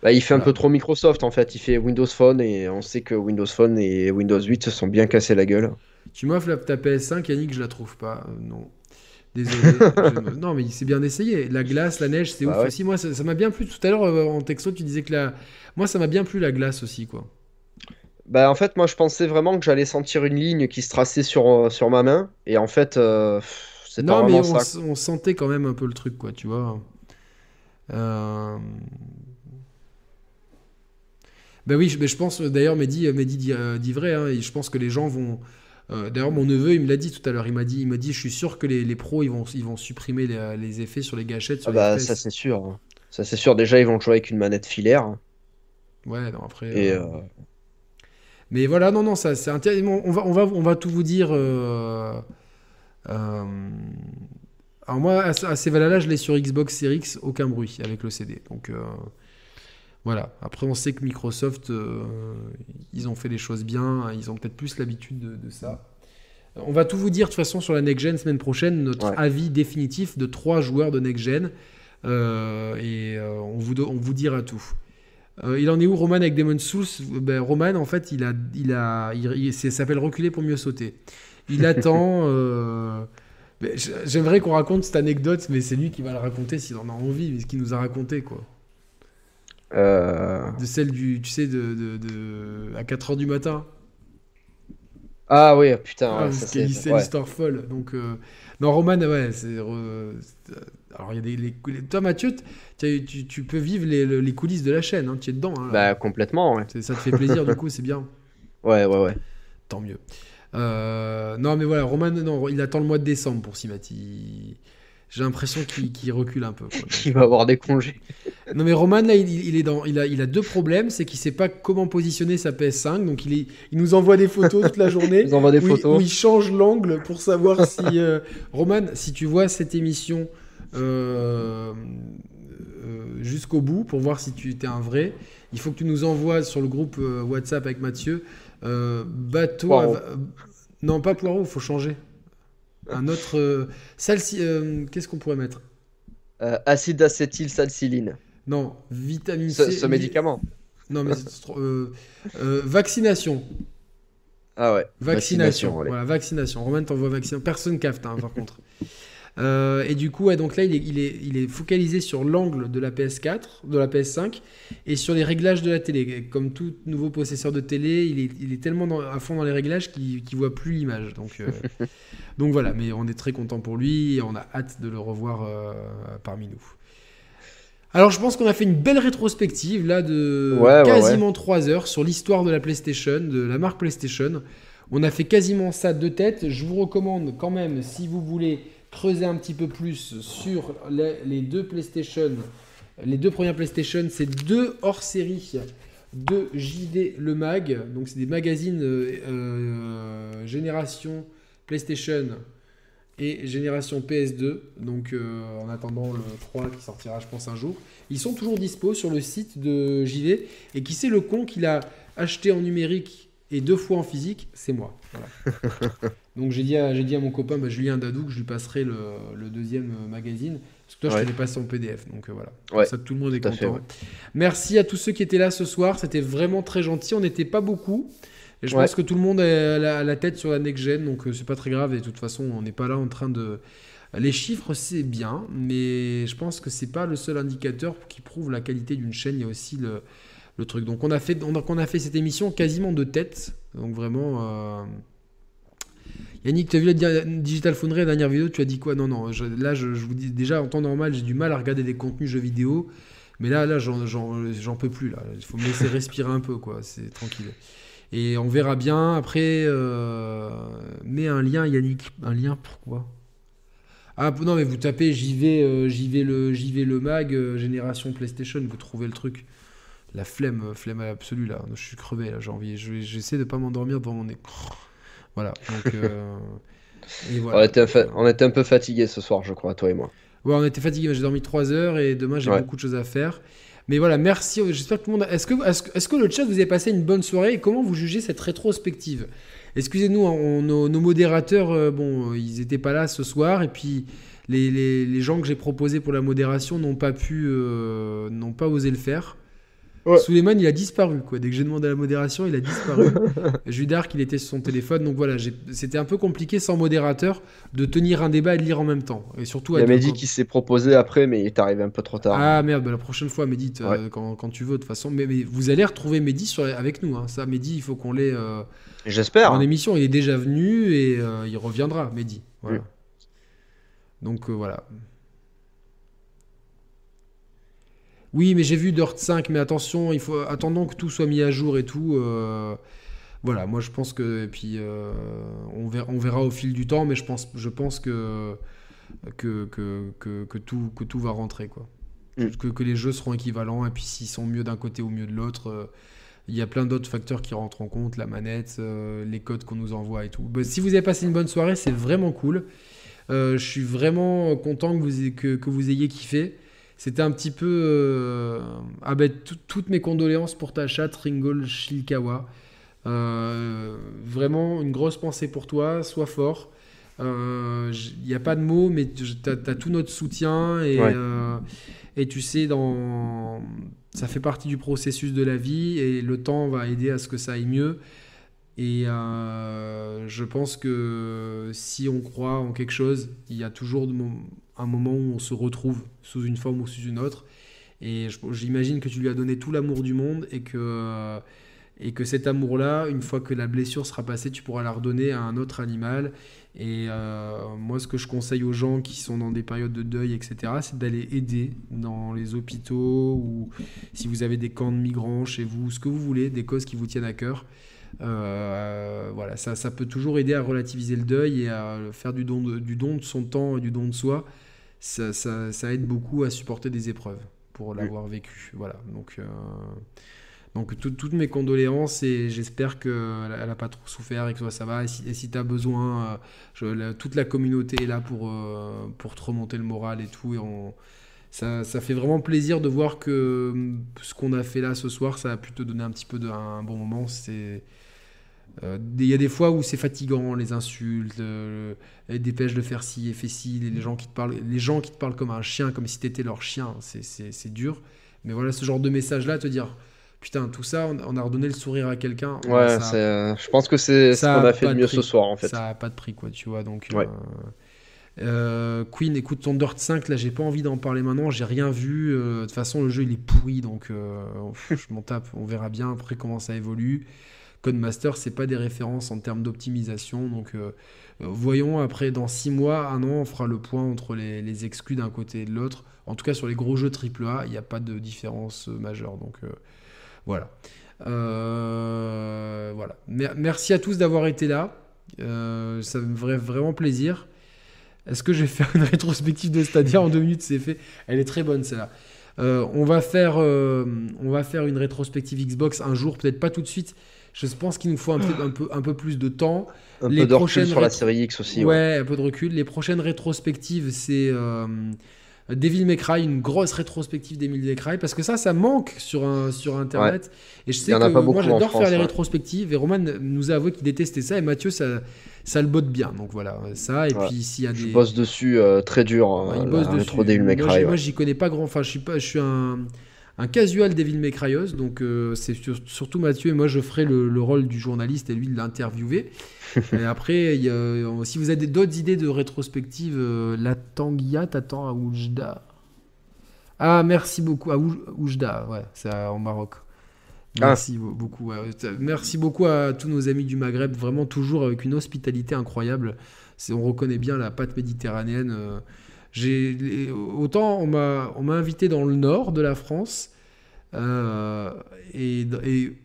Bah, il fait un peu trop Microsoft en fait. Il fait Windows Phone et on sait que Windows Phone et Windows 8 se sont bien cassés la gueule. Tu m'offres la- ta PS5, Yannick, je la trouve pas. Euh, non. Désolé. Je- non, mais c'est bien essayé. La glace, la neige, c'est Bah ouf ouais. aussi. Moi, ça m'a bien plu. Tout à l'heure, euh, en texto, tu disais que la. Moi, ça m'a bien plu la glace aussi, quoi. Bah, en fait, moi je pensais vraiment que j'allais sentir une ligne qui se traçait sur, euh, sur ma main. Et en fait, euh, c'est pas vraiment on, ça. on sentait quand même un peu le truc, quoi, tu vois. Euh... Ben oui, je, mais je pense, d'ailleurs, Mehdi, Mehdi dit, euh, dit vrai, hein, et je pense que les gens vont... euh, d'ailleurs, mon neveu, il me l'a dit tout à l'heure, il m'a dit, il m'a dit, je suis sûr que les, les pros, ils vont, ils vont supprimer les, les effets sur les gâchettes, sur Ah bah, ça c'est sûr. hein. Ça c'est sûr. Déjà, ils vont jouer avec une manette filaire. Ouais, non, après... Et euh, euh, Mais voilà, non, non, ça, c'est intéressant. On va, on va, on va tout vous dire. Alors moi, à, à ces valeurs-là, je l'ai sur Xbox Series X, aucun bruit avec le CD. Donc voilà. Après, on sait que Microsoft, euh, ils ont fait les choses bien. Ils ont peut-être plus l'habitude de, de ça. On va tout vous dire de toute façon sur la Next Gen semaine prochaine, notre Ouais. avis définitif de trois joueurs de Next Gen. Euh, et euh, on, vous, on vous dira tout. Euh, il en est où Roman avec Demon's Souls? Ben, Roman en fait il a il a il, il- s'appelle reculer pour mieux sauter. Il attend euh, ben, j'aimerais qu'on raconte cette anecdote mais c'est lui qui va la raconter s'il en a envie mais ce qu'il nous a raconté quoi. Euh, De celle du tu sais de, de, de- à 4h du matin. Ah oui, putain. Ah, ouais, c'est c'est ouais. folle. Donc, euh, non, Roman, ouais, c'est. re- Alors, il y a des. les- Toi, Mathieu, tu, tu- peux vivre les, les coulisses de la chaîne. hein, tu es dedans. hein. Bah complètement. Ouais. Ça te fait plaisir, du coup, c'est bien. Ouais, ouais, ouais. Tant mieux. Euh, non, mais voilà, Roman, non, il attend le mois de décembre pour. Il- J'ai l'impression qu'il recule un peu. quoi. Il va avoir des congés. Non, mais Roman, là, il, il est dans, il, a, il a deux problèmes. C'est qu'il sait pas comment positionner sa PS5. Donc, il, est, il nous envoie des photos toute la journée. Ils envoient des où il- photos. Où il change l'angle pour savoir si. euh, Roman, si tu vois cette émission euh, euh, jusqu'au bout, pour voir si tu es un vrai, il faut que tu nous envoies sur le groupe WhatsApp avec Mathieu bateau. Non, pas poireau, il faut changer. Un autre. euh, euh, Qu'est-ce qu'on pourrait mettre? Euh, acide acétylsalicylline. Non, vitamine Ce, C. ce médicament. Non, mais vaccination. Ah ouais. Vaccination. allez. Voilà, vaccination. Romain t'envoie vaccination. Personne capte, hein, par contre. Euh, et du coup, ouais, donc là, il est, il est, il est focalisé sur l'angle de la PS4, de la PS5, et sur les réglages de la télé. Comme tout nouveau possesseur de télé, il est, il est tellement dans- à fond dans les réglages qu'il ne voit plus l'image. Donc, euh, donc voilà, mais on est très content pour lui et on a hâte de le revoir euh, parmi nous. Alors je pense qu'on a fait une belle rétrospective là de Ouais, ouais, quasiment 3 heures sur l'histoire de la PlayStation, de la marque PlayStation. On a fait quasiment ça de tête. Je vous recommande quand même, si vous voulez creuser un petit peu plus sur les, deux PlayStation, les deux premières PlayStation, c'est deux hors série de JD Le Mag. Donc c'est des magazines euh, génération PlayStation et génération PS2. Donc euh, en attendant le 3 qui sortira je pense un jour. Ils sont toujours dispo sur le site de JD. Et qui c'est le con qui l'a acheté en numérique et deux fois en physique? C'est moi. Voilà. Donc j'ai dit, à- j'ai dit à mon copain bah, Julien Dadou que je lui passerai le, le deuxième euh, magazine. Parce que toi, je te l'ai passé en PDF. Donc euh, voilà. Ouais, ça, tout le monde est tout content. fait, ouais. Merci à tous ceux qui étaient là ce soir. C'était vraiment très gentil. On n'était pas beaucoup. Et je pense que tout le monde a la, tête sur la next gen. Donc euh, c'est pas très grave. Et de toute façon, on n'est pas là en train de. Les chiffres, c'est bien. Mais je pense que c'est pas le seul indicateur qui prouve la qualité d'une chaîne. Il y a aussi le, le truc. Donc on a, fait, on, a, on a fait cette émission quasiment de tête. Donc vraiment. euh, Yannick, tu as vu la di- Digital Foundry, la dernière vidéo, tu as dit quoi? Non, non, là, je, vous dis, déjà, en temps normal, j'ai du mal à regarder des contenus jeux vidéo, mais là, là, j'en, peux plus, là. Il faut me laisser respirer un peu, quoi, c'est tranquille. Et on verra bien. Après, euh, mets un lien, Yannick. Un lien, pourquoi? Ah non, mais vous tapez j'y vais, euh, j'y vais le, j'y vais le mag euh, génération PlayStation. Vous trouvez le truc. La flemme, euh, flemme absolue là. Je suis crevé là. J'ai envie. je- J'essaie de pas m'endormir devant mon écran. Voilà. Donc. euh, et voilà. On, était fa- on était un peu fatigués ce soir, je crois, toi et moi. Ouais, on était fatigué. J'ai dormi 3 heures et demain j'ai Ouais. beaucoup de choses à faire. Mais voilà, merci. J'espère que tout le monde. Est-ce que, est-ce, que- est-ce que le chat vous avez passé une bonne soirée et comment vous jugez cette rétrospective? Excusez-nous, hein, nos, nos modérateurs, euh, bon, euh, ils n'étaient pas là ce soir et puis les, les- les gens que j'ai proposés pour la modération n'ont pas pu, euh, n'ont pas osé le faire. Ouais. Suleiman, il a disparu quoi. Dès que j'ai demandé à la modération, il a disparu. Judark, il était sur son téléphone. Donc voilà, c'était un peu compliqué sans modérateur de tenir un débat et de lire en même temps. Et surtout Il y à a quoi. qui s'est proposé après, mais il est arrivé un peu trop tard. Ah merde, bah, la prochaine fois, Mehdi, Ouais. euh, quand, quand tu veux, de toute façon. Mais, mais vous allez retrouver Mehdi sur, avec nous. hein. Ça, Mehdi, il faut qu'on l'ait euh, J'espère. en émission. Il est déjà venu et euh, il reviendra, Mehdi. Voilà. Mm. Donc euh, voilà. Oui, mais j'ai vu Dirt 5, mais attention, il faut attendons que tout soit mis à jour et tout. euh, voilà, moi je pense que et puis euh, on verra, on verra au fil du temps, mais je pense, je pense que que, que, que, que tout que tout va rentrer quoi. Mm. Que, que les jeux seront équivalents et puis s'ils sont mieux d'un côté ou mieux de l'autre. euh, il y a plein d'autres facteurs qui rentrent en compte, la manette, les codes qu'on nous envoie et tout. Bah, si vous avez passé une bonne soirée, c'est vraiment cool. Je suis vraiment content que vous, que vous ayez kiffé. C'était un petit peu... euh, Ah ben, tout- toutes mes condoléances pour ta chatte, Ringol Shilkawa. Euh, vraiment, une grosse pensée pour toi. Sois fort. Il n'y a pas de mots, mais tu as, tout notre soutien. Et, Ouais. euh, et tu sais, dans... ça fait partie du processus de la vie. Et le temps va aider à ce que ça aille mieux. Et euh, je pense que si on croit en quelque chose, il y a toujours de un moment où on se retrouve sous une forme ou sous une autre. Et j'imagine que tu lui as donné tout l'amour du monde et que, et que cet amour-là, une fois que la blessure sera passée, tu pourras la redonner à un autre animal. Et euh, moi, ce que je conseille aux gens qui sont dans des périodes de deuil, etc., c'est d'aller aider dans les hôpitaux ou si vous avez des camps de migrants chez vous, ce que vous voulez, des causes qui vous tiennent à cœur. Euh, voilà, ça, peut toujours aider à relativiser le deuil et à faire du don de son temps et du don de soi. Ça, ça- ça aide beaucoup à supporter des épreuves pour l'avoir vécu. Voilà, donc, euh, donc tout- toutes mes condoléances et j'espère qu'elle n'a pas trop souffert et que ça, ça va. Et si, tu as besoin, euh, je- la- toute la communauté est là pour, euh, pour te remonter le moral et tout. Et on, ça, ça fait vraiment plaisir de voir que ce qu'on a fait là ce soir, ça a pu te donner un petit peu de, un bon moment. C'est Il y a des fois où c'est fatigant, les insultes, euh, les dépêches de faire ci et fait ci, les, gens qui te parlent, les gens qui te parlent comme un chien, comme si tu étais leur chien, c'est- dur. Mais voilà, ce genre de message-là, te dire, putain, tout ça, on, a redonné le sourire à quelqu'un. Ouais, ça- euh, je pense que c'est ce ça qu'on a a fait de mieux prix. ce soir en fait. Ça a pas de prix, quoi, tu vois. Donc, Ouais. euh, euh, Queen, écoute ton Dirt 5, là, j'ai pas envie d'en parler maintenant, j'ai rien vu. euh, de toute façon, le jeu, il est pourri, donc euh, je m'en tape. On verra bien après comment ça évolue. Codemaster, c'est pas des références en termes d'optimisation, donc euh, euh, voyons après, dans 6 mois, un an, on fera le point entre les, exclus d'un côté et de l'autre. En tout cas, sur les gros jeux AAA, il n'y a pas de différence euh, majeure, donc voilà. Voilà. Mer- merci à tous d'avoir été là. Ça me ferait vraiment plaisir. Est-ce que je vais faire une rétrospective de Stadia en deux minutes? C'est fait. Elle est très bonne celle-là. On, on va faire une rétrospective Xbox un jour, peut-être pas tout de suite. Je pense qu'il nous faut un, peu, un peu plus de temps. Un les peu de recul sur la série X aussi. ouais, ouais. un peu de recul. Les prochaines rétrospectives, c'est euh, Devil May Cry, une grosse rétrospective Devil May Cry, parce que ça, ça manque sur, un, sur Internet. Et je sais Il que moi, j'adore faire les ouais. rétrospectives. Et Roman nous a avoué qu'il détestait ça. Et Mathieu, ça, ça le botte bien. Donc voilà, ça. Et Ouais. puis s'il y a Je des. bosse dessus euh, très dur. Ouais, euh, il bosse dessus. rétro Devil May Cry, ouais. Moi, j'y connais pas grand. Enfin, je suis pas, je suis un, un casual Devil May Cryos, donc euh, c'est sur- surtout Mathieu et moi, je ferai le, le rôle du journaliste et lui de l'interviewer. et après, y a- si vous avez d'autres idées de rétrospective, euh, la Tanguia t'attend à Oujda. Ah, merci beaucoup à Ouj- Oujda, ouais, c'est en Maroc. Ah. Merci be- beaucoup. ouais. Merci beaucoup à tous nos amis du Maghreb, vraiment toujours avec une hospitalité incroyable. On reconnaît bien la pâte méditerranéenne. euh, j'ai autant on m'a on m'a invité dans le nord de la France, Euh, et,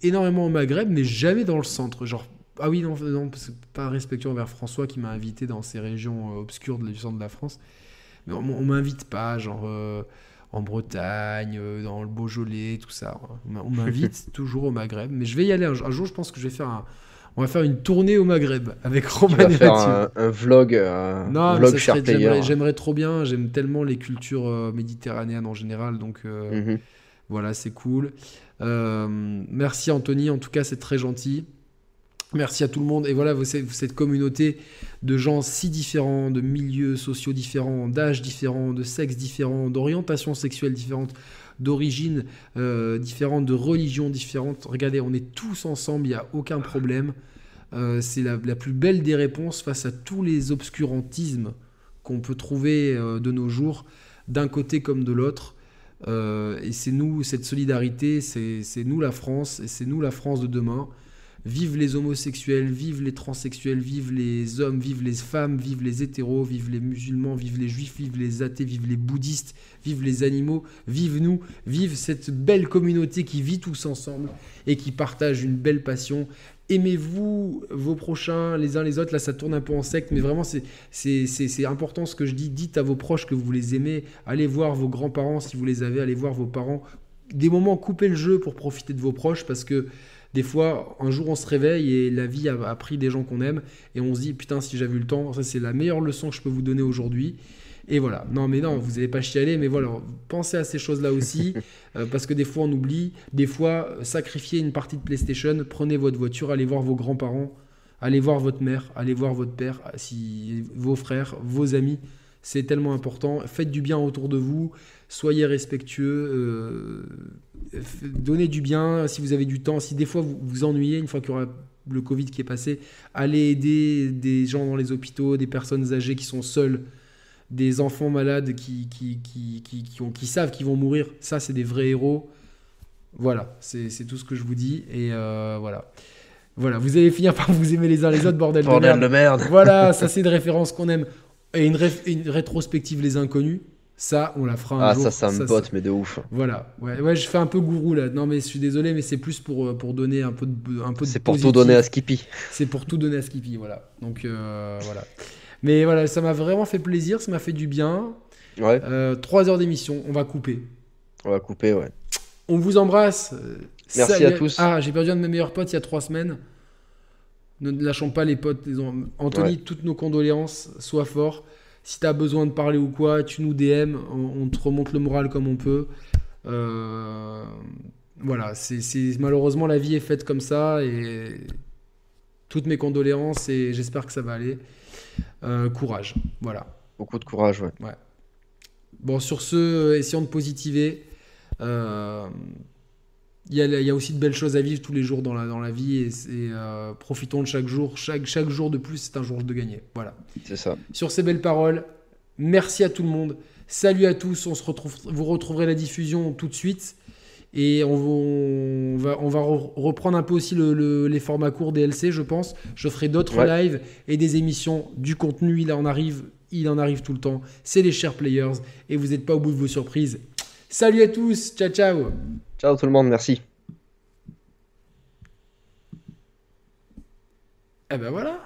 énormément au Maghreb, mais jamais dans le centre. Genre, ah oui, non, non pas respectueux envers François qui m'a invité dans ces régions euh, obscures du centre de la France. Mais on, m'invite pas, genre euh, en Bretagne, dans le Beaujolais, tout ça. On m'invite toujours au Maghreb. Mais je vais y aller. Un jour, je pense que je vais faire un. On va faire une tournée au Maghreb avec Roman Tu vas et faire Mathieu. un, un vlog, un Non, vlog j'aimerais, trop bien. J'aime tellement les cultures euh, méditerranéennes en général. Donc euh, Mhm. voilà, c'est cool. Euh, merci Anthony, en tout cas, c'est très gentil. Merci à tout le monde. Et voilà, vous, cette communauté de gens si différents, de milieux sociaux différents, d'âges différents, de sexes différents, d'orientations sexuelles différentes, d'origines euh, différentes, de religions différentes. Regardez, on est tous ensemble, il n'y a aucun problème. Euh, c'est la, plus belle des réponses face à tous les obscurantismes qu'on peut trouver euh, de nos jours, d'un côté comme de l'autre. Euh, et c'est nous, cette solidarité, c'est nous la France, et c'est nous la France de demain. Vive les homosexuels, vive les transsexuels, vive les hommes, vive les femmes, vive les hétéros, vive les musulmans, vive les juifs, vive les athées, vive les bouddhistes, vive les animaux, vive nous, vive cette belle communauté qui vit tous ensemble et qui partage une belle passion. Aimez-vous vos prochains les uns les autres? Là, ça tourne un peu en secte, mais vraiment, c'est important ce que je dis. Dites à vos proches que vous les aimez. Allez voir vos grands-parents si vous les avez. Allez voir vos parents. Des moments, coupez le jeu pour profiter de vos proches parce que des fois, un jour, on se réveille et la vie a, a pris des gens qu'on aime et on se dit putain, si j'avais eu le temps, ça c'est la meilleure leçon que je peux vous donner aujourd'hui. Et voilà. Non, mais non, vous n'allez pas chialer, mais voilà, pensez à ces choses-là aussi, euh, parce que des fois on oublie. Des fois, sacrifier une partie de PlayStation, prenez votre voiture, allez voir vos grands-parents, allez voir votre mère, allez voir votre père, si, vos frères, vos amis. C'est tellement important. Faites du bien autour de vous, soyez respectueux, euh, donnez du bien si vous avez du temps. Si des fois vous vous ennuyez, une fois qu'il y aura le Covid qui est passé, allez aider des gens dans les hôpitaux, des personnes âgées qui sont seules, des enfants malades qui, qui, qui, qui, qui ont- qui savent qu'ils vont mourir. Ça, c'est des vrais héros. Voilà, c'est tout ce que je vous dis. Et euh, voilà. Voilà, vous allez finir par vous aimer les uns les autres, bordel, de Bordel merde. de merde. Voilà, ça c'est de références qu'on aime. Et une, une rétrospective Les Inconnus, ça, on la fera un Ah, jour. ça, ça me botte, mais de ouf. Voilà, ouais, ouais, je fais un peu gourou là. Non, mais je suis désolé, mais c'est plus pour, euh, pour donner un peu de, un peu de C'est pour tout donner à Skippy. C'est pour tout donner à Skippy, voilà. Donc euh, voilà. Mais voilà, ça m'a vraiment fait plaisir, ça m'a fait du bien. Ouais, Euh, Trois heures d'émission, on va couper. on va couper, ouais. On vous embrasse. Merci salut- à tous. Ah, j'ai perdu un de mes meilleurs potes il y a trois semaines. Ne lâchons pas les potes. les Anthony, Ouais. toutes nos condoléances. Sois fort. Si tu as besoin de parler ou quoi, tu nous DM. On, on te remonte le moral comme on peut. Euh, voilà, c'est malheureusement la vie est faite comme ça et toutes mes condoléances et j'espère que ça va aller. Euh, courage, voilà. Beaucoup de courage, ouais. Bon, sur ce, essayons de positiver. Euh, Il y, a, il y a aussi de belles choses à vivre tous les jours dans la, dans la vie et, euh, profitons de chaque jour. Chaque, chaque jour de plus, c'est un jour de gagner. Voilà. C'est ça. Sur ces belles paroles, merci à tout le monde. Salut à tous. On se retrouve, vous retrouverez la diffusion tout de suite. Et on, va- on va, on va re- reprendre un peu aussi le- le- les formats courts des LC, je pense. Je ferai d'autres Ouais. lives et des émissions. Du contenu, il en arrive, il en arrive tout le temps. C'est les chers players et vous n'êtes pas au bout de vos surprises. Salut à tous, ciao ciao. Ciao tout le monde, merci. Eh ben voilà.